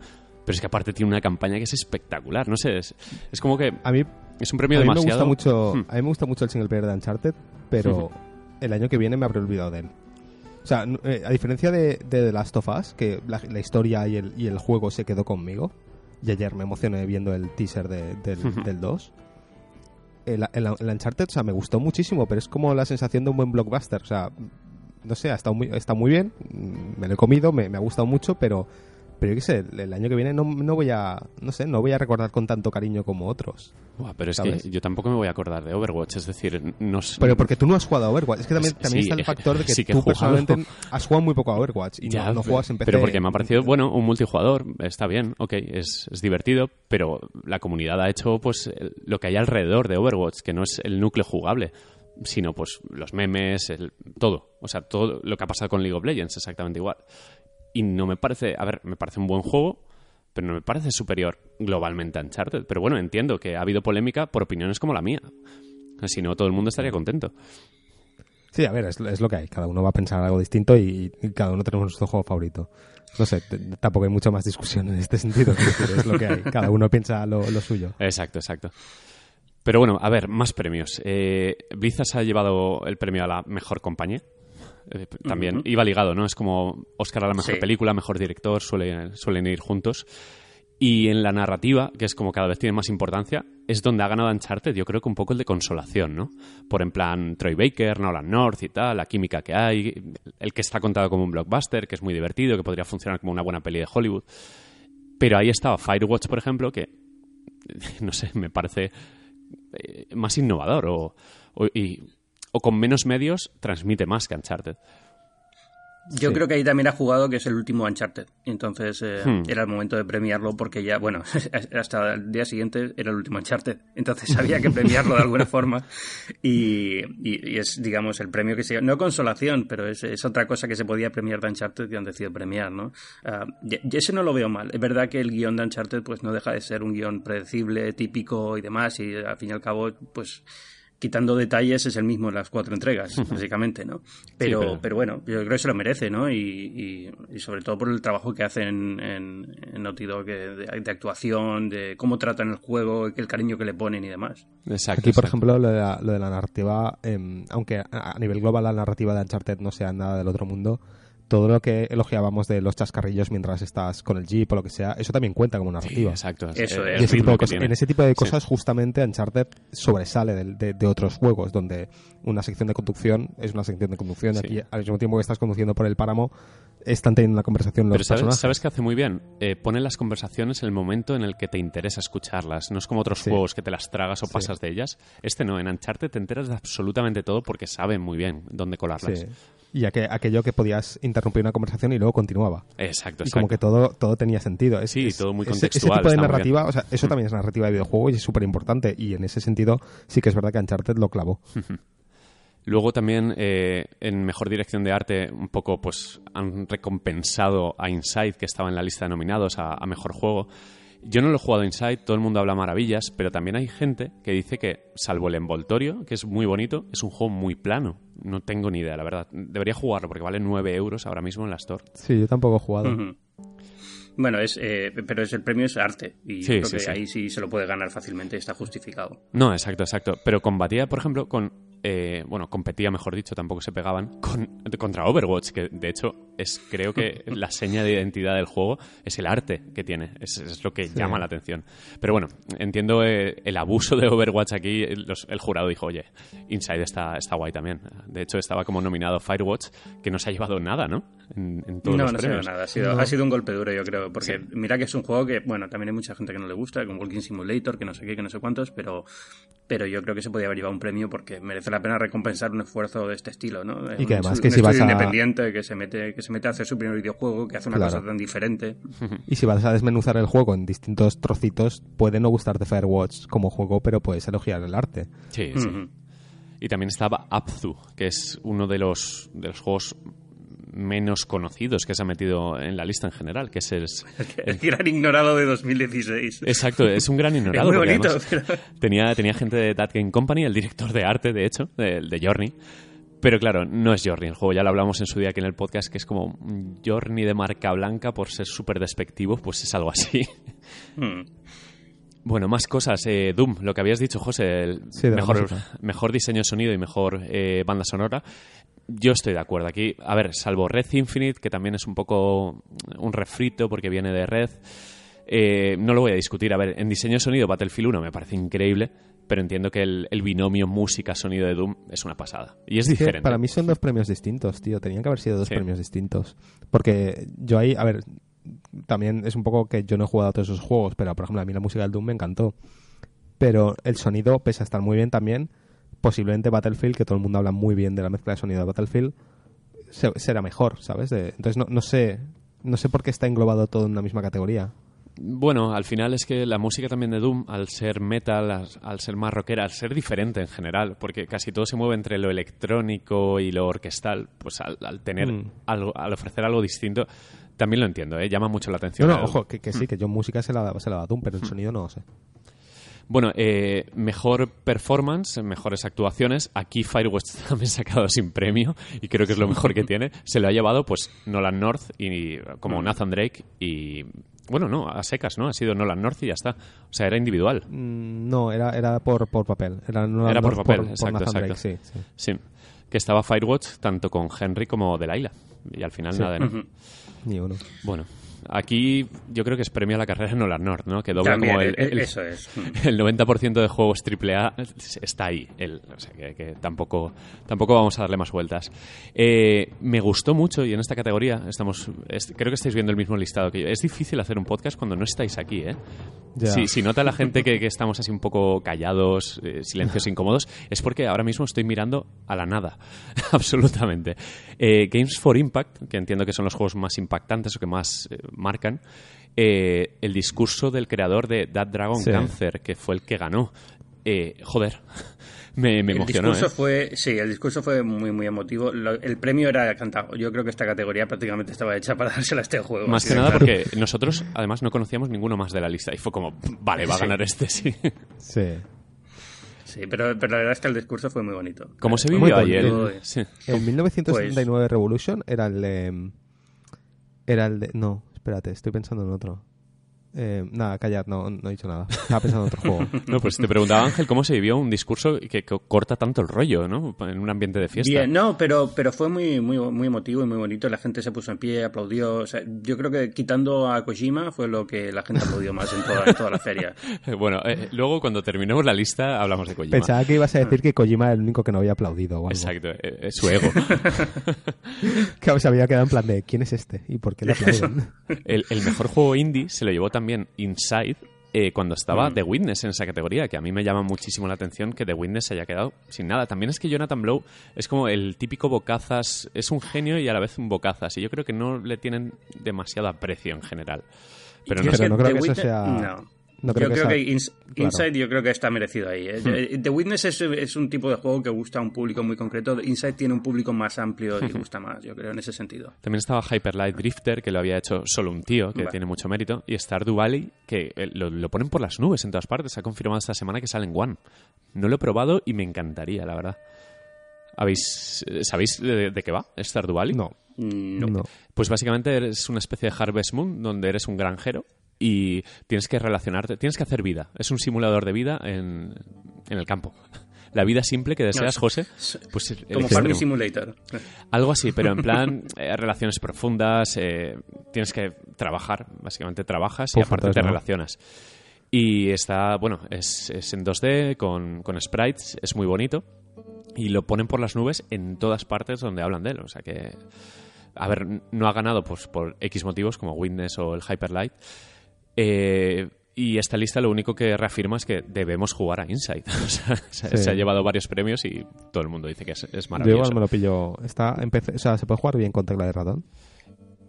Pero es que aparte tiene una campaña que es espectacular, no sé, es, es como que A mí, es un premio a mí me demasiado... gusta mucho, Hmm. a mí me gusta mucho el single player de Uncharted, pero el año que viene me habré olvidado de él. O sea, eh, a diferencia de, de The Last of Us, que la, la historia y el, y el juego se quedó conmigo, y ayer me emocioné viendo el teaser de- del, del 2, el, el, el Uncharted, o sea, me gustó muchísimo, pero es como la sensación de un buen blockbuster. O sea, no sé, ha estado muy, está muy bien, me lo he comido, me, me ha gustado mucho, pero, pero yo qué sé, el, año que viene no, no voy a, no sé, no voy a recordar con tanto cariño como otros. Buah, pero es ¿sabes? que yo tampoco me voy a acordar de Overwatch, es decir, no sé- Pero porque tú no has jugado a Overwatch. Es que también, Sí, también está el factor de que sí tú personalmente has jugado muy poco a Overwatch y Ya, no, no juegas en PC. Pero porque me ha parecido, bueno, un multijugador, está bien, ok, es, es divertido, pero la comunidad ha hecho pues lo que hay alrededor de Overwatch, que no es el núcleo jugable, sino pues los memes, el, todo. O sea, todo lo que ha pasado con League of Legends, exactamente igual. Y no me parece, a ver, me parece un buen juego, pero no me parece superior globalmente a Uncharted. Pero bueno, entiendo que ha habido polémica por opiniones como la mía. Si no, todo el mundo estaría contento. Sí, a ver, es, es lo que hay. Cada uno va a pensar algo distinto y, y cada uno tenemos nuestro juego favorito. No sé, tampoco hay mucha más discusión en este sentido. es lo que hay. Cada uno piensa lo, lo suyo. Exacto, exacto. Pero bueno, a ver, más premios. Eh, ha llevado el premio a la mejor compañía. Eh, también iba ligado, ¿no? Es como Oscar a la mejor Sí. película, mejor director, suele- suelen ir juntos. Y en la narrativa, que es como cada vez tiene más importancia, es donde ha ganado Uncharted, yo creo que un poco el de consolación, ¿no? Por en plan Troy Baker, Nolan North y tal, la química que hay, el que está contado como un blockbuster, que es muy divertido, que podría funcionar como una buena peli de Hollywood. Pero ahí estaba Firewatch, por ejemplo, que, no sé, me parece eh, más innovador o, o- y- o con menos medios transmite más que Uncharted. Yo creo que ahí también ha jugado que es el último Uncharted. Entonces eh, Hmm. era el momento de premiarlo porque ya, bueno, hasta el día siguiente era el último Uncharted. Entonces había que premiarlo de alguna forma. Y, y- y es, digamos, el premio que se... No consolación, pero es, es otra cosa que se podía premiar de Uncharted que han decidido premiar, ¿no? Y, y ese no lo veo mal. Es verdad que el guion de Uncharted pues no deja de ser un guion predecible, típico y demás. Y al fin y al cabo, pues quitando detalles, es el mismo en las cuatro entregas, básicamente, ¿no? Pero, pero- pero... bueno, yo creo que se lo merece, ¿no? Y, y- y sobre todo por el trabajo que hacen en, en Naughty Dog de, de actuación, de cómo tratan el juego, el cariño que le ponen y demás. Exacto. Aquí, por exacto. ejemplo, lo de la, lo de la narrativa, em, aunque a, a nivel global la narrativa de Uncharted no sea nada del otro mundo, todo lo que elogiábamos de los chascarrillos mientras estás con el jeep o lo que sea, eso también cuenta como Sí, narrativa. exacto. Eso es. Ese tipo de que en ese tipo de Sí. cosas, justamente Uncharted sobresale del- de, de otros juegos, donde una sección de conducción es una sección de conducción, y Sí. aquí al mismo tiempo que estás conduciendo por el páramo, están teniendo una conversación los Pero ¿sabes, personajes. ¿sabes qué hace muy bien? Eh, pone las conversaciones en el momento en el que te interesa escucharlas. No es como otros Sí. juegos que te las tragas o pasas de ellas. Este no, en Uncharted te enteras de absolutamente todo porque saben muy bien dónde colarlas. Y aqu- aquello que podías interrumpir una conversación y luego continuaba. Exacto, Y como exacto. que todo, todo tenía sentido. Es- Sí, es- todo muy contextual, Ese tipo de narrativa, o sea, eso también es narrativa de videojuego y es súper importante. Y en ese sentido, sí que es verdad que Uncharted lo clavó. Luego también eh, en mejor dirección de arte un poco pues han recompensado a Inside que estaba en la lista de nominados a, a mejor juego. Yo no lo he jugado Inside, todo el mundo habla maravillas, pero también hay gente que dice que salvo el envoltorio, que es muy bonito, es un juego muy plano. No tengo ni idea, la verdad. Debería jugarlo porque vale 9 euros ahora mismo en la Store. Sí, yo tampoco he jugado. Bueno, es, eh, pero es el premio es arte y Sí, yo creo sí, que sí. ahí sí se lo puede ganar fácilmente, está justificado. No, exacto, exacto. Pero combatía, por ejemplo, con. eh, bueno, competía, mejor dicho, tampoco se pegaban, con, contra Overwatch, que de hecho es, creo que la seña de identidad del juego es el arte que tiene. Es, es lo que llama la atención. Pero bueno, entiendo eh, el abuso de Overwatch aquí. los- el jurado dijo, oye, Inside está, está guay también. De hecho, estaba como nominado Firewatch, que no se ha llevado nada, ¿no? En, en todos no, los no se ve premios. nada. Ha sido, No. ha sido un golpe duro, yo creo. Porque mira que es un juego que, bueno, también hay mucha gente que no le gusta, como Walking Simulator, que no sé qué, que no sé cuántos, pero, pero yo creo que se podía haber llevado un premio porque merece la pena recompensar un esfuerzo de este estilo, ¿no? Y que además que un si vas a- independiente que se mete que se mete a hacer su primer videojuego, que hace una Claro. cosa tan diferente. Y si vas a desmenuzar el juego en distintos trocitos, puede no gustarte Firewatch como juego, pero puedes elogiar el arte. Sí. Y también estaba Abzu, que es uno de los, de los juegos menos conocidos que se ha metido en la lista en general, que es el... El gran ignorado de 2016. Exacto, es un gran ignorado. Es muy bonito, pero- tenía, tenía gente de That Game Company, el director de arte, de hecho, de, de Journey. Pero claro, no es Journey el juego, ya lo hablamos en su día aquí en el podcast, que es como un Journey de marca blanca por ser súper despectivo, pues es algo así. Mm. Bueno, más cosas. Eh, Doom, lo que habías dicho, José, el Sí, mejor diseño de sonido y mejor eh, banda sonora. Yo estoy de acuerdo aquí. A ver, salvo Red Infinite, que también es un poco un refrito porque viene de Red. eh, no lo voy a discutir. A ver, en diseño de sonido, Battlefield 1 me parece increíble, pero entiendo que el, el binomio música-sonido de Doom es una pasada. Y es Es diferente. para mí son dos premios distintos, tío. Tenían que haber sido dos Sí. premios distintos. Porque yo ahí, a ver, también es un poco que yo no he jugado a todos esos juegos, pero por ejemplo a mí la música del Doom me encantó. Pero el sonido, pese a estar muy bien también, posiblemente Battlefield, que todo el mundo habla muy bien de la mezcla de sonido de Battlefield, se- será mejor, ¿sabes? De- entonces no, no sé no sé por qué está englobado todo en una misma categoría. Bueno, al final es que la música también de Doom, al ser metal, al, al ser más rockera, al ser diferente en general, porque casi todo se mueve entre lo electrónico y lo orquestal, pues al, al tener Mm. algo, al ofrecer algo distinto, también lo entiendo, ¿eh? llama mucho la atención. No, no, ojo, que, que sí, que yo música se la, se la da Doom, pero el sonido no lo sé. Bueno, eh, mejor performance, mejores actuaciones. Aquí Firewatch también quedado sin premio y creo que es lo mejor que tiene. Se lo ha llevado pues Nolan North y como Nathan Drake y bueno, no, a secas, ¿no? Ha sido Nolan North y ya está. O sea, era individual. Mm, No, era, era por, por papel. Era, no Era por no, papel, por exacto, Nathan exacto. Drake, sí, sí. Sí, que estaba Firewatch tanto con Henry como Delilah. Y al final Sí. nada, ¿no? Ujú. Ni uno. Bueno, aquí yo creo que es premio a la carrera de Nolan North, ¿no? Que dobla También, como el, eh, el- eso es. el 90% de juegos AAA está ahí. El, o sea, que, que tampoco, tampoco vamos a darle más vueltas. Eh, me gustó mucho y en esta categoría estamos, es- creo que estáis viendo el mismo listado que yo. Es difícil hacer un podcast cuando no estáis aquí, ¿eh? Si, si nota la gente que, que estamos así un poco callados, eh, silencios incómodos, es porque ahora mismo estoy mirando a la nada. Absolutamente. Eh, Games for Impact, que entiendo que son los juegos más impactantes o que más eh, marcan, eh, el discurso del creador de That Dragon Sí. Cancer, que fue el que ganó. Eh, joder, me, me el emocionó. discurso ¿eh? fue, sí, el discurso fue muy, muy emotivo. Lo- el premio era cantado. Yo creo que esta categoría prácticamente estaba hecha para dársela a este juego. Más que nada claro. porque nosotros, además, no conocíamos ninguno más de la lista. Y fue como, vale, va a Sí. ganar este, sí. Sí. Sí, pero, pero la verdad es que el discurso fue muy bonito. ¿Cómo se vivió ayer? Eh, Sí. El 1979 Revolution era el de... Era el de... No, espérate, estoy pensando en otro. Eh, nada, callad, no, no he dicho nada. Estaba pensando en otro juego. No, pues te preguntaba Ángel cómo se vivió un discurso que, que corta tanto el rollo, ¿no? En un ambiente de fiesta. Bien, no, pero, pero fue muy, muy, muy emotivo y muy bonito. La gente se puso en pie, aplaudió. O sea, yo creo que quitando a Kojima fue lo que la gente aplaudió más en toda, en toda la feria. Bueno, eh, luego cuando terminemos la lista hablamos de Kojima. Pensaba que ibas a decir que Kojima era el único que no había aplaudido o algo. Exacto, eh, es su ego. Que se había quedado en plan de ¿quién es este? ¿Y por qué le aplauden? el, el mejor juego indie se lo llevó también Inside eh, cuando estaba The Witness en esa categoría, que a mí me llama muchísimo la atención que The Witness se haya quedado sin nada. También es que Jonathan Blow es como el típico bocazas, es un genio y a la vez un bocazas, y yo creo que no le tienen demasiado aprecio en general. Pero no Es Pero no creo The que eso sea- No. No creo yo que creo sea- que Ins- claro. Inside yo creo que está merecido ahí. ¿eh? Eh, The Witness es, es un tipo de juego que gusta a un público muy concreto. Inside tiene un público más amplio y gusta más, yo creo, en ese sentido. También estaba Hyper Light Drifter, que lo había hecho solo un tío, que Vale. tiene mucho mérito. Y Stardew Valley, que eh, lo, lo ponen por las nubes en todas partes. Se ha confirmado esta semana que sale en One. No lo he probado y me encantaría, la verdad. ¿Habéis, ¿Sabéis de, de qué va Stardew Valley? No, No. no. Pues básicamente eres una especie de Harvest Moon, donde eres un granjero y tienes que relacionarte, tienes que hacer vida. Es un simulador de vida en, en el campo. La vida simple que deseas, No, José, pues el Como. Farming Simulator. Algo así, pero en plan eh, relaciones profundas, eh, tienes que trabajar, básicamente trabajas y aparte te relacionas. Y está, bueno, es, es en 2D, con, con sprites, es muy bonito. Y lo ponen por las nubes en todas partes donde hablan de él. O sea que, a ver, no ha ganado pues, por X motivos como Witness o el Hyperlight. Eh, y esta lista lo único que reafirma es que debemos jugar a Inside. O sea, se, Sí. se ha llevado varios premios y todo el mundo dice que es, es Yo maravilloso. igual me lo pillo. Está o sea, ¿se puede jugar bien con tecla de ratón?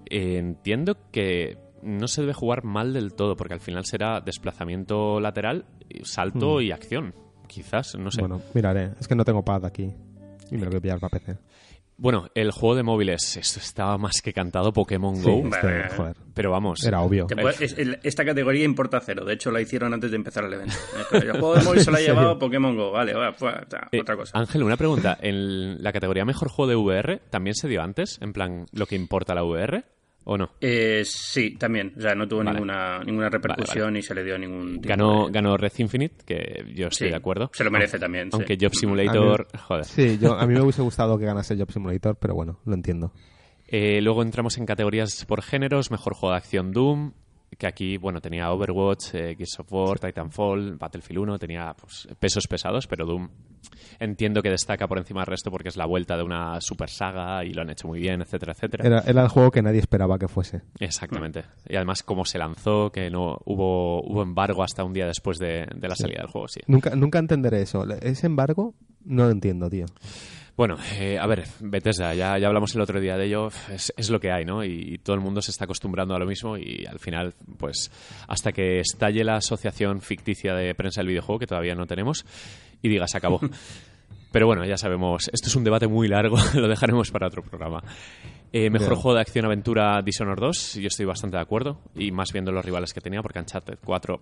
Eh, entiendo que no se debe jugar mal del todo, porque al final será desplazamiento lateral, salto y acción. Quizás, no sé. Hmm. Bueno, miraré. Es que no tengo pad aquí. Y me lo voy a pillar para PC. El juego de móviles, esto estaba más que cantado Pokémon Sí, Go, es que, Vale. joder, pero vamos. era obvio. El- esta categoría importa cero. De hecho, la hicieron antes de empezar el evento. Eh, El juego de móvil se lo ha llevado Pokémon Go. Vale, va, Eh, otra cosa. Ángel, una pregunta. ¿En la categoría mejor juego de VR también se dio antes? En plan, lo que importa la VR ¿O no? Eh, sí, también. O sea, no tuvo Vale. ninguna, ninguna repercusión Vale, ni se le dio ningún tipo Ganó, de- ganó Red Infinite, que yo estoy Sí, de acuerdo. Se lo merece también. sí. Aunque Job Simulator, joder. Sí, yo, a mí me hubiese gustado que ganase Job Simulator, pero bueno, lo entiendo. Eh, luego entramos en categorías por géneros, mejor juego de acción Doom, que aquí, bueno, tenía Overwatch, eh, Gears of War, Titanfall, Battlefield 1, tenía pues, pesos pesados, pero Doom entiendo que destaca por encima del resto porque es la vuelta de una super saga y lo han hecho muy bien, etcétera, etcétera. Era, era el juego que nadie esperaba que fuese. Exactamente. Y además cómo se lanzó, que no hubo, hubo embargo hasta un día después de, de la salida del juego, sí. Nunca, nunca entenderé eso. Ese embargo no lo entiendo, tío. Bueno, eh, a ver, Bethesda, ya, ya hablamos el otro día de ello, es, es lo que hay, ¿no? Y todo el mundo se está acostumbrando a lo mismo y al final, pues, hasta que estalle la asociación ficticia de prensa del videojuego, que todavía no tenemos, y diga, se acabó. Pero bueno, ya sabemos, esto es un debate muy largo, lo dejaremos para otro programa. Eh, mejor Bien. juego de acción-aventura Dishonored 2, yo estoy bastante de acuerdo, y más viendo los rivales que tenía, porque Uncharted 4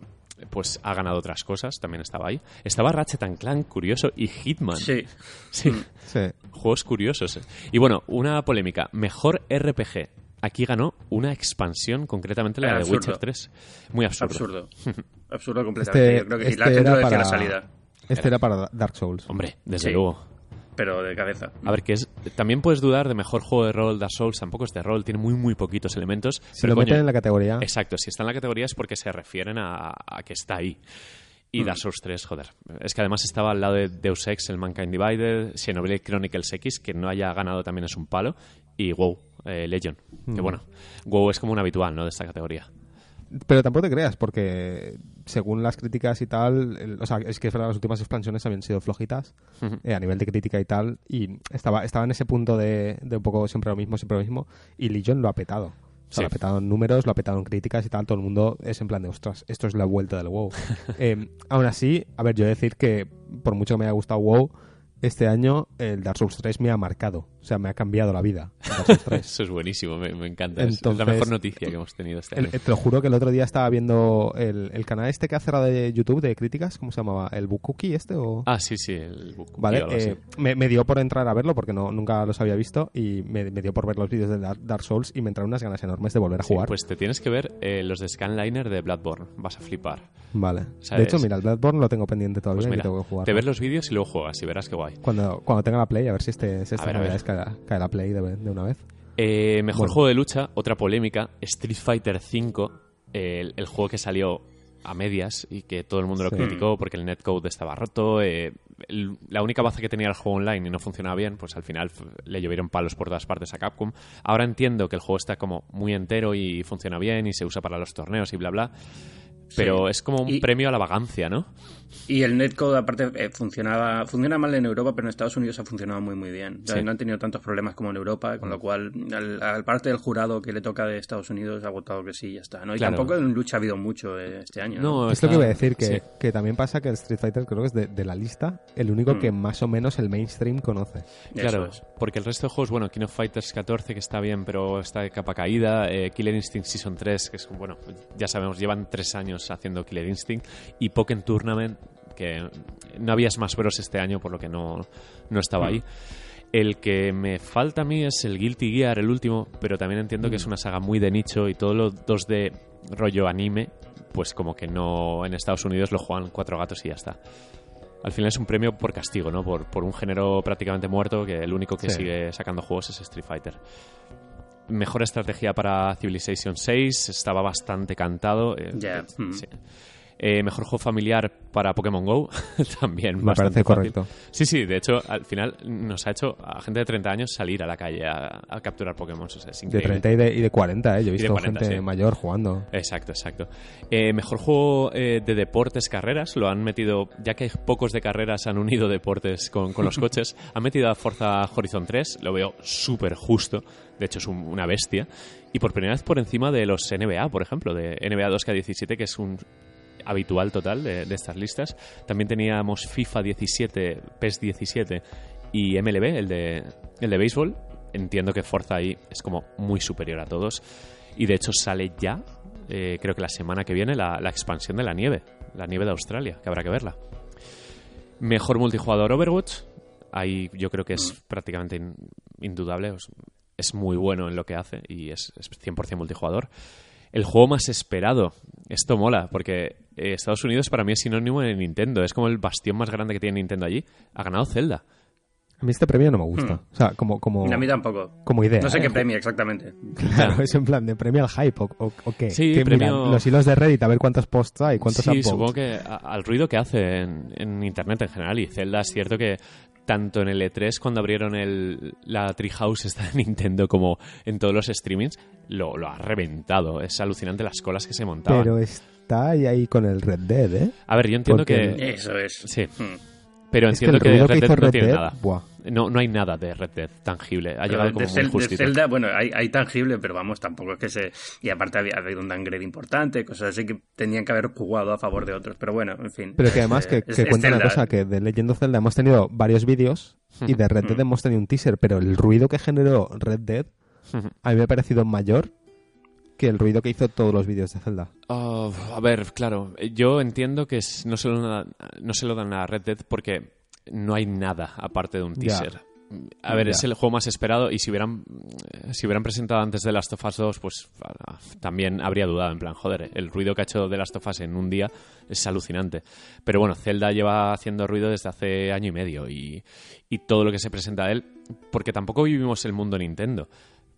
pues, ha ganado otras cosas, también estaba ahí. Estaba Ratchet and Clank, curioso, y Hitman. Sí. Sí. Sí. Juegos curiosos. eh. Y bueno, una polémica. Mejor RPG. Aquí ganó una expansión, concretamente la Eh, de absurdo. Witcher 3. Muy absurdo. Absurdo. Absurdo completamente. Este, Yo creo que sí, este la gente era para, la salida. Este era para Dark Souls. Hombre, desde Sí. luego. Pero de cabeza. A ver, que es, también puedes dudar de mejor juego de rol. Dark Souls tampoco es de rol, tiene muy, muy poquitos elementos. Si pero lo meten en la categoría, Exacto, si está en la categoría es porque se refieren a, a que está ahí. Y Mm. Dark Souls 3, joder. Es que además estaba al lado de Deus Ex, el Mankind Divided, Xenoblade Chronicles X, que no haya ganado también es un palo, y WoW, eh, Legion. Mm. Que bueno, WoW es como un habitual, ¿no? De esta categoría. pero tampoco te creas, porque según las críticas y tal, el- o sea, es que es verdad, las últimas expansiones habían sido flojitas eh, a nivel de crítica y tal, y estaba, estaba en ese punto de, de un poco siempre lo mismo, siempre lo mismo, y Legion lo ha petado. O sea, Sí. lo ha petado en números, lo ha petado en críticas y tal, todo el mundo es en plan de, ostras, esto es la vuelta del WoW. Eh, aún así, a ver, yo decir que por mucho que me haya gustado WoW, este año el Dark Souls 3 me ha marcado. O sea, me ha cambiado la vida. Dark Souls 3. Eso es buenísimo, me, me encanta. es la Entonces- mejor noticia que hemos tenido este año. eh, te lo juro que el otro día estaba viendo el, el canal este que ha cerrado de YouTube de críticas, ¿cómo se llamaba? ¿El Bukuki este o...? Ah, sí, sí, el book. Vale, y eh, me, me dio por entrar a verlo porque no, nunca los había visto y me, me dio por ver los vídeos de Dark, Souls y me entraron unas ganas enormes de volver a Sí, jugar. pues te tienes que ver eh, los de Scanliner de Bloodborne. Vas a flipar. Vale. ¿Sabes? De hecho, mira, el Bloodborne lo tengo pendiente todavía Pues y mira, tengo que jugar. te ves los vídeos y luego juegas y verás qué guay. Cuando, cuando tenga la Play, a ver si este, si A esta ver, a ver. Cae, la Play de, de una vez. Eh, mejor Bueno. juego de lucha, otra polémica, Street Fighter V, el, el juego que salió a medias y que todo el mundo lo Sí. criticó porque el netcode estaba roto. eh, el- la única baza que tenía el juego online y no funcionaba bien, pues al final le llovieron palos por todas partes a Capcom. Ahora entiendo que el juego está como muy entero y funciona bien y se usa para los torneos y bla bla. Pero es como un Y- premio a la vagancia, ¿no? Y el netcode, aparte, eh, funcionaba funciona mal en Europa, pero en Estados Unidos ha funcionado muy, muy bien. O sea, Sí. No han tenido tantos problemas como en Europa, con lo cual, al, al parte del jurado que le toca de Estados Unidos ha votado que sí, ya está. ¿no? Y Claro. tampoco en lucha ha habido mucho eh, este año. ¿no? No, es lo que iba a decir, que, sí. que también pasa que el Street Fighter creo que es de, de la lista el único Mm. que más o menos el mainstream conoce. Claro, es. porque el resto de juegos, bueno, King of Fighters 14 que está bien, pero está de capa caída, eh, Killer Instinct Season 3, que es, bueno, ya sabemos, llevan tres años haciendo Killer Instinct, y Pokémon Tournament, que no había Smash Bros. este año, por lo que no, no estaba ahí. El que me falta a mí es el Guilty Gear, el último, pero también entiendo que es una saga muy de nicho y todos los dos de rollo anime, pues como que no en Estados Unidos lo juegan cuatro gatos y ya está. Al final es un premio por castigo, ¿no? Por, por un género prácticamente muerto que el único que Sí. sigue sacando juegos es Street Fighter. Mejor estrategia para Civilization 6, estaba bastante cantado. eh, Ya, mm. Eh, mejor juego familiar para Pokémon Go, también. Me bastante parece fácil. correcto. Sí, sí, de hecho, al final nos ha hecho a gente de 30 años salir a la calle a, a capturar Pokémon. O sea, es De increíble. 30 y de, y de 40, ¿eh? Yo he visto 40, gente sí. mayor jugando. Exacto, exacto. Eh, mejor juego eh, de deportes, carreras, lo han metido, ya que hay pocos de carreras, han unido deportes con, con los coches, han metido a Forza Horizon 3, lo veo súper justo, de hecho es un- una bestia, y por primera vez por encima de los NBA, por ejemplo, de NBA 2K17, que es un habitual total de, estas listas. También teníamos FIFA 17, PES 17 y MLB, el de, el de béisbol. Entiendo que Forza ahí es como muy superior a todos. Y de hecho sale ya, eh, creo que la semana que viene, la, expansión de la nieve. La nieve de Australia, que habrá que verla. Mejor multijugador Overwatch. Ahí yo creo que es prácticamente in- indudable. Es, es muy bueno en lo que hace y es, es 100% multijugador. El juego más esperado. Esto mola, porque eh, Estados Unidos para mí es sinónimo de Nintendo. Es como el bastión más grande que tiene Nintendo allí. Ha ganado Zelda. A mí este premio no me gusta. O sea, como, como, A mí tampoco. como idea. No sé ¿eh? qué premio exactamente. Claro, es en plan de premio al hype o, o- o qué. Sí, ¿Qué premio- miran? Los hilos de Reddit a ver cuántos posts hay, cuántos sí, upvotes? supongo que a- al ruido que hace en, en Internet en general. Y Zelda es cierto que tanto en el E3 cuando abrieron el, la Treehouse esta de Nintendo como en todos los streamings, lo, lo ha reventado. Es alucinante las colas que se montaban. Pero está ahí, ahí con el Red Dead, ¿eh? A ver, yo entiendo porque- que... Eso es. Sí, Mm. Pero Es que entiendo el que, Red que Dead no Red tiene Dead, nada. buah. No, no hay nada de Red Dead tangible. Ha llegado como de, muy Cel- de. Zelda, bueno, hay, hay tangible, pero vamos, tampoco es que se... Y aparte había habido un downgrade importante, cosas así que tenían que haber jugado a favor de otros. Pero bueno, en fin. Pero que Es, además que, que es- cuenta una cosa, que de Legend of Zelda hemos tenido varios vídeos y de Red Dead hemos tenido un teaser, pero el ruido que generó Red Dead a mí me ha parecido mayor que el ruido que hizo todos los vídeos de Zelda. Oh, a ver, claro, yo entiendo que no, se lo dan, no se lo dan a Red Dead porque no hay nada aparte de un teaser. A ver, es el juego más esperado y si hubieran, si hubieran presentado antes de Last of Us 2, pues ah, también habría dudado, en plan, joder, el ruido que ha hecho de Last of Us en un día es alucinante. Pero bueno, Zelda lleva haciendo ruido desde hace año y medio y, y todo lo que se presenta de él, porque tampoco vivimos el mundo Nintendo,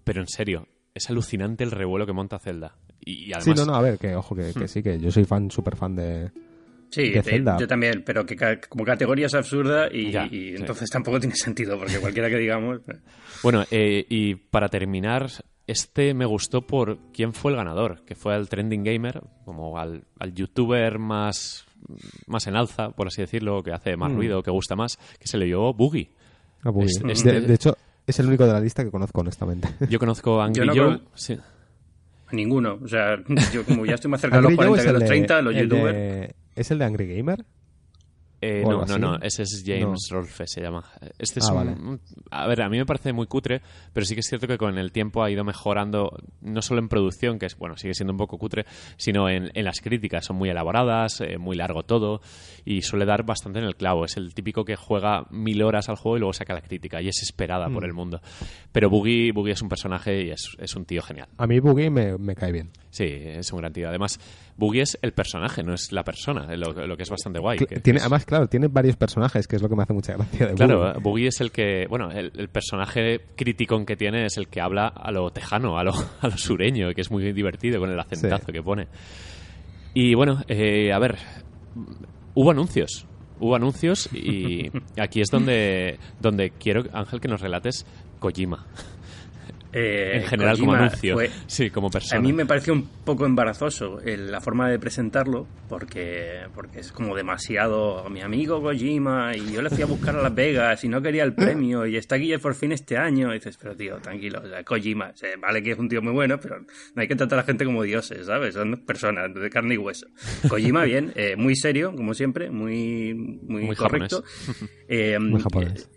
pero en serio, es alucinante el revuelo que monta Zelda. Y, y además, Sí, no, no, a ver, que ojo, que, que sí, que yo soy fan, súper fan de... Sí, de Zelda. yo también, pero que ca- como categoría es absurda y, Ya, y sí. entonces tampoco tiene sentido, porque cualquiera que digamos... eh, Bueno, eh, y para terminar, este me gustó por quién fue el ganador, que fue al Trending Gamer, como al, al youtuber más, más en alza, por así decirlo, que hace más Mm. ruido, que gusta más, que se le llevó Boogie. Ah, muy Es- bien. este- de, de hecho, es el único de la lista que conozco, honestamente. Yo conozco a Angry Yo no Joe. con- sí. Ninguno. O sea, yo como ya estoy más cerca de los Angry Joe 40 que es los el de- 30, los youtubers... de- ¿Es el de Angry Gamer? Eh, ¿O no, no, no, ese es James Rolfe, se llama. Este es Ah, un- vale. un- A ver, a mí me parece muy cutre, pero sí que es cierto que con el tiempo ha ido mejorando, no solo en producción, que es, bueno, sigue siendo un poco cutre, sino en, en las críticas. Son muy elaboradas, eh, muy largo todo, y suele dar bastante en el clavo. Es el típico que juega mil horas al juego y luego saca la crítica, y es esperada Mm. por el mundo. Pero Boogie, Boogie es un personaje y es, es un tío genial. A mí Boogie me, me cae bien. Sí, es un gran tío. Además, Boogie es el personaje, no es la persona, lo, lo que es bastante guay. Que- tiene, es- además, claro, tiene varios personajes, que es lo que me hace mucha gracia de Claro, Boogie. Boogie es el que, bueno, el, el personaje criticón que tiene es el que habla a lo tejano, a lo, a lo sureño, que es muy divertido con el acentazo Sí. que pone. Y bueno, eh, a ver, hubo anuncios, hubo anuncios y aquí es donde, donde quiero, Ángel, que nos relates Kojima. Eh, en general como anuncio. fue- sí, como persona. A mí me pareció un poco embarazoso el- la forma de presentarlo, porque, porque es como demasiado mi amigo Kojima, y yo le fui a buscar a Las Vegas y no quería el premio, y está aquí por fin este año. Y dices, pero tío, tranquilo, o sea, Kojima, o sea, vale que es un tío muy bueno, pero no hay que tratar a la gente como dioses, ¿sabes? Son personas de carne y hueso. Kojima, bien, eh, muy serio, como siempre, muy, muy, Muy correcto. Eh, Muy japonés.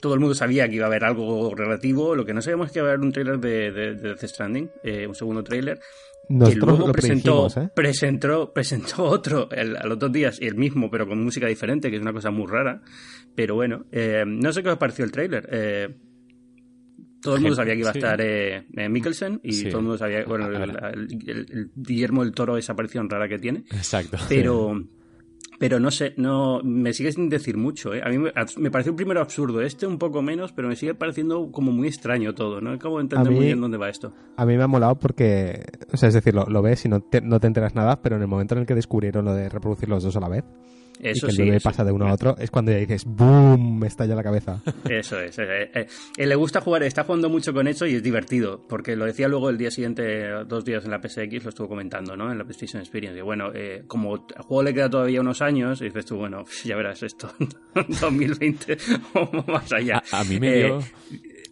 Todo el mundo sabía que iba a haber algo relativo. Lo que no sabíamos es que iba a haber un tráiler de, de, de Death Stranding, eh, un segundo tráiler. Que luego lo presentó, ¿eh? presentó, presentó otro el- a los dos días, el mismo, pero con música diferente, que es una cosa muy rara. Pero bueno, eh, no sé qué os pareció el tráiler. Eh, todo el mundo sabía que iba a sí. estar Mikkelsen y Sí. todo el mundo sabía, bueno, el, el- el- el Guillermo del Toro, esa aparición rara que tiene. Exacto. Pero, pero no sé, no me sigue sin decir mucho. ¿eh? A mí me, pareció el primero absurdo, este un poco menos, pero me sigue pareciendo como muy extraño todo. No acabo de entender mí- muy bien dónde va esto. A mí me ha molado porque, o sea, es decir, lo, lo ves y no te, no te enteras nada, pero en el momento en el que descubrieron lo de reproducir los dos a la vez Eso y que sí. el bebé eso- pasa de uno a otro, es cuando ya dices ¡boom! me estalla la cabeza. Eso es. eh, eh, eh, le gusta jugar, está jugando mucho con eso y es divertido, porque lo decía luego el día siguiente, dos días en la PSX, lo estuvo comentando, ¿no? En la PlayStation Experience. Y bueno, eh, como al juego le queda todavía unos años, y dices tú, bueno, ya verás esto en 2020 o más allá. A, a mí me Eh, dio...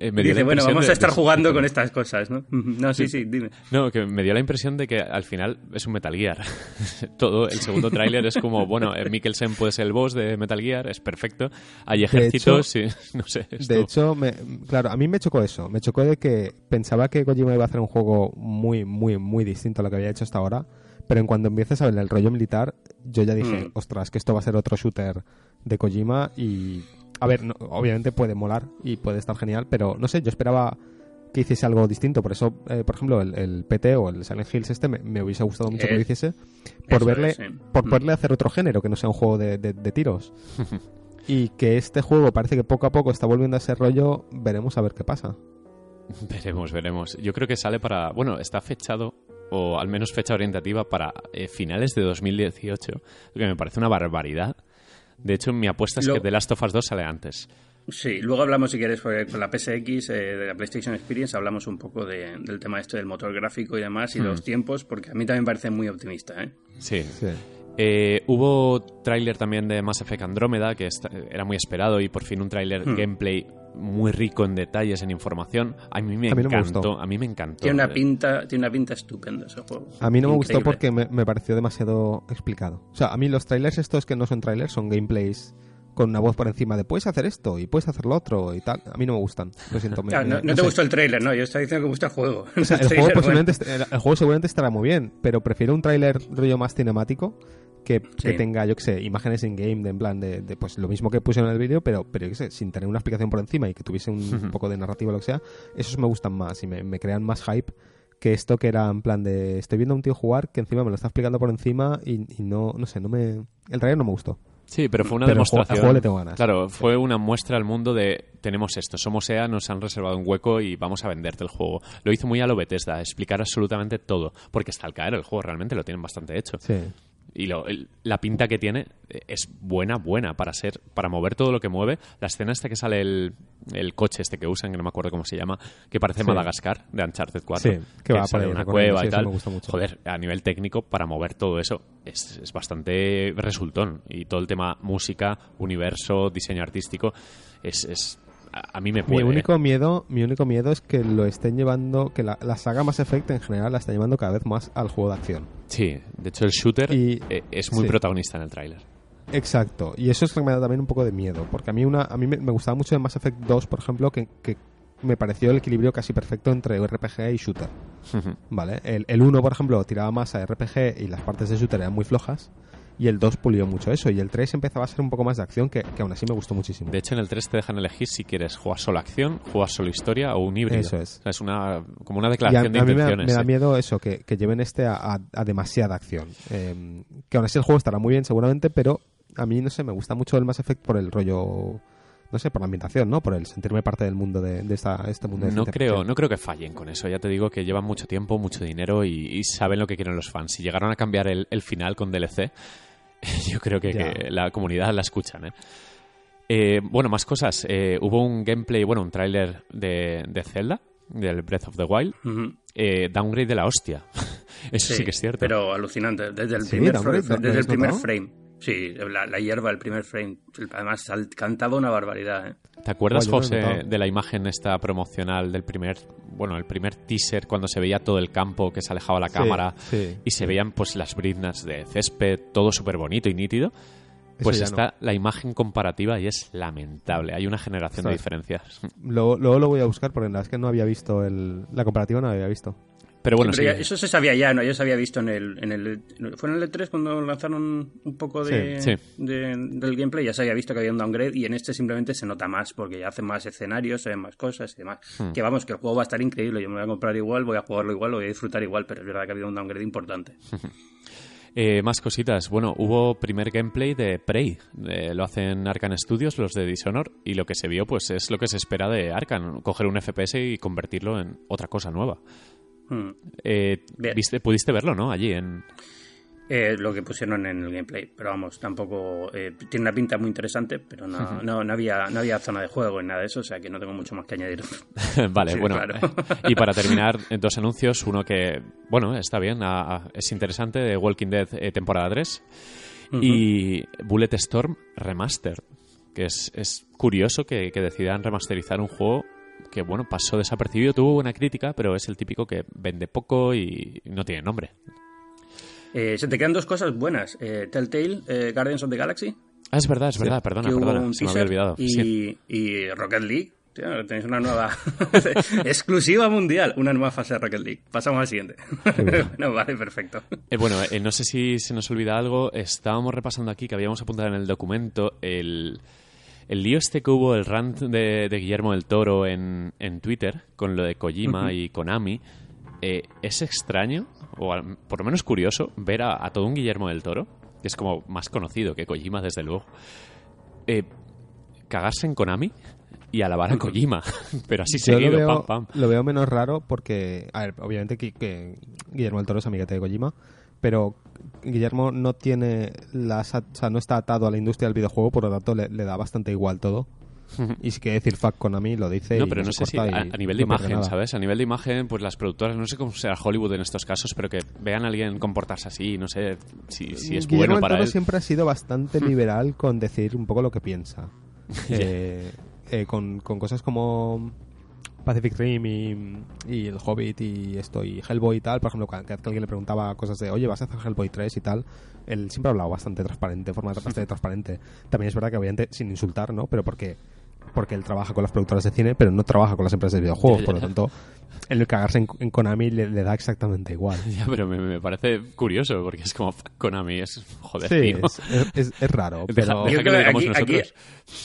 eh, me dio dice, la bueno, vamos de- a estar de- jugando con estas cosas, ¿no? No, sí, sí, dime. No, que me dio la impresión de que al final es un Metal Gear. Todo el segundo tráiler es como, bueno, eh, Mikkelsen puede ser el boss de Metal Gear, es perfecto. Hay ejércitos y no sé. esto- De hecho, me- claro, a mí me chocó eso. Me chocó de que pensaba que Kojima iba a hacer un juego muy, muy, muy distinto a lo que había hecho hasta ahora. Pero en cuando empiezas a ver el rollo militar, yo ya dije, Mm. ostras, que esto va a ser otro shooter de Kojima y... A ver, no- obviamente puede molar y puede estar genial, pero no sé, yo esperaba que hiciese algo distinto. Por eso, eh, por ejemplo, el, el PT o el Silent Hills este me, me hubiese gustado mucho que lo hiciese por verle, es, sí. por Mm. verle hacer otro género que no sea un juego de, de- de tiros. y que este juego parece que poco a poco está volviendo a ese rollo, veremos a ver qué pasa. Veremos, veremos. Yo creo que sale para. Bueno, está fechado, o al menos fecha orientativa, para eh, finales de 2018, lo que me parece una barbaridad. De hecho, mi apuesta es Lo- que The Last of Us 2 sale antes. Sí, luego hablamos, si quieres, con la PSX, eh, de la PlayStation Experience, hablamos un poco de- del tema este del motor gráfico y demás, y los tiempos, porque a mí también me parece muy optimista, ¿eh? Sí. Sí. Eh, hubo tráiler también de Mass Effect Andrómeda, que era muy esperado, y por fin un tráiler Hmm. gameplay muy rico en detalles, en información. A mí me A mí no me encantó. gustó. a mí me encantó. Tiene una pinta, tiene una pinta estupenda ese juego. A mí no me gustó porque me, me pareció demasiado explicado. O sea, a mí los trailers estos que no son trailers son gameplays con una voz por encima de puedes hacer esto y puedes hacer lo otro y tal. A mí no me gustan. Lo siento. me- Claro, no, me- no no te sé. gustó el tráiler, no, yo estaba diciendo que me gusta el juego. O sea, el, juego posiblemente est- el, el juego seguramente estará muy bien, pero prefiero un tráiler rollo más cinemático que, tenga, yo qué sé, imágenes in-game, de, en plan de, de, pues lo mismo que pusieron en el vídeo, pero, pero yo qué sé, sin tener una explicación por encima y que tuviese un, poco de narrativa o lo que sea, esos me gustan más y me, me crean más hype que esto que era en plan de estoy viendo a un tío jugar que encima me lo está explicando por encima y, y no, no sé, no me... El trailer no me gustó. Sí, pero fue una Pero el juego- demostración. al juego le tengo ganas. Claro, fue una muestra al mundo de tenemos esto, somos EA, nos han reservado un hueco y vamos a venderte el juego. Lo hizo muy a lo Bethesda, explicar absolutamente todo, porque hasta el caer el juego realmente lo tienen bastante hecho. Sí. Y lo- el- la pinta que tiene eh, es buena, buena para ser, para mover todo lo que mueve. La escena esta que sale el, el coche este que usan, que no me acuerdo cómo se llama, que parece Sí. Madagascar de Uncharted 4. Sí, que va sale ahí una cueva sí, y tal. me gusta mucho. Joder, a nivel técnico, para mover todo eso es, es bastante resultón. Y todo el tema música, universo, diseño artístico, es, es a, a mí me Mi puede. único miedo, mi único miedo es que lo estén llevando, que la, la saga Mass Effect en general la está llevando cada vez más al juego de acción. Sí, de hecho el shooter Y- eh, es muy sí. protagonista en el tráiler. Exacto, y eso es lo que me da también un poco de miedo, porque a mí una a mí me, me gustaba mucho de Mass Effect 2, por ejemplo, que, que me pareció el equilibrio casi perfecto entre RPG y shooter. ¿Vale? El, el 1, por ejemplo, tiraba más a RPG y las partes de shooter eran muy flojas. Y el 2 pulió mucho eso. Y el 3 empezaba a ser un poco más de acción, que, que aún así me gustó muchísimo. De hecho, en el 3 te dejan elegir si quieres jugar solo acción, jugar solo historia o un híbrido. Eso es. O sea, es una, como una Y a, declaración de a mí me da, intenciones. me da sí. miedo eso, que, que lleven este a, a- a demasiada acción. Eh, que aún así el juego estará muy bien seguramente, pero a mí, no sé, me gusta mucho el Mass Effect por el rollo... No sé, por la ambientación, ¿no? Por el sentirme parte del mundo de, de esta, este mundo de No creo, no creo que fallen con eso. Ya te digo que llevan mucho tiempo, mucho dinero y, y saben lo que quieren los fans. Si llegaron a cambiar el, el final con DLC, yo creo que, la comunidad la escuchan. ¿eh? Eh, bueno, más cosas. Eh, hubo un gameplay, bueno, un tráiler de, de Zelda, del Breath of the Wild. Ujú. Eh, downgrade de la hostia. Eso sí, que es cierto. Pero alucinante. Desde el Sí, primer, downgrade, fra- ¿lo desde el primer frame. Sí, la, la hierba, el primer frame. Además, ha cantado una barbaridad. ¿eh? ¿Te acuerdas, Guay, no José, de la imagen esta promocional del primer, bueno, el primer teaser cuando se veía todo el campo que se alejaba la Sí, cámara sí. y se veían pues las briznas de césped, todo súper bonito y nítido? Pues está la imagen comparativa y es lamentable. Hay una generación de diferencias. Luego, luego lo voy a buscar porque la verdad es que no había visto el, la comparativa, no la había visto. Pero bueno, Pero sí. ya- eso se sabía ya, ¿no? Ya se había visto en el, en el... ¿Fue en el E3 cuando lanzaron un poco de, Sí, sí. de- del gameplay? Ya se había visto que había un downgrade y en este simplemente se nota más porque ya hacen más escenarios, se ven más cosas y demás. Hmm. Que vamos, que el juego va a estar increíble. Yo me voy a comprar igual, voy a jugarlo igual, lo voy a disfrutar igual, pero es verdad que ha habido un downgrade importante. Eh, más cositas. Bueno, hubo primer gameplay de Prey. Eh, lo hacen Arcan Studios, los de Dishonor, y lo que se vio pues es lo que se espera de Arcan, coger un FPS y convertirlo en otra cosa nueva. Hmm. Eh, viste, pudiste verlo, ¿no? Allí en... Eh, lo que pusieron en el gameplay, pero vamos, tampoco eh, tiene una pinta muy interesante, pero no, no, no había no había zona de juego en nada de eso, o sea que no tengo mucho más que añadir. vale, Sí, bueno. claro. y para terminar, dos anuncios. Uno que, bueno, está bien, a- a- es interesante, de Walking Dead temporada 3. Y Bullet Storm Remastered, que es, es curioso que, que decidan remasterizar un juego que, bueno, pasó desapercibido, tuvo buena crítica, pero es el típico que vende poco y no tiene nombre. Eh, se te quedan dos cosas buenas. Eh, Telltale, eh, Guardians of the Galaxy, Ah, es verdad, es verdad, perdona, perdona, se me había olvidado. y, Sí. y Rocket League. Tío, tenéis una nueva exclusiva mundial, una nueva fase de Rocket League. Pasamos al siguiente. no, vale, perfecto. Eh, bueno, eh, no sé si se nos olvida algo. Estábamos repasando aquí que habíamos apuntado en el documento el, el lío este que hubo, el rant de, de Guillermo del Toro en, en Twitter con lo de Kojima y Konami. Eh, es extraño, o al- por lo menos curioso, ver a, a todo un Guillermo del Toro, que es como más conocido que Kojima, desde luego, eh, cagarse en Konami y alabar a Kojima. Pero así Yo lo seguido, veo, pam, pam. lo veo menos raro porque, a ver, obviamente que, que Guillermo del Toro es amiguete de Kojima, pero Guillermo no tiene las, o sea, no está atado a la industria del videojuego, por lo tanto le, le da bastante igual todo. y si quiere decir fuck Konami, lo dice No, y pero no se sé si a, y a nivel de no imagen. ¿sabes? A nivel de imagen, pues las productoras, no sé cómo será Hollywood en estos casos, pero que vean a alguien comportarse así, no sé si, si es Guillermo bueno para él. siempre ha sido bastante liberal con decir un poco lo que piensa. Eh, eh, con, con cosas como Pacific Rim y, y El Hobbit y esto y Hellboy y tal, por ejemplo, cada vez que alguien le preguntaba cosas de, oye, ¿vas a hacer Hellboy 3 y tal? Él siempre ha hablado bastante transparente, de forma bastante transparente. También es verdad que obviamente sin insultar, ¿no? Pero porque porque él trabaja con las productoras de cine, pero no trabaja con las empresas de videojuegos, por lo tanto, el cagarse en, en Konami le, le da exactamente igual. Ya, pero me, me parece curioso, porque es como, fuck, Konami, es joder, Sí, tío. es, es- es- raro, Deja- pero... deja Yo que lo digamos aquí, aquí, nosotros.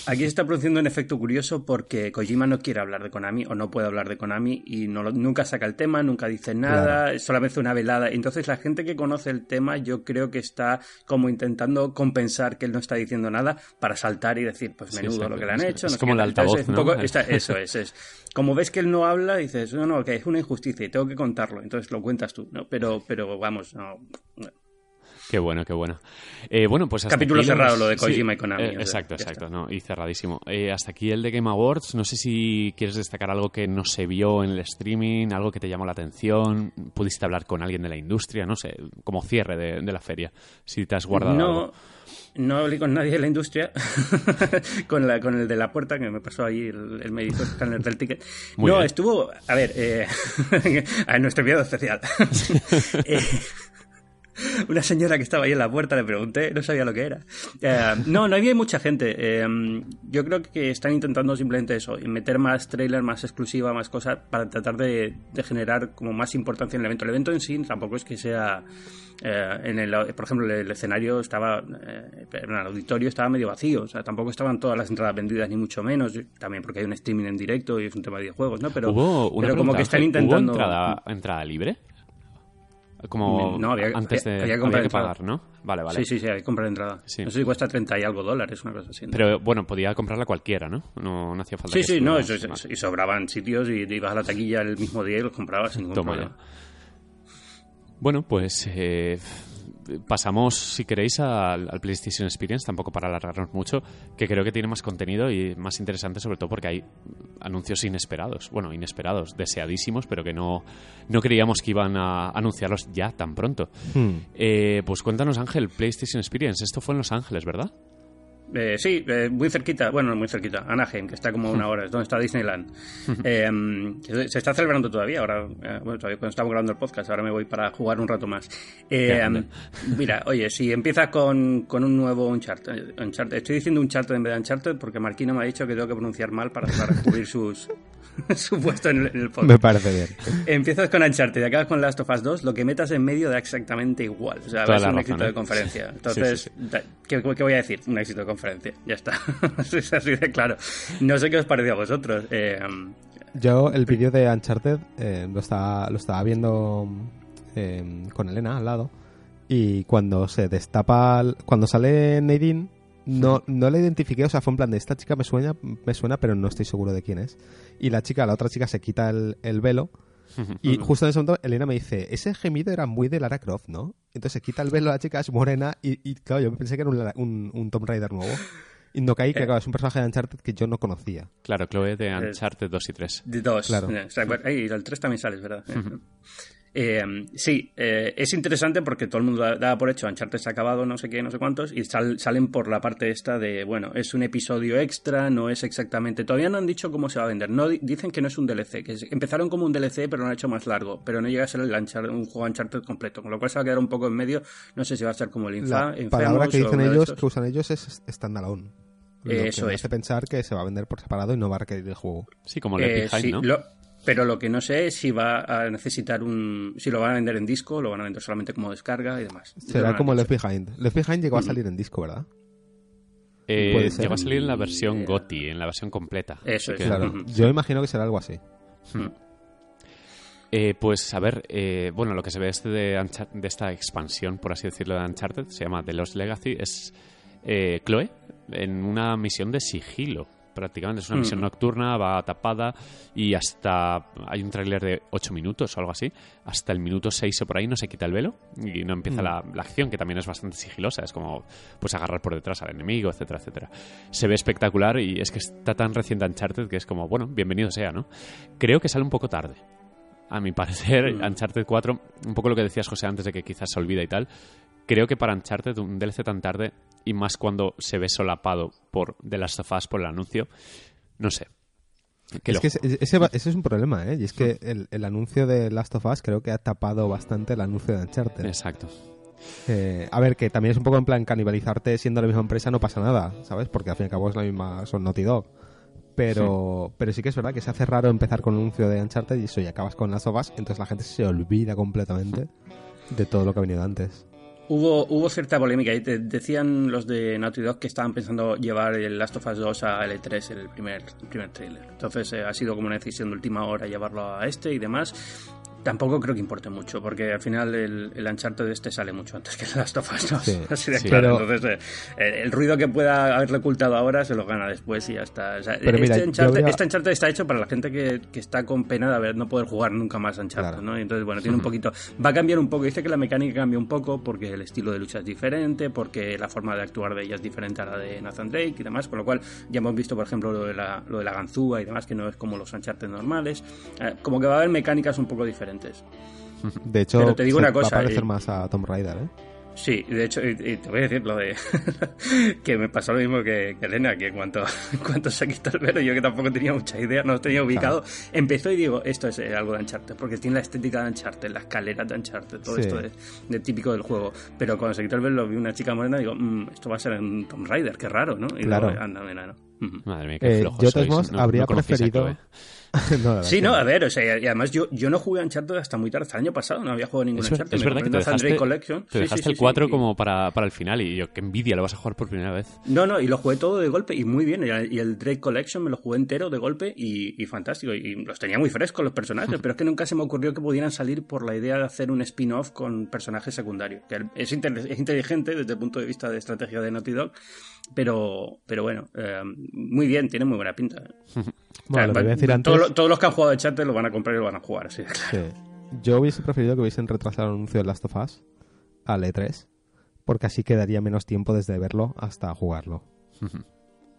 aquí se está produciendo un efecto curioso porque Kojima no quiere hablar de Konami o no puede hablar de Konami y no lo- nunca saca el tema, nunca dice nada, es solamente una velada. Entonces la gente que conoce el tema yo creo que está como intentando compensar que él no está diciendo nada para saltar y decir, pues menudo sí, lo que le han hecho. es no como el tal. Entonces, altavoz, es un ¿no? poco- está- eso es, es. Como ves que él no habla, dices, no, no, que es una injusticia y tengo que contarlo. Entonces lo cuentas tú, ¿no? Pero, pero vamos, no. Qué bueno, qué bueno. Eh, bueno, pues hasta Capítulo aquí los- cerrado, lo de Kojima y Konami, eh, o sea, exacto, exacto, está. no, y cerradísimo. Eh, hasta aquí el de Game Awards. No sé si quieres destacar algo que no se vio en el streaming, algo que te llamó la atención, pudiste hablar con alguien de la industria, no sé, como cierre de, de la feria. Si te has guardado no, algo. No hablé con nadie de la industria, con, la, con el de la puerta que me pasó ahí el, el médico escáner del ticket. Muy no, bien. estuvo, a ver, eh, a nuestro enviado especial. Eh, una señora que estaba ahí en la puerta, le pregunté, no sabía lo que era. Eh, no, no había mucha gente. Eh, yo creo que están intentando simplemente eso, meter más trailer, más exclusiva, más cosas, para tratar de, de generar como más importancia en el evento. El evento en sí tampoco es que sea eh, en el, por ejemplo, el, escenario estaba, eh, en el auditorio estaba medio vacío, o sea, tampoco estaban todas las entradas vendidas, ni mucho menos, también porque hay un streaming en directo y es un tema de videojuegos, ¿no? Pero, ¿Hubo una pero como que están intentando... ¿Hubo entrada, entrada libre? Como No, había- antes de había- había que había pagar, ¿no? Vale, vale. Sí, sí, sí, hay que comprar entrada. Sí. No sé si cuesta 30 y algo dólares, una cosa así. ¿no? Pero bueno, podía comprarla cualquiera, ¿no? No, no hacía falta Sí, que sí, no, eso- y sobraban sitios y te ibas a la taquilla el mismo día y los comprabas sin ningún Toma problema. ya. Bueno, pues eh, pasamos, si queréis, al, al PlayStation Experience, tampoco para alargarnos mucho, que creo que tiene más contenido y más interesante, sobre todo porque hay anuncios inesperados. Bueno, inesperados, deseadísimos, pero que no, no creíamos que iban a anunciarlos ya tan pronto. Hmm. Eh, pues cuéntanos, Ángel, PlayStation Experience. Esto fue en Los Ángeles, ¿verdad? Eh, sí, eh, muy cerquita, bueno, no muy cerquita, Anaheim, que está como una hora, es donde está Disneyland. Eh, se está celebrando todavía, ahora, eh, bueno, todavía cuando estamos grabando el podcast, ahora me voy para jugar un rato más. Eh, Grande. mira, oye, si empiezas con, con un nuevo Uncharted, Uncharted, estoy diciendo Uncharted en vez de Uncharted porque Marquino me ha dicho que tengo que pronunciar mal para, para cubrir sus, su puesto en el, en el podcast. Me parece bien. Empiezas con Uncharted y acabas con Last of Us 2, lo que metas en medio da exactamente igual. O sea, Toda la un razón, éxito ¿eh? de conferencia. Entonces, Sí, da- ¿qué, qué voy a decir? Un éxito de conferencia. Ya está. es así de claro. No sé qué os pareció a vosotros. Eh, Yo el vídeo de Uncharted eh, lo, estaba, lo estaba viendo eh, con Elena al lado y cuando se destapa, cuando sale Nadine, no, no la identifiqué, o sea, fue en plan de esta chica me suena, me suena, pero no estoy seguro de quién es. Y la chica, la otra chica se quita el, el velo y justo en ese momento Elena me dice, ese gemido era muy de Lara Croft, ¿no? Entonces se quita el velo la chica, es morena y, y, claro, yo pensé que era un, un, un Tomb Raider nuevo. Y no caí, que Eh. claro, es un personaje de Uncharted que yo no conocía. Claro, Chloe de Uncharted 2 y 3. de dos. Claro. Eh, o sea, bueno, ahí, el 3 también sales, ¿verdad? Eh, sí, eh, es interesante porque todo el mundo da- daba por hecho Uncharted se ha acabado, no sé qué, no sé cuántos, y sal- salen por la parte esta de, bueno, es un episodio extra, no es exactamente. Todavía no han dicho cómo se va a vender. No di- Dicen que no es un DLC, que es- empezaron como un DLC, pero lo han hecho más largo, pero no llega a ser el Uncharted- un juego Uncharted completo, con lo cual se va a quedar un poco en medio. No sé si va a ser como el Infa, La palabra que dicen ellos, que usan ellos es standalone. Lo Eso que me es. hace pensar que se va a vender por separado y no va a requerir el juego. Sí, como Left Eh, sí, ¿no? lo- pero lo que no sé es si va a necesitar un. Si lo van a vender en disco, lo van a vender solamente como descarga y demás. Será como. Left Behind. Left Behind llegó a salir en disco, ¿verdad? Eh, puede ser. llegó a salir en la versión GOTY, en la versión completa. Eso es. Claro. Ujú. Yo imagino que será algo así. Eh, pues a ver, eh, bueno, lo que se ve este de, de esta expansión, por así decirlo, de Uncharted, se llama The Lost Legacy, es eh, Chloe en una misión de sigilo. Prácticamente es una Mm. misión nocturna, va tapada y hasta hay un tráiler de 8 minutos o algo así. Hasta el minuto 6 o por ahí no se quita el velo y no empieza la, la acción, que también es bastante sigilosa. Es como pues agarrar por detrás al enemigo, etcétera, etcétera. Se ve espectacular y es que está tan reciente Uncharted que es como, bueno, bienvenido sea, ¿no? Creo que sale un poco tarde. A mi parecer, Mm. Uncharted 4, un poco lo que decías José antes de que quizás se olvida y tal, creo que para Uncharted un DLC tan tarde y más cuando se ve solapado por The Last of Us por el anuncio, no sé. Que es que ese, ese ese es un problema, ¿eh? Y es que el, el anuncio de Last of Us creo que ha tapado bastante el anuncio de Uncharted. Exacto. Eh, a ver, que también es un poco en plan canibalizarte siendo la misma empresa, no pasa nada, ¿sabes? Porque al fin y al cabo es la misma, son Naughty Dog. Pero, pero sí que es verdad que se hace raro empezar con un anuncio de Uncharted y eso y acabas con Last of Us, entonces la gente se olvida completamente de todo lo que ha venido antes. Hubo, hubo cierta polémica y decían los de Naughty Dog que estaban pensando llevar el Last of Us 2 a L3, el primer, el primer trailer. Entonces eh, ha sido como una decisión de última hora llevarlo a este y demás. Tampoco creo que importe mucho, porque al final el, el Uncharted de este sale mucho antes que el Last of Us 2. Sí, Así de sí. claro. Pero- Entonces, eh, el ruido que pueda haberle ocultado ahora se lo gana después y ya está. O sea, Pero este, yo Uncharted, a- este Uncharted está hecho para la gente que, que está con pena de haber, no poder jugar nunca más Uncharted, Claro. ¿no? Entonces, bueno, tiene un poquito. Va a cambiar un poco. Dice que la mecánica cambia un poco porque el estilo de lucha es diferente, porque la forma de actuar de ella es diferente a la de Nathan Drake y demás. Con lo cual, ya hemos visto, por ejemplo, lo de la, lo de la ganzúa y demás, que no es como los Uncharted normales. Eh, como que va a haber mecánicas un poco diferentes. De hecho, Pero te digo se una cosa, va a parecer eh, más a Tomb Raider, ¿eh? Sí, de hecho, y, y te voy a decir lo de que me pasó lo mismo que, que Elena, que en cuanto, en cuanto se quitó el velo, yo que tampoco tenía mucha idea, no lo tenía ubicado, empezó y digo, esto es eh, algo de Uncharted, porque tiene la estética de Uncharted, la escalera de Uncharted, todo Sí. esto de, de típico del juego. Pero cuando se quitó el velo, vi una chica morena y digo, "Mm, esto va a ser en Tomb Raider, qué raro, ¿no? Y Claro. luego, anda, mira, no. Madre mía, qué Eh, flojos yo, sois. No- habría no preferido. No, Sí, no, a ver, o sea, y además yo, yo no jugué a Uncharted hasta muy tarde, hasta el año pasado, no había jugado ningún Es, Uncharted. es verdad que te dejaste, Collection. te Sí, dejaste sí, sí, el 4 sí, y- como para, para el final y yo, qué envidia, lo vas a jugar por primera vez. No, no, y lo jugué todo de golpe y muy bien. Y el- Drake Collection me lo jugué entero de golpe y, y fantástico. Y los tenía muy frescos los personajes, pero es que nunca se me ocurrió que pudieran salir por la idea de hacer un spin-off con personajes secundarios. Que es inteligente desde el punto de vista de estrategia de Naughty Dog, pero, pero bueno, eh, muy bien, tiene muy buena pinta. Bueno, lo que O sea, voy a decir va- antes- todos, todos los que han jugado de chat lo van a comprar y lo van a jugar, así de claro. Sí. Yo hubiese preferido que hubiesen retrasado el anuncio de Last of Us al E3, porque así quedaría menos tiempo desde verlo hasta jugarlo.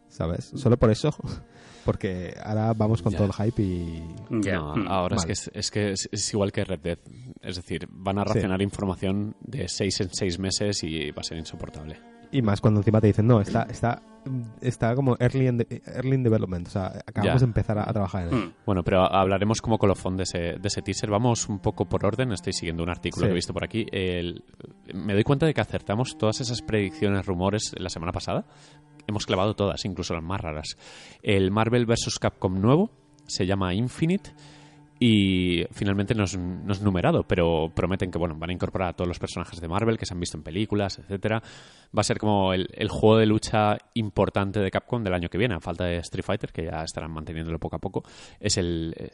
¿Sabes? Solo por eso. Porque ahora vamos con Ya. todo el hype y... Ya. No, Mm. ahora es que, es, es que es, es igual que Red Dead. Es decir, van a Sí. racionar información de 6 en 6 meses y va a ser insoportable. Y más cuando encima te dicen, no, está, está, está como early in, de- early in development. O sea, acabamos Ya. de empezar a, a trabajar en él. Mm. Bueno, pero hablaremos como colofón de ese, de ese teaser. Vamos un poco por orden. Estoy siguiendo un artículo Sí. que he visto por aquí. El- me doy cuenta de que acertamos todas esas predicciones, rumores la semana pasada. Hemos clavado todas, incluso las más raras. El Marvel vs. Capcom nuevo se llama Infinite y finalmente no es, numerado, pero prometen que bueno van a incorporar a todos los personajes de Marvel que se han visto en películas, etcétera. Va a ser como el, el juego de lucha importante de Capcom del año que viene, a falta de Street Fighter, que ya estarán manteniéndolo poco a poco. Es el, eh,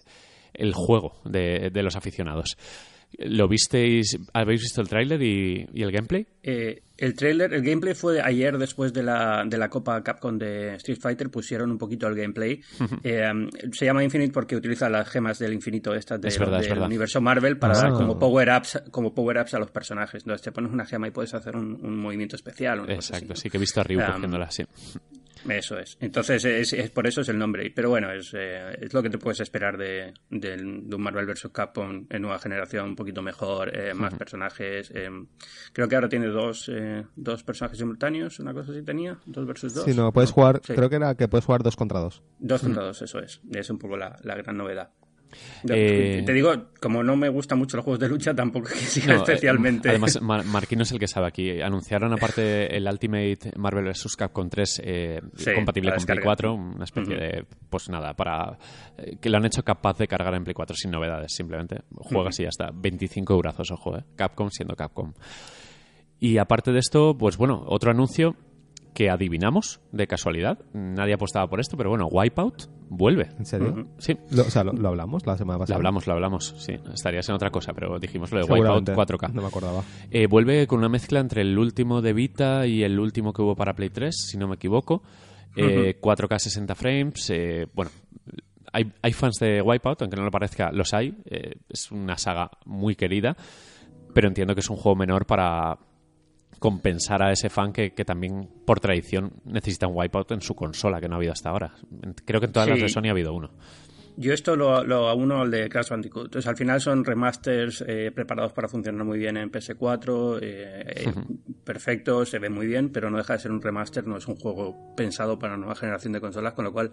el juego de, de los aficionados. ¿Lo visteis? ¿Habéis visto el tráiler y, y el gameplay? Eh, el trailer, el gameplay fue ayer después de la, de la Copa Capcom de Street Fighter, pusieron un poquito el gameplay. Eh, se llama Infinite porque utiliza las gemas del infinito estas de- Es verdad, es del universo Marvel para Ah. dar como power ups como power ups a los personajes. Entonces te pones una gema y puedes hacer un, un movimiento especial. Exacto, así, sí que he visto a Ryu Um, cogiéndola así. Eso es. Entonces es, es- por eso es el nombre. Pero bueno, es, eh, es lo que te puedes esperar de, de un Marvel vs. Capcom en nueva generación, un poquito mejor, eh, más personajes. eh, creo que ahora tiene dos, eh, dos personajes simultáneos, una cosa así tenía, dos versus dos. Si no, puedes jugar, Sí. creo que era que puedes jugar dos contra dos. Dos contra dos, eso es. Es un poco la, la gran novedad. Eh, Te digo, como no me gustan mucho los juegos de lucha, tampoco que siga No, eh, especialmente. además, Mar- Marquino es el que sabe aquí. Anunciaron aparte el Ultimate Marvel vs. Capcom 3 eh, Sí, compatible con Play descarga. 4, una especie de, pues nada, para eh, que lo han hecho capaz de cargar en Play 4 sin novedades, simplemente. Juegas y ya está. 25 eurazos, ojo, eh. Capcom siendo Capcom. Y aparte de esto, pues bueno, otro anuncio que adivinamos de casualidad. Nadie apostaba por esto, pero bueno, Wipeout vuelve. ¿En serio? Sí, Lo, o sea, lo, lo hablamos la semana lo pasada. hablamos, lo hablamos, sí. Estarías en otra cosa, pero dijimos lo de Wipeout Seguramente. 4K. No me acordaba. Eh, vuelve con una mezcla entre el último de Vita y el último que hubo para Play 3, si no me equivoco. Eh, 4K 60 frames. eh, bueno, hay, hay fans de Wipeout, aunque no lo parezca, los hay. eh, es una saga muy querida, pero entiendo que es un juego menor para compensar a ese fan que, que también, por tradición, necesita un Wipeout en su consola, que no ha habido hasta ahora. Creo que en todas las de Sony ha habido uno. Yo esto lo, lo uno al de Crash Bandicoot. Entonces, al final son remasters eh, preparados para funcionar muy bien en PS4, eh, eh, perfecto, se ve muy bien, pero no deja de ser un remaster, no es un juego pensado para una nueva generación de consolas, con lo cual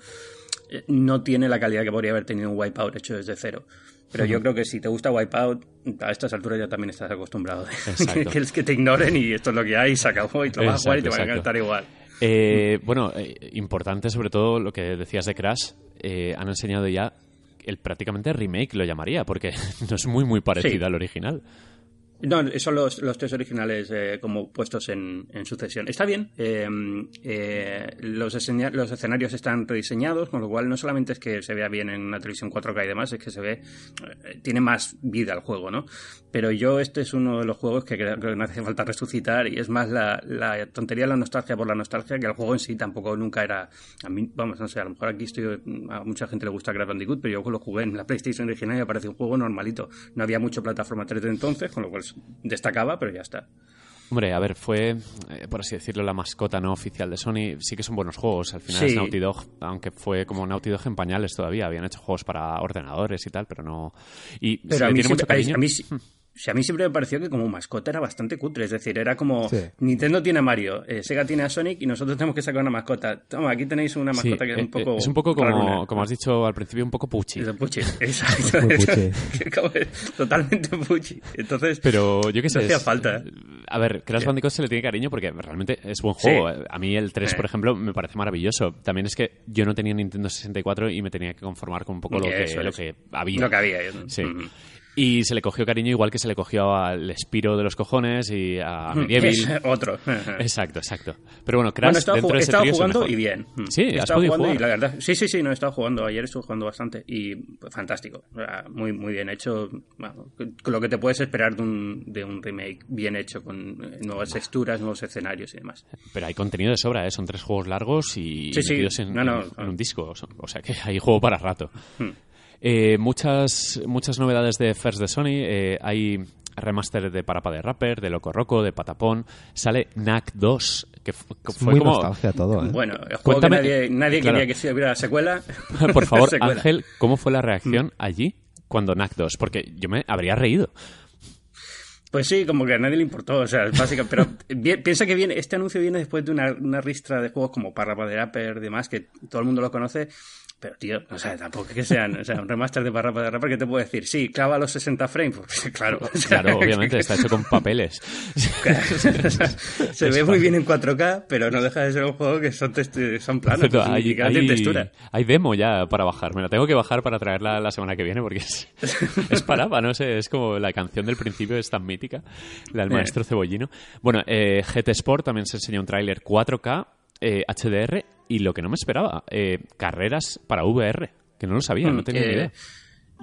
eh, no tiene la calidad que podría haber tenido un Wipeout hecho desde cero. Pero yo creo que si te gusta Wipeout, a estas alturas ya también estás acostumbrado. Que es que te ignoren y esto es lo que hay, y se acabó y te lo vas a jugar y te va a encantar igual. Eh, bueno, eh, importante sobre todo lo que decías de Crash. Eh, han enseñado ya el prácticamente remake, lo llamaría, porque no es muy, muy parecido Sí. al original. No, son los, los tres originales eh, como puestos en, en sucesión. Está bien. eh, eh, los, escena- los escenarios están rediseñados, con lo cual no solamente es que se vea bien en una televisión 4K y demás, es que se ve. tiene más vida el juego, ¿no? Pero yo, este es uno de los juegos que creo que no hace falta resucitar y es más la, la tontería, la nostalgia por la nostalgia, que el juego en sí tampoco nunca era. A mí, vamos, no sé, a lo mejor aquí estoy. A mucha gente le gusta Crash Bandicoot, pero yo lo jugué en la PlayStation original y me parece un juego normalito. No había mucho plataforma 3D entonces, con lo cual destacaba, pero ya está. Hombre, a ver, fue, eh, por así decirlo, la mascota no oficial de Sony. Sí que son buenos juegos. Al final Sí. es Naughty Dog, aunque fue como Naughty Dog en pañales todavía. Habían hecho juegos para ordenadores y tal, pero no. Y Pero a mí, tiene mucho a mí sí- si a mí siempre me pareció que como mascota era bastante cutre. Es decir, era como Sí. Nintendo tiene a Mario, eh, Sega tiene a Sonic y nosotros tenemos que sacar una mascota. Toma, aquí tenéis una Sí, mascota que es un eh, poco. es un poco como, como has dicho al principio, un poco puchi. Puchi. Exacto. Totalmente puchi. Entonces, Pero yo qué sé. No hacía es- falta. ¿eh? A ver, Crash Sí. Bandicoot se le tiene cariño porque realmente es buen Sí. juego. A mí el 3, Sí. por ejemplo, me parece maravilloso. También es que yo no tenía Nintendo 64 y me tenía que conformar con un poco lo que, lo que había. lo que había. Sí. Y se le cogió cariño igual que se le cogió al Spiro de los cojones y a Medieval. Es otro. Exacto, exacto. Pero bueno, Crash Bueno, dentro de ese es el jugando y bien. Mm. Sí, has podido jugando y jugar. la verdad. Sí, sí, sí, no he estado jugando. Ayer estuve jugando bastante y pues, fantástico. Muy, muy bien hecho. Bueno, lo que te puedes esperar de un, de un remake bien hecho con eh, nuevas texturas, nuevos escenarios y demás. Pero hay contenido de sobra, ¿eh? Son tres juegos largos y Sí, sí. metidos en, No, no, en- no. en un disco. O sea- O sea que hay juego para rato. Hmm. Eh, muchas, muchas novedades de First de Sony. Eh, hay remaster de Parapa de Rapper, de Loco Roco, de Patapón. Sale Knack 2, que fue muy como... nostalgia todo, ¿eh? Bueno, el juego Cuéntame- que nadie, nadie claro. quería que se hubiera secuela. Por favor, Secuela. Ángel, ¿cómo fue la reacción Hmm. allí cuando Knack 2? Porque yo me habría reído. Pues sí, como que a nadie le importó, o sea, básica, pero bien- piensa que viene, este anuncio viene después de una, una ristra de juegos como Parrapa de Rapper y demás, que todo el mundo lo conoce, pero tío, o sea, tampoco es que sean, o sea, un remaster de Parrapa de Rapper que te puedo decir, sí, clava los 60 frames, pues, claro. o sea, Claro, obviamente, está hecho con papeles. Se ve muy bien en 4K, pero no deja de ser un juego que son, son planos, pues, hay, hay- textura. hay demo ya para bajar. Me la tengo que bajar para traerla la semana que viene porque es, es parapa, no sé. Es como la canción del principio es tan mítica, la del Eh. maestro Cebollino. Bueno, eh, GT Sport también se enseñó un tráiler 4K, eh, HDR y lo que no me esperaba, eh, carreras para VR, que no lo sabía, no tenía ni Eh, idea.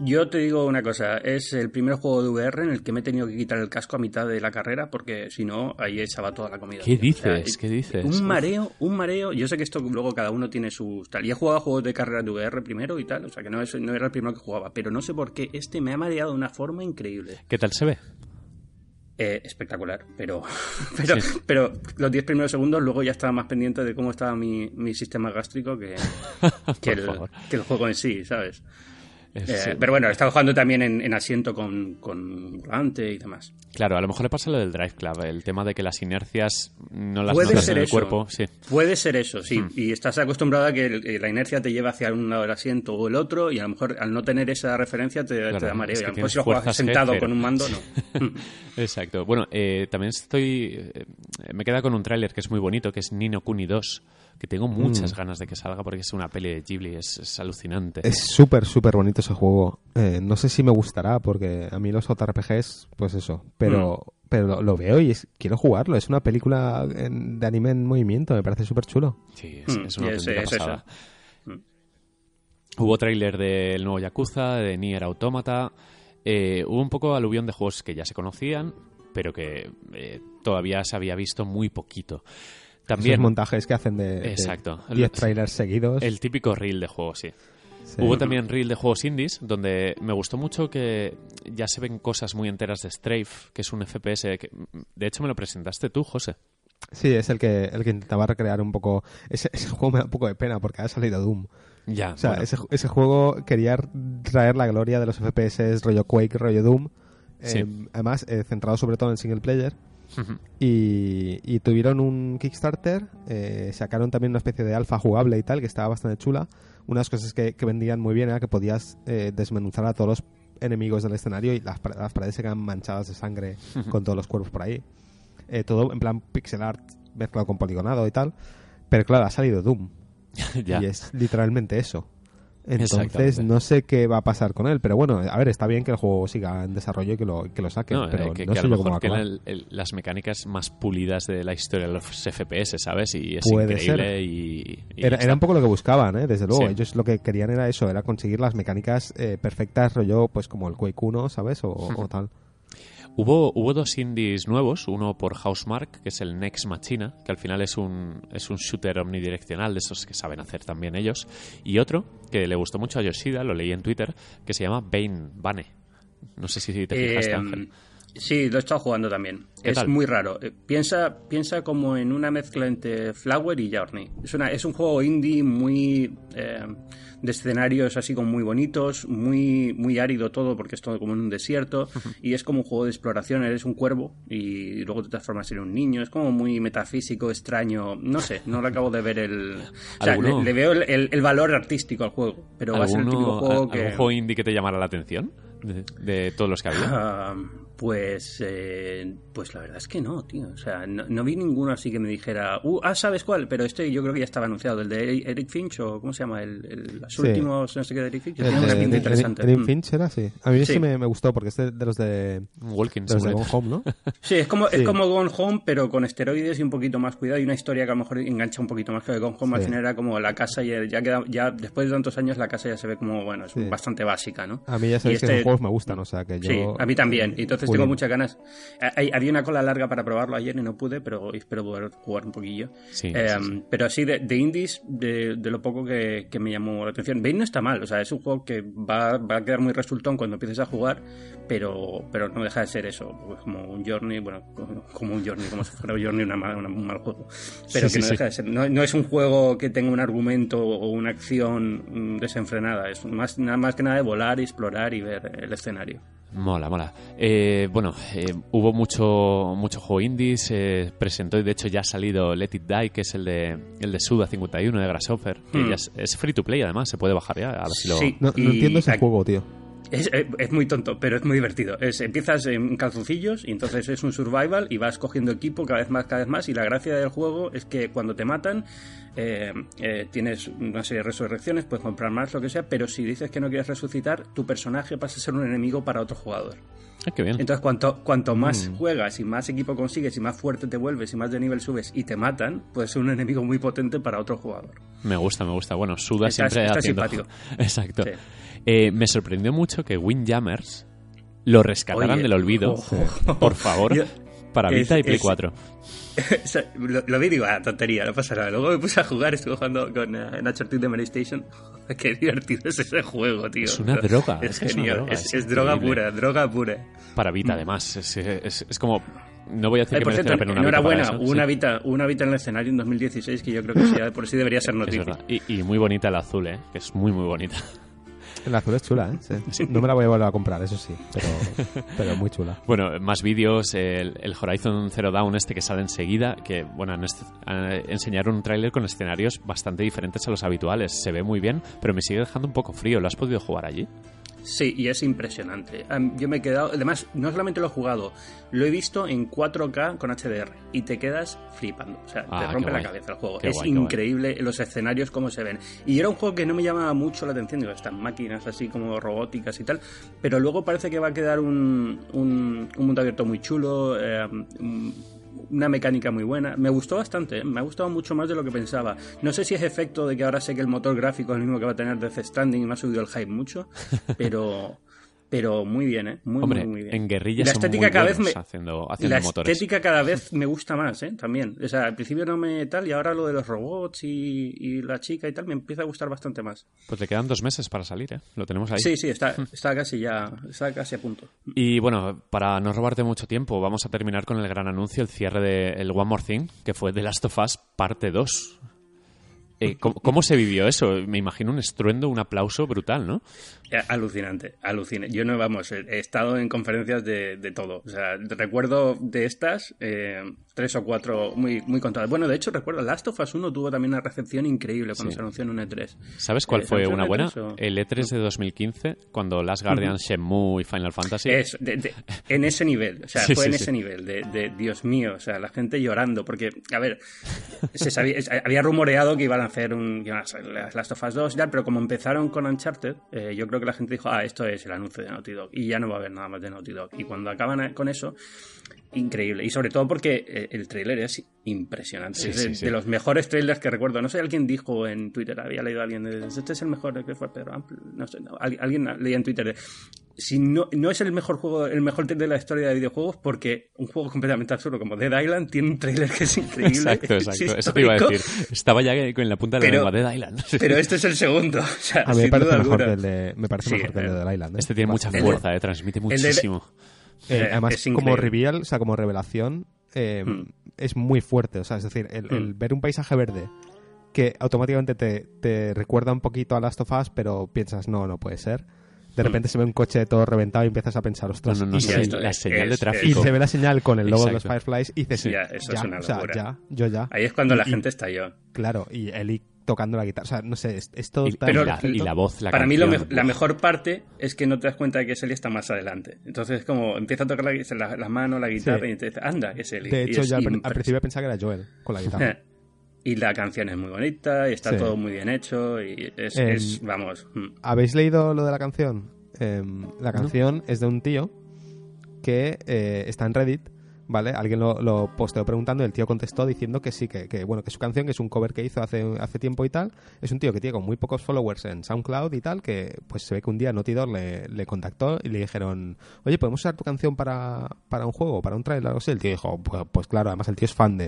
Yo te digo una cosa, es el primer juego de VR en el que me he tenido que quitar el casco a mitad de la carrera porque si no, ahí echaba toda la comida. ¿Qué tío. O sea, dices? ¿Qué dices? Un mareo, un mareo. Yo sé que esto luego cada uno tiene sus tal. Y he jugado juegos de carrera de VR primero y tal, o sea que no, no era el primero que jugaba, pero no sé por qué este me ha mareado de una forma increíble. ¿Qué tal se ve? Eh, espectacular, pero pero, Sí. pero los 10 primeros segundos luego ya estaba más pendiente de cómo estaba mi, mi sistema gástrico que, el, que el juego en sí, ¿sabes? Eh, pero bueno, he estado jugando también en, en asiento con, con volante y demás. Claro, a lo mejor le pasa lo del Drive Club, el tema de que las inercias no las Puede notas ser en el eso. cuerpo. Sí. Puede ser eso, Hmm. sí. Y estás acostumbrado a que el- eh, la inercia te lleva hacia un lado del asiento o el otro, y a lo mejor al no tener esa referencia te, te da mareo. es y que a lo mejor si lo juegas G, sentado con un mando, no. Exacto. Bueno, eh, también estoy. eh, me queda con un tráiler que es muy bonito, que es Nino Kuni 2, que tengo Mm. muchas ganas de que salga porque es una peli de Ghibli, es, es alucinante. Es súper, súper bonito ese juego. Eh, no sé si me gustará, porque a mí los JRPGs, pues eso. Pero, Mm. pero lo, lo veo y es- quiero jugarlo. Es una película en- de anime en movimiento, me parece súper chulo. Sí, es, Mm, es una es- eso. pasada. Mm. Hubo tráiler del nuevo Yakuza, de Nier Automata. eh, hubo un poco aluvión de juegos que ya se conocían, pero que eh, todavía se había visto muy poquito. También Esos montajes que hacen de de Exacto. 10 trailers seguidos. el típico reel de juegos, sí. Sí. Hubo también reel de juegos indies, donde me gustó mucho que ya se ven cosas muy enteras de Strafe, que es un FPS que, de hecho, me lo presentaste tú, José. Sí, es el que, el que intentaba recrear un poco... Ese, ese juego me da un poco de pena porque ha salido Doom. Ya, O sea, bueno, ese, ese juego quería traer la gloria de los FPS rollo Quake, rollo Doom. Sí. Eh, además, eh, centrado sobre todo en single player. Y, y tuvieron un Kickstarter, eh, sacaron también una especie de alfa jugable y tal, que estaba bastante chula. Unas cosas que, que vendían muy bien era que podías eh, desmenuzar a todos los enemigos del escenario y las, pa- las paredes se quedan manchadas de sangre con todos los cuerpos por ahí. Eh, todo en plan pixel art mezclado con poligonado y tal. Pero claro, ha salido Doom. ya. Y es literalmente eso. Entonces no sé qué va a pasar con él, pero bueno, a ver, está bien que el juego siga en desarrollo y que lo, que lo saquen, No, eh, pero que, no que a lo yo cómo va mejor el- el- las mecánicas más pulidas de la historia de los FPS, ¿sabes? Y es Puede increíble ser. y, y Era, era un poco lo que buscaban, ¿eh? desde luego. Sí. Ellos lo que querían era eso, era conseguir las mecánicas eh, perfectas, rollo, pues como el Quake 1, ¿sabes? O, o tal. Hubo, hubo dos indies nuevos, uno por Housemark, que es el Next Machina, que al final es un, es un shooter omnidireccional de esos que saben hacer también ellos, y otro que le gustó mucho a Yoshida, lo leí en Twitter, que se llama Bane, Bane. No sé si te fijaste, Eh, Ángel. Sí, lo he estado jugando también. ¿Qué Es tal? muy raro. Eh, Piensa, piensa como en una mezcla entre Flower y Journey. Es, una, es un juego indie muy eh, de escenarios así como muy bonitos, muy, muy árido todo porque es todo como en un desierto y es como un juego de exploración. Eres un cuervo y luego te transformas en un niño. Es como muy metafísico, extraño. No sé, no le acabo de ver el... O sea, le, le veo el, el- el valor artístico al juego, pero va a ser el típico ¿Alguno, juego a- que... ¿Algún juego indie que te llamara la atención? De, de todos los que había. Ah, pues, eh, pues la verdad es que no, tío. O sea, no, no vi ninguno así que me dijera, uh, ah, ¿sabes cuál? Pero este yo creo que ya estaba anunciado, el de Eric Finch o ¿cómo se llama? El, el- los Sí. últimos, no sé qué de Eric Finch. El Tiene una de- pinta de- interesante. Erin Mm. Finch era así. A mí sí, Sí. me, me gustó porque es de, de los de, Walking de los de Gone. Home, ¿no? Sí, es como, Sí. es como Gone Home, pero con esteroides y un poquito más cuidado y una historia que a lo mejor engancha un poquito más que Gone Home. Al Sí. final era como la casa, ya, ya, queda, ya después de tantos años la casa ya se ve como, bueno, es Sí. bastante básica, ¿no? A mí ya Y sabéis que este- los juegos me gustan, o sea que yo... Sí, a mí también. Y Entonces Tengo muchas ganas. Hay- había una cola larga para probarlo ayer y no pude, pero espero poder jugar un poquillo. Sí, Eh, sí, sí. Pero así, de, de indies, de, de lo poco que, que me llamó la atención. Bane no está mal, o sea, es un juego que va, va a quedar muy resultón cuando empieces a jugar, pero, pero no deja de ser eso, pues como un Journey, bueno, como un Journey, como si fuera un Journey una mal- una- un mal juego. Pero que no deja de ser. No, no es un juego que tenga un argumento o una acción mm, desenfrenada, es más, nada más que nada de volar, y explorar y ver el escenario. Mola, mola. Eh, bueno, eh, hubo mucho, mucho juego indie, se presentó y de hecho ya ha salido Let It Die, que es el de, el de Suda 51 de Grasshopper, que Hmm. ya es, es free to play además, se puede bajar ya. A ver si lo... Sí. No, entiendo ese juego, tío. Es, eh, es muy tonto, pero es muy divertido. Es, empiezas en calzoncillos y entonces es un survival y vas cogiendo equipo cada vez más, cada vez más. Y la gracia del juego es que cuando te matan eh, eh, tienes una serie de resurrecciones, puedes comprar más, lo que sea, pero si dices que no quieres resucitar, tu personaje pasa a ser un enemigo para otro jugador. Ah, qué bien. Entonces, cuanto, cuanto más Mm. juegas y más equipo consigues y más fuerte te vuelves y más de nivel subes y te matan, puedes ser un enemigo muy potente para otro jugador. Me gusta, me gusta. Bueno, Suda Está- siempre está haciendo... simpático. Exacto. Sí. Eh, me sorprendió mucho que Windjammers lo rescataran Oye, del olvido. Por favor. Yo- para es- Vita y Play es- 4. O sea, lo, lo vi y digo, ah, tontería, no pasa nada. Luego me puse a jugar, estuve jugando con uh, Nacho Ortiz de Mary Station. Qué divertido es ese juego, tío. Es una droga, Es, genial. droga, es, droga pura, droga pura. Para Vita, además. Es, como... No voy a decir que por merece cierto, la pena una Vita enhorabuena, para eso, una, sí. Vita, una Vita en el escenario en 2016 que yo creo que sí, por sí debería ser noticia. Y, y muy bonita el azul, ¿eh? Que es muy, muy bonita. El azul es chula, ¿eh? Sí. No me la voy a volver a comprar, eso sí, pero, pero muy chula. Bueno, más vídeos, el, el Horizon Zero Dawn este que sale enseguida, que, bueno, han est- han, eh, enseñaron un tráiler con escenarios bastante diferentes a los habituales. Se ve muy bien, pero me sigue dejando un poco frío. ¿Lo has podido jugar allí? Sí, y es impresionante. Yo me he quedado. Además, no solamente lo he jugado, lo he visto en 4K con HDR y te quedas flipando. O sea, Ah, te qué rompe la cabeza el juego. Qué es guay. increíble los escenarios, cómo se ven. Y era un juego que no me llamaba mucho la atención. Digo, estas máquinas así como robóticas y tal. Pero luego parece que va a quedar un, un, un mundo abierto muy chulo. eh, un- una mecánica muy buena. Me gustó bastante, ¿eh? me ha gustado mucho más de lo que pensaba. No sé si es efecto de que ahora sé que el motor gráfico es el mismo que va a tener Death Stranding y me ha subido el hype mucho, pero pero muy bien, ¿eh? Muy, Hombre, muy, muy bien. en guerrilla la son estética muy cada vez me haciendo, haciendo la motores. estética cada vez me gusta más, ¿eh? También. O sea, al principio no me tal y ahora lo de los robots y, y la chica y tal me empieza a gustar bastante más. Pues le quedan dos meses para salir, ¿eh? Lo tenemos ahí. Sí, sí, está, está casi ya, está casi a punto. Y bueno, para no robarte mucho tiempo, vamos a terminar con el gran anuncio, el cierre de el One More Thing, que fue The Last of Us parte 2. Eh, ¿cómo, cómo se vivió eso? Me imagino un estruendo, un aplauso brutal, ¿no? Eh, Alucinante, alucinante. Yo no, vamos, he estado en conferencias de, de todo. O sea, recuerdo de estas eh, tres o cuatro muy, muy contadas. Bueno, de hecho, recuerdo, Last of Us 1 tuvo también una recepción increíble cuando Sí. se anunció en un E3. ¿Sabes cuál Eh, fue ¿se una buena? anunció en E3 o- El E3 de 2015, cuando Last Guardian, Shenmue y Final Fantasy. Es, de- de- en ese nivel, o sea, Sí, fue sí, en ese nivel de, de, Dios mío, o sea, la gente llorando, porque, a ver, se sabía, había rumoreado que iban a hacer un a hacer Last of Us 2 y tal, pero como empezaron con Uncharted, eh, yo creo que la gente dijo, ah, esto es el anuncio de Naughty Dog, y ya no va a haber nada más de Naughty Dog. Y cuando acaban con eso, increíble, y sobre todo porque eh, el tráiler es impresionante, Sí, es de, sí, sí. de los mejores trailers que recuerdo, no sé, alguien dijo en Twitter, había leído a alguien, de, este es el mejor, que fue Pedro Ample, no sé, no, alguien, leía en Twitter, de, si no, no es el mejor juego, el mejor trailer de la historia de videojuegos, porque un juego completamente absurdo como Dead Island tiene un trailer que es increíble. Exacto, es exacto. Eso te iba a decir. Estaba ya en la punta de la Pero- lengua de Island. Pero este es el segundo. O sea, A mí me parece mejor que el de, me parece Sí, mejor que el de The Island. ¿eh? Este tiene mucha fuerza, eh, transmite de- muchísimo. Eh, además, es como reveal, o sea, como revelación, eh, Mm. es muy fuerte. O sea, es decir, el, el Mm. ver un paisaje verde que automáticamente te, te recuerda un poquito a Last of Us, pero piensas, no, no puede ser. De Mm. repente se ve un coche todo reventado y empiezas a pensar, No, ostras, no, no, y, sí, esto la es- señal de es- y tráfico. se ve la señal con el logo de los Exacto. Fireflies y dices, Sí, ya, eso es ya, una o sea, locura. ya, yo ya. Ahí es cuando la Y- gente estalló. Claro, y Eli tocando la guitarra. O sea, no sé, es, es todo Y, tan y Pero- la, y la voz, la Para mí lo canción, me- la mejor parte es que no te das cuenta de que Selly está más adelante. Entonces como empieza a tocar la, la- las manos, la guitarra Sí. y te dices, anda, que es Selly. De Y hecho, yo al, principio pensaba que era Joel con la guitarra. Y la canción es muy bonita y está Sí. todo muy bien hecho y es, Em, es- vamos, mm. ¿Habéis leído lo de la canción? Em, la canción es de un tío que eh, está en Reddit, ¿vale? Alguien lo, lo posteó preguntando y el tío contestó diciendo que sí, que, que, bueno, que su canción, que es un cover que hizo hace, hace tiempo y tal, es un tío que tiene con muy pocos followers en SoundCloud y tal, que pues se ve que un día Naughty Dog le, le contactó y le dijeron, oye, ¿podemos usar tu canción para, para un juego, para un trailer o algo así? El tío dijo, pues, pues claro, además el tío es fan de,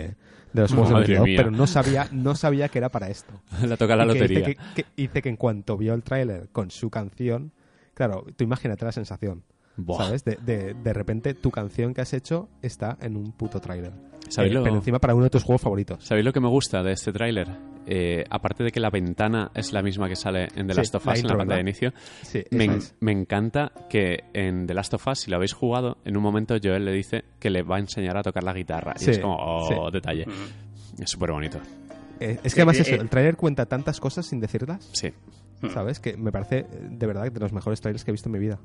de los juegos de Naughty Dog, pero no sabía, no sabía que era para esto. la toca la Y que lotería. Dice que, que- dice que en cuanto vio el tráiler con su canción, claro, tú imagínate la sensación, Buah. ¿sabes? De, de, de repente tu canción que has hecho está en un puto tráiler. ¿Sabéis Eh, lo- Pero encima para uno de tus juegos favoritos. ¿Sabéis lo que me gusta de este tráiler? Eh, aparte de que la ventana es la misma que sale en The Sí, Last of la Us en la pantalla de inicio, Sí, me, es. me encanta que en The Last of Us, si lo habéis jugado, en un momento Joel le dice que le va a enseñar a tocar la guitarra. Y es como, oh, sí. detalle. Mm. Es súper bonito. Eh, es que además Eh, eso, eh, el tráiler cuenta tantas cosas sin decirlas, Sí. Mm. ¿sabes? Que me parece de verdad de los mejores trailers que he visto en mi vida.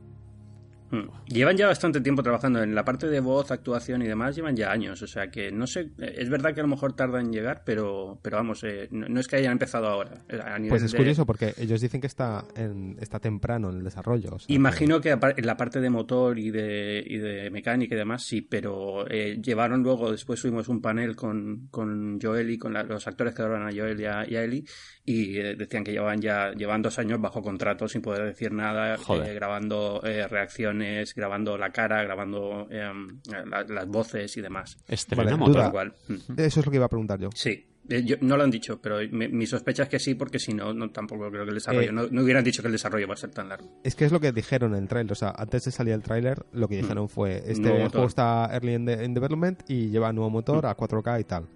Mm. Llevan ya bastante tiempo trabajando en la parte de voz, actuación y demás, llevan ya años, o sea que no sé, es verdad que a lo mejor tarda en llegar, pero, pero vamos, eh, no, no es que hayan empezado ahora. eh, A nivel Pues es de- curioso porque ellos dicen que está en, está temprano en el desarrollo. o sea, Imagino que apar- en la parte de motor y de, y de mecánica y demás, sí, pero eh, llevaron luego, después tuvimos un panel con, con Joel y con la- los actores que doblan a Joel y a, y a Ellie y eh, decían que llevaban ya llevan dos años bajo contrato sin poder decir nada, eh, grabando eh, grabando la cara, grabando eh, la- las voces y demás. Estrena Vale, motor. Cual, mm, Eso es lo que iba a preguntar yo. sí. Eh, yo- no lo han dicho, pero me- mi sospecha es que sí, porque si no, no tampoco creo que el desarrollo. Eh, no, no hubieran dicho que el desarrollo va a ser tan largo. Es que es lo que dijeron en el trailer. O sea, antes de salir el trailer, lo que dijeron fue: Este Nuevo motor. juego está early in, de- in development y lleva nuevo motor a 4K y tal.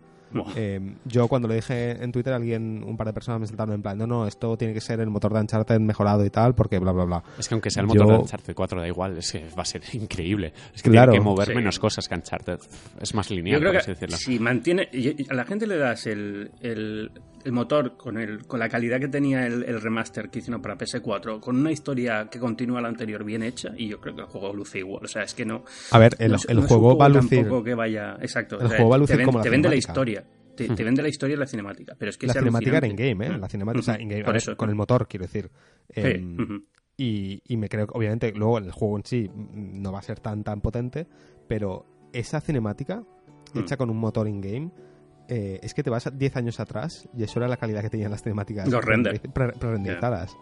Eh, yo cuando lo dije en Twitter, alguien, un par de personas me saltaron en plan: No, no, esto tiene que ser el motor de Uncharted mejorado y tal, porque bla, bla, bla. Es que aunque sea el Yo- motor de Uncharted 4, da igual, es que va a ser increíble. Es que Claro. tiene que mover Sí. menos cosas que Uncharted. Es más Yo lineal, creo por que así decirlo. si mantiene. y- y A la gente le das el, el, el motor con, el, con la calidad que tenía el, el remaster que hicieron para PS4, con una historia que continúa la anterior bien hecha, y yo creo que el juego luce igual. O sea, es que no. A ver, el, no el no juego va a lucir. tampoco que vaya. Exacto. El juego va a lucir te, ven- como la te vende la historia. Te, te vende la historia y la cinemática. Pero es que La cinemática era in-game, ¿eh? La cinemática, o sea, Ujú. in-game, a Por ver, eso. con el motor, quiero decir. Sí, Em, y, y me creo que, obviamente, luego el juego en sí no va a ser tan tan potente, pero esa cinemática, hecha con un motor in-game, eh, es que te vas a 10 años atrás y eso era la calidad que tenían las cinemáticas Los render. pre- pre-renderizadas.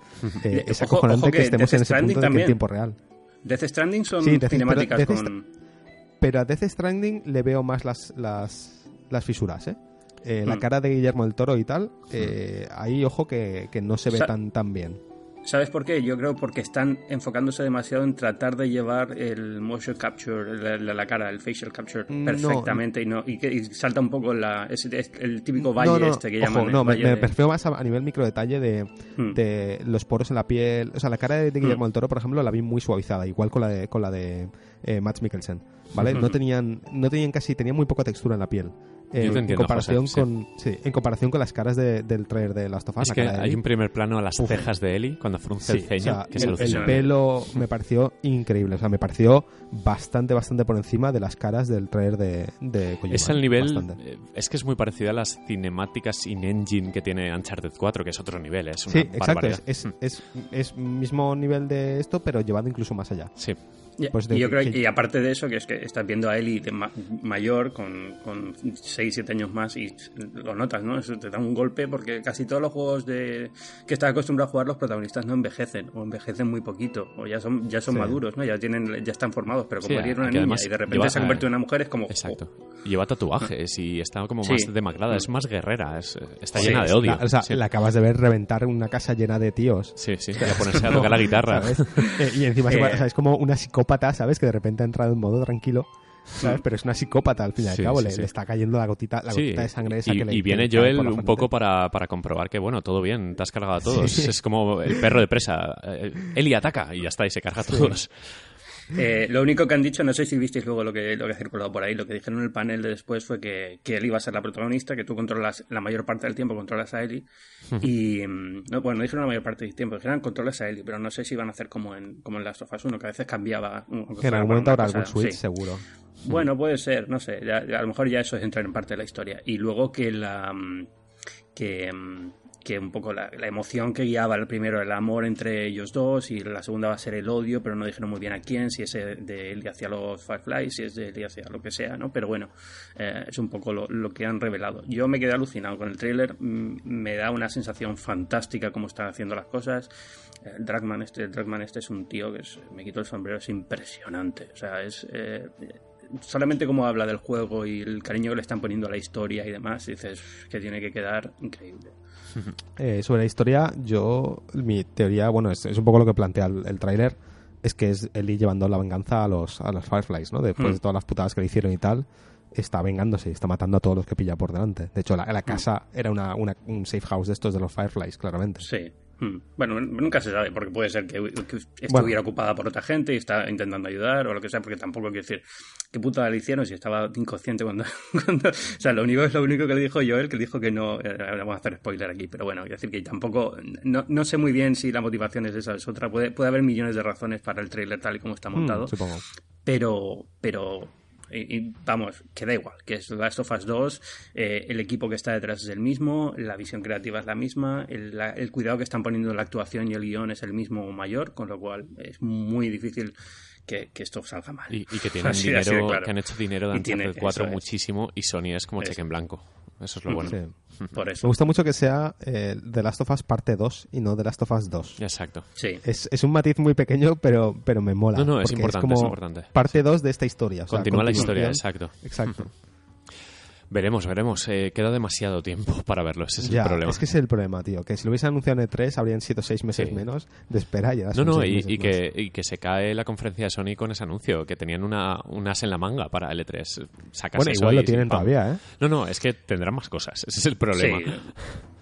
Eh, es ojo- acojonante ojo que, que estemos en ese punto Stranding de que en tiempo real. Death Stranding son Sí, Death- cinemáticas pero Death con. Pero a Death Stranding le veo más las, las, las fisuras, ¿eh? Eh, La Mm. cara de Guillermo del Toro y tal, eh, ahí ojo que, que no se ve tan, tan bien. ¿Sabes por qué? Yo creo porque están enfocándose demasiado en tratar de llevar el motion capture, la, la- la cara, el facial capture No. perfectamente y no y, que, y salta un poco la, es, es el típico valle no, este que ojo, llaman. el no, me, me más a, a nivel micro detalle de, Hmm. de los poros en la piel. O sea, la cara de, de Guillermo Mm. del Toro, por ejemplo, la vi muy suavizada, igual con la de, con la de eh, Max Mikkelsen. ¿Vale? No tenían, no tenían casi, tenían muy poca textura en la piel. Eh, Yo te en comparación José, con sí, en comparación con las caras de- del trailer de Last of Us Es que hay un primer plano a las Uf. cejas de Ellie cuando frunce el Sí, ceño, o sea, que es el, el pelo me pareció increíble, o sea, me pareció bastante, bastante por encima de las caras del trailer de, de Kojima. Es el nivel, bastante. eh, es que es muy parecido a las cinemáticas in-engine que tiene Uncharted 4, que es otro nivel, es una Sí, exacto, barbaridad. es, es, Mm. es, es mismo nivel de esto, pero llevado incluso más allá. Sí, Y, Pues y de- yo creo que- y aparte de eso, que es que estás viendo a Ellie de ma- mayor, con, con 6, 7 años más, y lo notas, ¿no? Eso te da un golpe porque casi todos los juegos de que estás acostumbrado a jugar, los protagonistas no envejecen, o envejecen muy poquito, o ya son, ya son Sí. maduros, ¿no? Ya tienen, ya están formados, pero como Sí, Ellie era una niña además y de repente lleva- se ha convertido en una mujer, es como. exacto. Y lleva tatuajes y está como Sí. más demacrada, es más guerrera, es- está Sí, llena de odio. La- o sea, sí. la acabas de ver reventar una casa llena de tíos. sí, sí, y a ponerse a tocar la guitarra. ¿sabes? Eh, y encima Eh. o sea, es como una psicópata, ¿sabes? Que de repente ha entrado en modo tranquilo, ¿sabes? Pero es una psicópata al fin y al Sí, cabo, sí, le, sí. le está cayendo la gotita, la gotita de sangre esa y, que le y viene Joel un poco para, para comprobar que, bueno, todo bien, te has cargado a todos. Es como el perro de presa. Eh, Eli ataca y ya está, y se carga a todos. Eh, lo único que han dicho, no sé si visteis luego lo que, lo que ha circulado por ahí, lo que dijeron en el panel de después fue que, que él iba a ser la protagonista, que tú controlas la mayor parte del tiempo, controlas a Ellie. y, mm, no, bueno, no dijeron la mayor parte del tiempo, dijeron controlas a Ellie, pero no sé si van a hacer como en, como en Last of Us 1, que a veces cambiaba. Que en algún momento habrá algún switch, sí. seguro. Bueno, puede ser, no sé. ya- a lo mejor ya eso es entrar en parte de la historia. Y luego que la. mm, que, mm, que un poco la, emoción que guiaba el primero, el amor entre ellos dos, y la segunda va a ser el odio, pero no dijeron muy bien a quién, si es de él hacia los Fireflies, si es de él hacia lo que sea, ¿no? Pero bueno, eh, es un poco lo, lo que han revelado. Yo me quedé alucinado con el tráiler, mm, me da una sensación fantástica cómo están haciendo las cosas. El Dragman este, Dragman este es un tío que es- me quito el sombrero, es impresionante. O sea, es eh, solamente como habla del juego y el cariño que le están poniendo a la historia y demás, dices que tiene que quedar increíble. Eh, sobre la historia, yo, mi teoría, bueno, es, es un poco lo que plantea el, el tráiler, es que es Ellie llevando la venganza a los, a los Fireflies, ¿no? Después Hmm. de todas las putadas que le hicieron y tal, está vengándose y está matando a todos los que pilla por delante. De hecho, la, la casa era una, una- un safe house de estos de los Fireflies, claramente. Sí. Mm. Bueno, nunca se sabe, porque puede ser que, que estuviera ocupada por otra gente y está intentando ayudar o lo que sea, porque tampoco quiero decir qué puta le hicieron si estaba inconsciente cuando, cuando- O sea, lo único es lo único que le dijo Joel, que dijo que no. eh, vamos a hacer spoiler aquí, pero bueno, quiero decir que tampoco. No, no sé muy bien si la motivación es esa o es otra. Puede, puede haber millones de razones para el trailer tal y como está Mm, montado. supongo. pero pero y, y vamos que da igual que es Last of Us 2 eh, el equipo que está detrás es el mismo la visión creativa es la misma el, la- el cuidado que están poniendo en la actuación y el guion es el mismo o mayor con lo cual es muy difícil que, que esto salga mal Y, y que tienen Así- dinero, claro. que han hecho dinero de Uncharted 4 eso es. muchísimo y Sony es como Eso. cheque en blanco. Eso es lo bueno. Sí. por Me eso gusta mucho que sea eh, The Last of Us parte 2 y no The Last of Us 2. Exacto. sí Es, es un matiz muy pequeño, pero, pero me mola. No, no, es importante, como es importante. Parte 2 de esta historia. o sea, Continúa la historia, exacto. Exacto. Veremos, veremos. Eh, queda demasiado tiempo para verlo, ese es Ya, el problema. es que ese es el problema, tío. Que si lo hubiese anunciado en E3 habrían sido seis meses Sí. menos de espera y ahora No, no, y, y que, y que se cae la conferencia de Sony con ese anuncio, que tenían una, un as en la manga para L3. Sacas Bueno, igual lo y- tienen todavía, ¿eh? No, no, es que tendrán más cosas. Ese es el problema. Sí.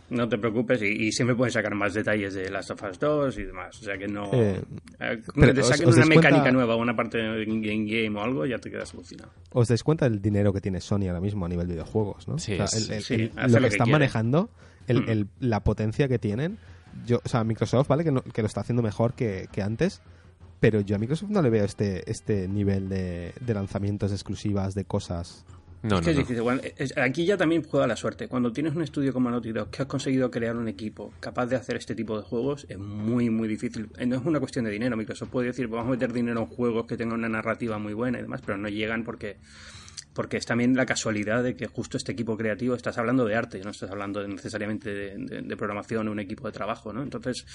No te preocupes y, y siempre pueden sacar más detalles de Last of Us 2 y demás. O sea que no... Eh, eh, te os- saquen os una mecánica cuenta- nueva, una parte en game game o algo, ya te quedas alucinado. ¿Os dais cuenta del dinero que tiene Sony ahora mismo a nivel videojuegos, no? Sí, O sea, es- el- el- sí, el- hace lo lo que que están quiere. manejando, el- Mm. el- la potencia que tienen. Yo, o sea, Microsoft, ¿vale? Que, no- que lo está haciendo mejor que, que antes. Pero yo a Microsoft no le veo este, este nivel de, de lanzamientos exclusivas, de cosas. No, Es que no, es no. es- aquí ya también juega la suerte. Cuando tienes un estudio como Naughty Dog que has conseguido crear un equipo capaz de hacer este tipo de juegos, es muy, muy difícil. Eh, No es una cuestión de dinero. Microsoft puede decir, vamos a meter dinero en juegos que tengan una narrativa muy buena y demás, pero no llegan porque porque es también la casualidad de que justo este equipo creativo estás hablando de arte, no estás hablando de- necesariamente de, de- de programación o un equipo de trabajo, ¿no? Entonces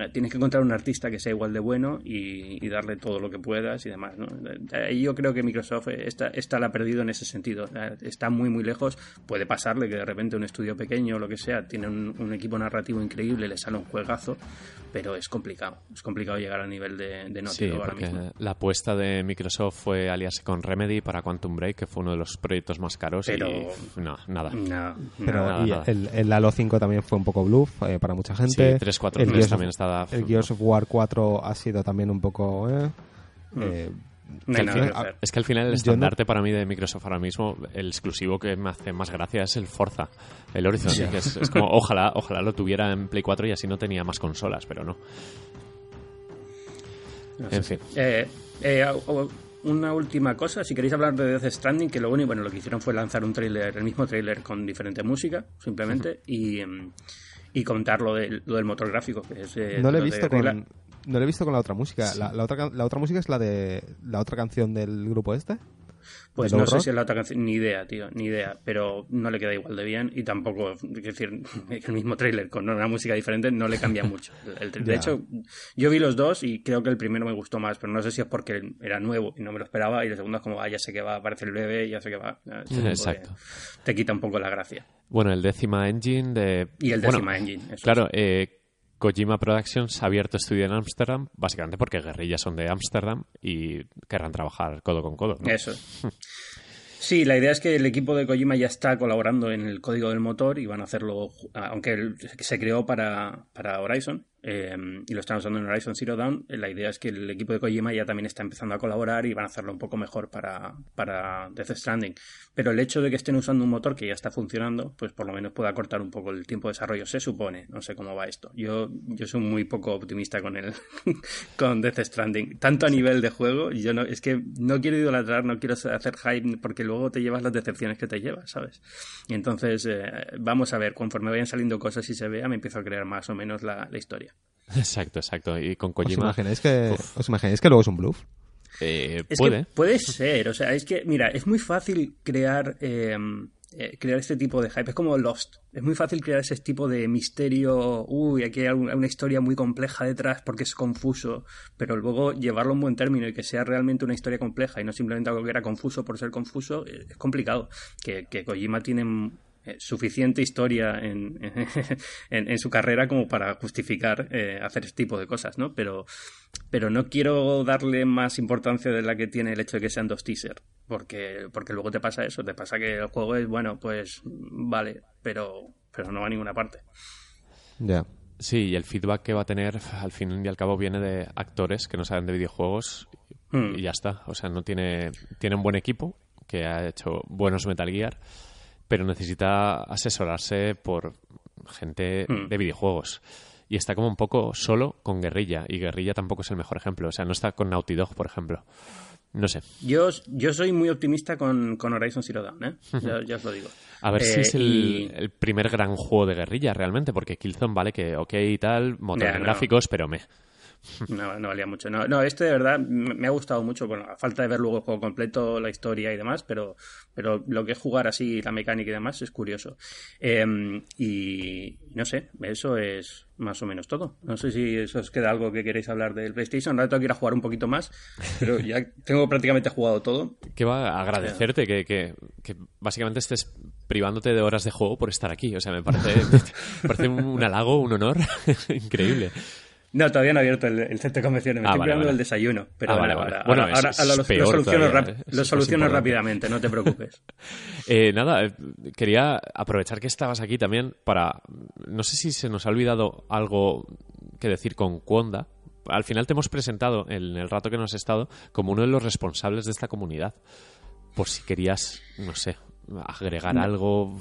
eh, tienes que encontrar un artista que sea igual de bueno y, y darle todo lo que puedas y demás, ¿no? Eh, yo creo que Microsoft eh, esta, esta la ha perdido en ese sentido, está muy muy lejos, puede pasarle que de repente un estudio pequeño o lo que sea tiene un, un equipo narrativo increíble, le sale un juegazo, pero es complicado, es complicado llegar al nivel de, de Sí, ahora mismo. la apuesta de Microsoft fue aliarse con Remedy para Quantum Break, que fue uno de los proyectos más caros. Pero- Y no, nada. No, Pero nada, y nada. El, el Halo 5 también fue un poco bluff eh, para mucha gente. Sí, 343 El Gears of- también estaba- El Gears of War 4 ha sido también un poco. eh, eh, Que final- que hacer. es que al final el no- estandarte para mí de Microsoft ahora mismo, el exclusivo que me hace más gracia es el Forza, el Horizon. que es, es como, ojalá, ojalá lo tuviera en Play 4 y así no tenía más consolas, pero no. En fin. Eh, eh, o- una última cosa, si queréis hablar de Death Stranding, que lo único, bueno, lo que hicieron fue lanzar un tráiler, el mismo tráiler con diferente música, simplemente, y, em, y contar lo del, lo del motor gráfico, que es... eh, no lo he de visto con. No lo he visto con la otra música. La, la otra, la otra música es la de la otra canción del grupo este. Pues ¿De no sé si es la otra canción, ni idea, tío, ni idea, pero no le queda igual de bien y tampoco, es decir, el mismo tráiler con una música diferente no le cambia mucho. El- de hecho, yo vi los dos y creo que el primero me gustó más, pero no sé si es porque era nuevo y no me lo esperaba y el segundo es como, ah, ya sé que va a aparecer el bebé, ya sé que va. Exacto. Te quita un poco la gracia. Bueno, el décima engine de... Y el bueno, décima engine. eso Claro, eh, Kojima Productions ha abierto estudio en Ámsterdam, básicamente porque guerrillas son de Ámsterdam y querrán trabajar codo con codo. ¿no? Eso. Sí, la idea es que el equipo de Kojima ya está colaborando en el código del motor y van a hacerlo, aunque se creó para, para Horizon, eh, y lo están usando en Horizon Zero Dawn, la idea es que el equipo de Kojima ya también está empezando a colaborar y van a hacerlo un poco mejor para, para Death Stranding. Pero el hecho de que estén usando un motor que ya está funcionando, pues por lo menos puede acortar un poco el tiempo de desarrollo, se supone. No sé cómo va esto. Yo, yo soy muy poco optimista con el con Death Stranding. Tanto a nivel de juego, yo no, es que no quiero idolatrar, no quiero hacer hype porque luego te llevas las decepciones que te llevas, ¿sabes? Y entonces, eh, vamos a ver, conforme vayan saliendo cosas y se vea, me empiezo a creer más o menos la, la historia. Exacto, exacto. Y con ¿Os Kojima... imagináis, que, ¿Os imagináis que luego es un bluff? eh, Es puede. que puede ser, o sea, es que, mira, es muy fácil crear, eh, eh, crear este tipo de hype, es como Lost, es muy fácil crear ese tipo de misterio, uy, aquí hay un- una historia muy compleja detrás porque es confuso, pero luego llevarlo a un buen término y que sea realmente una historia compleja y no simplemente algo que era confuso por ser confuso, eh, es complicado. Que, que Kojima tiene eh, suficiente historia en, en, en su carrera como para justificar eh, hacer este tipo de cosas, ¿no? Pero, pero no quiero darle más importancia de la que tiene el hecho de que sean dos teasers, porque, porque luego te pasa eso, te pasa que el juego es, bueno, pues vale, pero, pero no va a ninguna parte. Ya. Sí, y el feedback que va a tener al fin y al cabo viene de actores que no saben de videojuegos Hmm. y ya está. O sea, no tiene, tiene un buen equipo que ha hecho buenos Metal Gear, pero necesita asesorarse por gente Hmm. de videojuegos. Y está como un poco solo con Guerrilla, y Guerrilla tampoco es el mejor ejemplo. O sea, no está con Naughty Dog, por ejemplo. No sé. Yo, yo soy muy optimista con, con Horizon Zero Dawn, ¿eh? ya, ya os lo digo. A ver si Eh, es el, y- el primer gran juego de guerrilla realmente, porque Killzone vale que ok y tal, motor no. gráficos, pero me. No, no valía mucho. No, no, este de verdad me ha gustado mucho. Bueno, a falta de ver luego el juego completo, la historia y demás, pero, pero lo que es jugar así, la mecánica y demás, es curioso. Eh, y no sé, eso es más o menos todo. No sé si eso os queda algo que queréis hablar del PlayStation. Ahora tengo que ir a jugar un poquito más, pero ya tengo prácticamente jugado todo. Que va a agradecerte que, que, que básicamente estés privándote de horas de juego por estar aquí. O sea, me parece, me parece un, un halago, un honor increíble. No, todavía no he abierto el, el centro de convenciones. Me Ah, estoy vale, vale. del desayuno. Pero Ah, vale, ahora, Bueno, ahora- ahora lo, soluciono, todavía, ¿eh? Lo soluciono rápidamente, no te preocupes. Eh, nada, eh, quería aprovechar que estabas aquí también para... No sé si se nos ha olvidado algo que decir con Conda. Al final te hemos presentado en el rato que nos has estado como uno de los responsables de esta comunidad. Por si querías, no sé, agregar No. algo.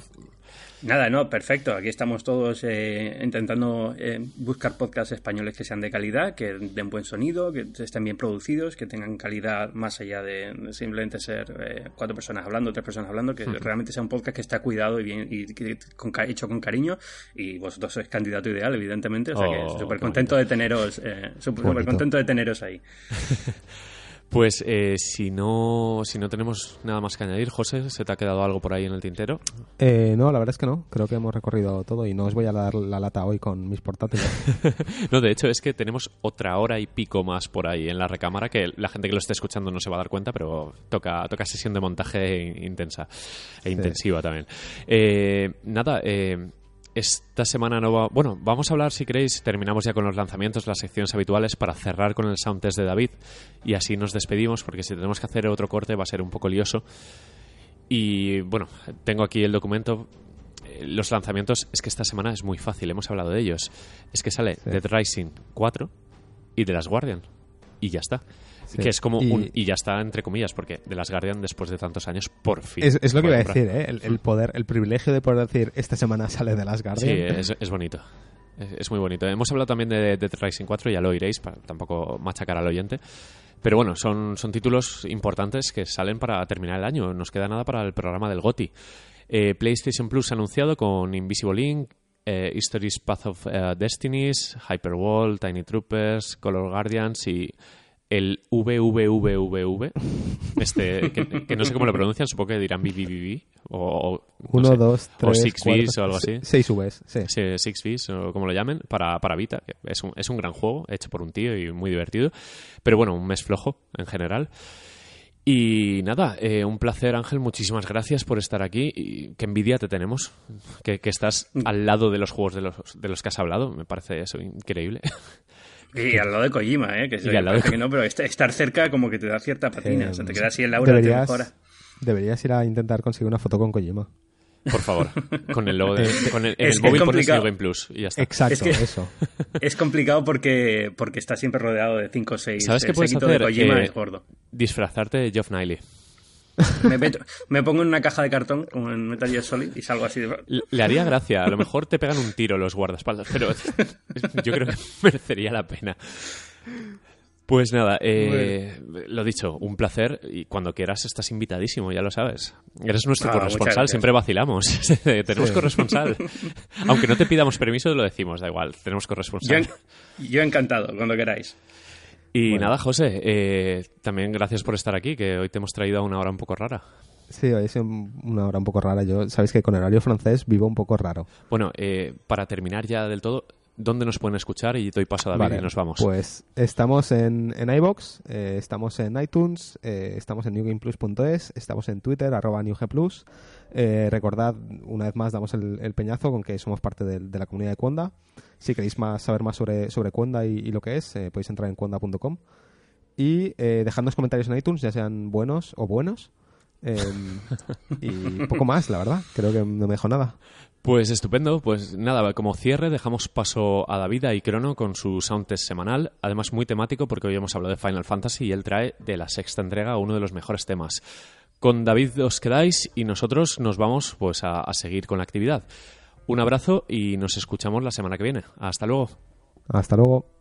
Nada, no, perfecto. Aquí estamos todos eh, intentando eh, buscar podcasts españoles que sean de calidad, que den buen sonido, que estén bien producidos, que tengan calidad más allá de simplemente ser eh, cuatro personas hablando, tres personas hablando, que realmente sea un podcast que está cuidado y bien y con hecho con cariño. Y vosotros sois candidato ideal, evidentemente. O sea que Oh, súper contento de teneros, súper contento de teneros ahí. Pues eh, si no si no tenemos nada más que añadir, José, ¿se te ha quedado algo por ahí en el tintero? Eh, no, la verdad es que no. Creo que hemos recorrido todo y no os voy a dar la lata hoy con mis portátiles. No, de hecho es que tenemos otra hora y pico más por ahí en la recámara que la gente que lo esté escuchando no se va a dar cuenta, pero toca, toca sesión de montaje intensa e intensiva también. Eh, nada, eh, esta semana no va... Bueno, vamos a hablar, si queréis, terminamos ya con los lanzamientos, las secciones habituales para cerrar con el sound test de David y así nos despedimos porque si tenemos que hacer otro corte va a ser un poco lioso. Y bueno, tengo aquí el documento. Eh, Los lanzamientos es que esta semana es muy fácil, hemos hablado de ellos. Es que sale Dead Rising 4 y The Last Guardian. Y ya está. Sí. Que es como Y- un. Y ya está, entre comillas, porque The Last Guardian, después de tantos años, por fin. es, es lo que iba a decir, ¿eh? El, el poder, el privilegio de poder decir esta semana sale de las Sí, Guardian. es, es bonito. Es, es muy bonito. Hemos hablado también de Dead Rising 4, ya lo oiréis, para tampoco machacar al oyente. Pero bueno, son, son títulos importantes que salen para terminar el año. Nos queda nada para el programa del GOTI. Eh, PlayStation Plus anunciado con Invisible Link, eh, History's Path of eh, Destinies, Hyperwall, Tiny Troopers, Color Guardians y el VVVVV, este, que, que no sé cómo lo pronuncian, supongo que dirán BBBB o, o no Uno, sé, dos, o tres, Six cuatro, Vs o algo así. se- Seis Vs, sí. Sí, Six Fees, o como lo llamen, para, para Vita. que Es un, es un gran juego, hecho por un tío y muy divertido. Pero bueno, un mes flojo en general. Y nada, eh, un placer Ángel, muchísimas gracias por estar aquí. Y qué envidia te tenemos, que, que estás al lado de los juegos de los, de los que has hablado, me parece eso increíble. Y al lado de Kojima, ¿eh? que, Y al lado de que no, pero est- estar cerca como que te da cierta patina. Eh, o sea, te quedas así en la aura, te deberías, mejora. deberías ir a intentar conseguir una foto con Kojima. Por favor, con el logo de, con el, en Es el móvil pones Game Plus y ya está. Exacto, Es que- eso. Es complicado porque, porque estás siempre rodeado de 5 o 6. ¿Sabes qué puedes de hacer? Kojima Eh, es gordo. Disfrazarte de Geoff Niley. Me, meto- me pongo en una caja de cartón, como en Metal Gear Solid, y salgo así de... Le haría gracia, a lo mejor te pegan un tiro los guardaespaldas, pero yo creo que merecería la pena. Pues nada, eh, lo dicho, un placer y cuando quieras estás invitadísimo, ya lo sabes. Eres nuestro Ah, corresponsal, siempre vacilamos. tenemos Sí. corresponsal. Aunque no te pidamos permiso, lo decimos, da igual, tenemos Yo, corresponsal. en- yo encantado, cuando queráis. Y nada, José, eh, también gracias por estar aquí, que hoy te hemos traído a una hora un poco rara. Sí, hoy es un- una hora un poco rara. Yo, sabéis que con el horario francés vivo un poco raro. Bueno, eh, para terminar ya del todo, ¿dónde nos pueden escuchar? Y doy paso a David Vale, y nos vamos. Pues estamos en, en iBox, eh, estamos en iTunes, eh, estamos en newgameplus.es, estamos en Twitter, arroba newgplus. Eh, recordad, una vez más, damos el, peñazo con que somos parte de, la comunidad de Cuonda. Si queréis saber más sobre, sobre y, lo que es, eh, podéis entrar en cuonda.com. Y eh, dejadnos comentarios en iTunes, ya sean buenos o buenos. Eh, y poco más, la verdad. Creo que no me dejo nada. Pues estupendo, pues nada, como cierre dejamos paso a David y Crono con su soundtest semanal, además muy temático porque hoy hemos hablado de Final Fantasy y él trae de la sexta entrega uno de los mejores temas. Con David os quedáis y nosotros nos vamos pues a, a seguir con la actividad. Un abrazo y nos escuchamos la semana que viene. Hasta luego. Hasta luego.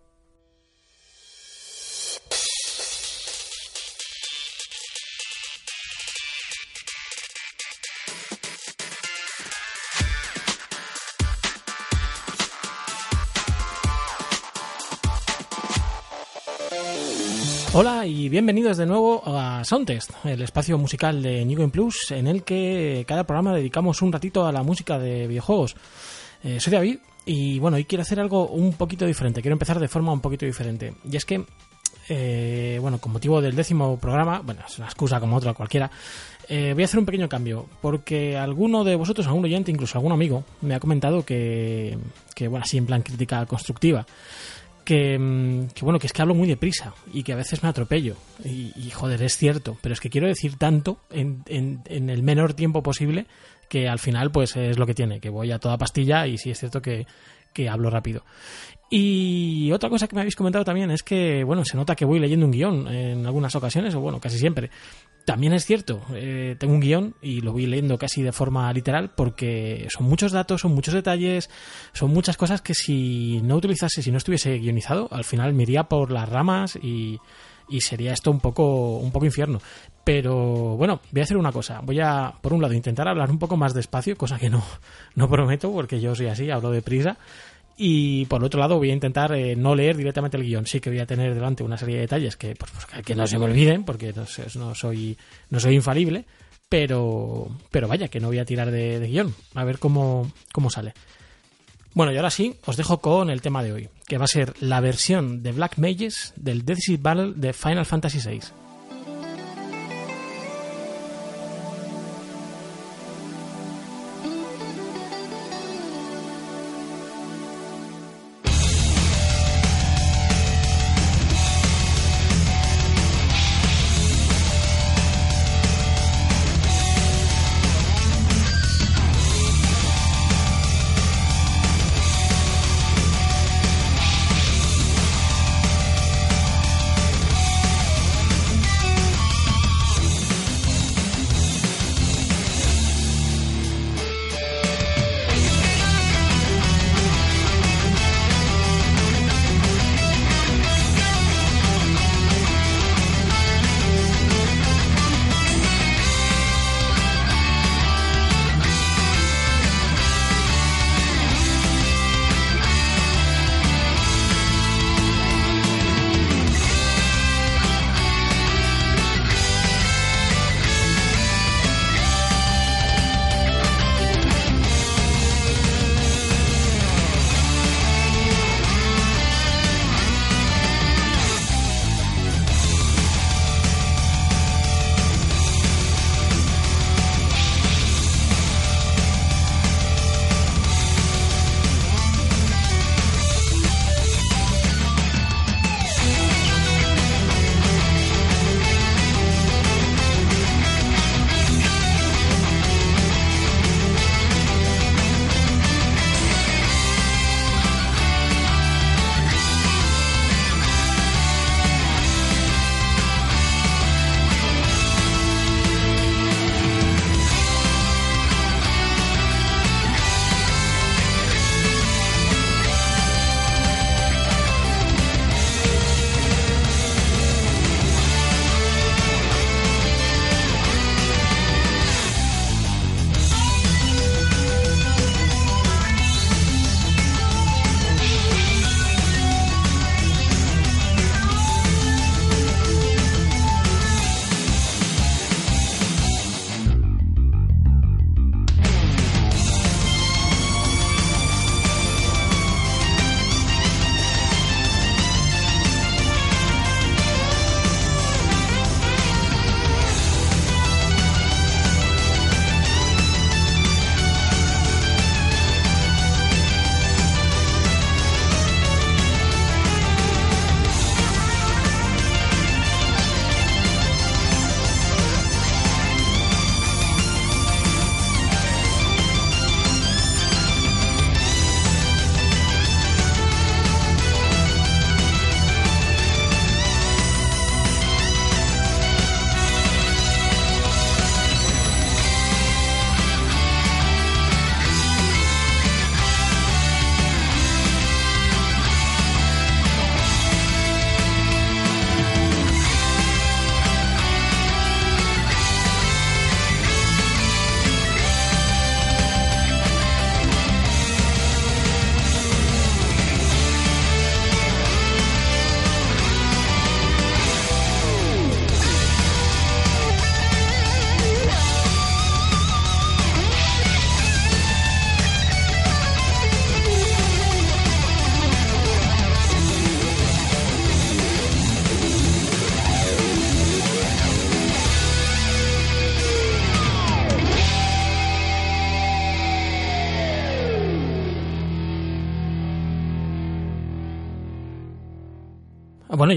Y bienvenidos de nuevo a Soundtest, el espacio musical de New Game Plus, en el que cada programa dedicamos un ratito a la música de videojuegos. Eh, soy David y bueno, hoy quiero hacer algo un poquito diferente, quiero empezar de forma un poquito diferente. Y es que, eh, bueno, con motivo del décimo programa, bueno, es una excusa como otra cualquiera, eh, voy a hacer un pequeño cambio, porque alguno de vosotros, algún oyente, incluso algún amigo, me ha comentado que, que bueno, así en plan crítica constructiva, que, mm, que, bueno, que es que hablo muy deprisa y que a veces me atropello. Y, y, joder, es cierto, pero es que quiero decir tanto en, en, en el menor tiempo posible que al final pues es lo que tiene, que voy a toda pastilla y sí es cierto que, que hablo rápido. Y otra cosa que me habéis comentado también es que, bueno, se nota que voy leyendo un guion en algunas ocasiones, o bueno, casi siempre. También es cierto, eh, tengo un guion y lo voy leyendo casi de forma literal porque son muchos datos, son muchos detalles, son muchas cosas que si no utilizase, si no estuviese guionizado, al final me por las ramas y, sería esto un poco, un poco infierno. Pero bueno, voy a hacer una cosa. Voy a, por un lado, intentar hablar un poco más despacio, cosa que no, no prometo porque yo soy así, hablo deprisa. Y por otro lado voy a intentar eh, no leer directamente el guion. Sí que voy a tener delante una serie de detalles que, pues, pues, que no se me olviden, porque no, soy, no soy infalible. Pero, pero vaya, que no voy a tirar de, de guion. A ver cómo, cómo sale. Bueno, y ahora sí, os dejo con el tema de hoy, que va a ser la versión de Black Mages del Deficit Battle de Final Fantasy VI.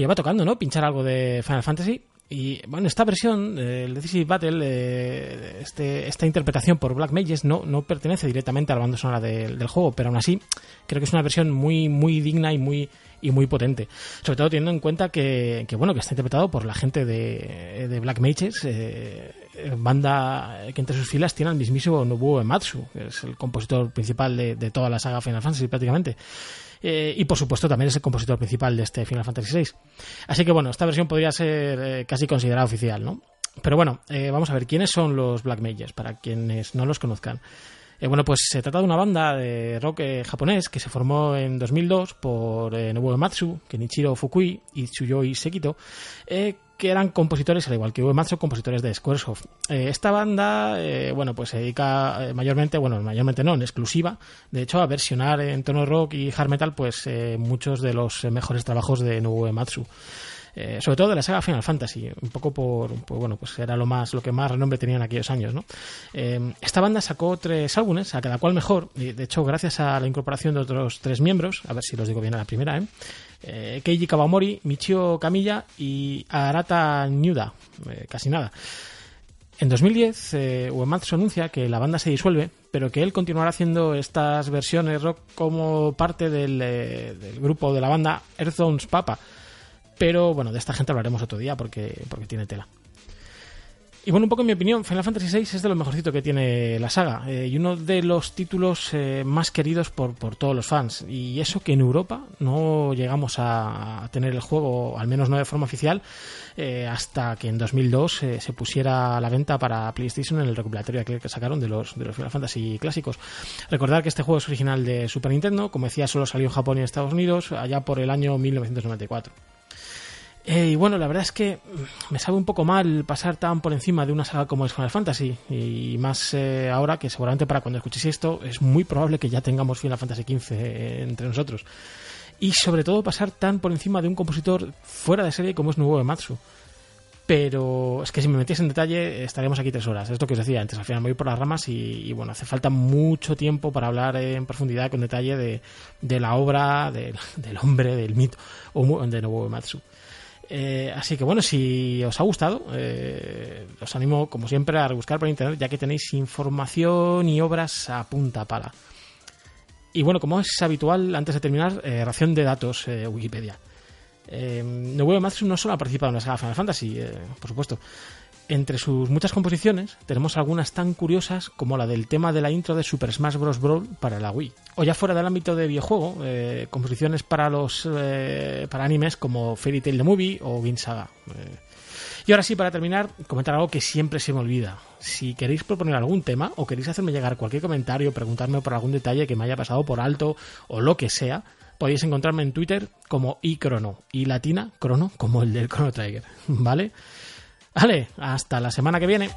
Lleva tocando, ¿no? Pinchar algo de Final Fantasy. Y bueno, esta versión, eh, el Decisive Battle, eh, este, esta interpretación por Black Mages no, no pertenece directamente a la banda sonora del, juego, pero aún así creo que es una versión muy, muy digna y muy, y muy potente. Sobre todo teniendo en cuenta que, que bueno, que está interpretado por la gente de, de Black Mages, eh, banda que entre sus filas tiene al mismísimo Nobuo Ematsu, que es el compositor principal de, de toda la saga Final Fantasy prácticamente. Eh, y por supuesto también es el compositor principal de este Final Fantasy VI. Así que bueno, esta versión podría ser eh, casi considerada oficial, ¿no? Pero bueno, eh, vamos a ver quiénes son los Black Mages, para quienes no los conozcan. Bueno, pues se trata de una banda de rock japonés que se formó en 2002 por eh, Nobuo Ematsu, Kenichiro Fukui y Tsuyoi Sekito, que eran compositores, al igual que Uematsu, compositores de Squaresoft. Eh, esta banda, eh, bueno, pues se dedica eh, mayormente, bueno, mayormente no, en exclusiva, de hecho, a versionar en tono rock y hard metal, pues muchos de los mejores trabajos de Nobuo Ematsu. Eh, sobre todo de la saga Final Fantasy, un poco por, por, bueno, pues era lo más, lo que más renombre tenía en aquellos años, ¿no? Esta banda sacó tres álbumes, a cada cual mejor, y de hecho, gracias a la incorporación de otros tres miembros, a ver si los digo bien a la primera, ¿eh? Eh Keiji Kawamori, Michio Kamiya y Arata Nyuda, eh, casi nada. En 2010, eh, Uematsu anuncia que la banda se disuelve, pero que él continuará haciendo estas versiones rock como parte del, eh, grupo de la banda Earthbone's Papa. Pero bueno, de esta gente hablaremos otro día porque, porque tiene tela. Y bueno, un poco en mi opinión, Final Fantasy VI es de lo mejorcito que tiene la saga eh, y uno de los títulos eh, más queridos por, todos los fans. Y eso que en Europa no llegamos a, a tener el juego, al menos no de forma oficial, eh, hasta que en 2002 eh, se pusiera a la venta para PlayStation en el recopilatorio que sacaron de los, de los Final Fantasy clásicos. Recordar que este juego es original de Super Nintendo, como decía, solo salió en Japón y en Estados Unidos allá por el año 1994. Eh, y bueno, la verdad es que me sabe un poco mal pasar tan por encima de una saga como es Final Fantasy. Y más eh, ahora que seguramente para cuando escuchéis esto es muy probable que ya tengamos Final Fantasy XV eh, entre nosotros. Y sobre todo pasar tan por encima de un compositor fuera de serie como es Nobuo Ematsu. Pero es que si me metiese en detalle estaríamos aquí tres horas. Es lo que os decía antes. Al final me voy por las ramas y, bueno, hace falta mucho tiempo para hablar en profundidad, con detalle de, la obra, de, del hombre, del mito de Nobuo Ematsu. Eh, así que bueno, si os ha gustado, eh, os animo como siempre a rebuscar por internet, ya que tenéis información y obras a punta pala. Y bueno, como es habitual, antes de terminar, eh, ración de datos Wikipedia. Eh, Nobuo Ematsu no solo ha participado en la saga Final Fantasy, por supuesto. Entre sus muchas composiciones tenemos algunas tan curiosas como la del tema de la intro de Super Smash Bros. Brawl para la Wii. O ya fuera del ámbito de videojuego, eh, composiciones para los eh, para animes como Fairy Tail the Movie o Game Saga. Eh. Y ahora sí, para terminar, comentar algo que siempre se me olvida. Si queréis proponer algún tema o queréis hacerme llegar cualquier comentario, preguntarme por algún detalle que me haya pasado por alto o lo que sea, podéis encontrarme en Twitter como iCrono y latina crono como el del Chrono Trigger, ¿vale? Vale, hasta la semana que viene.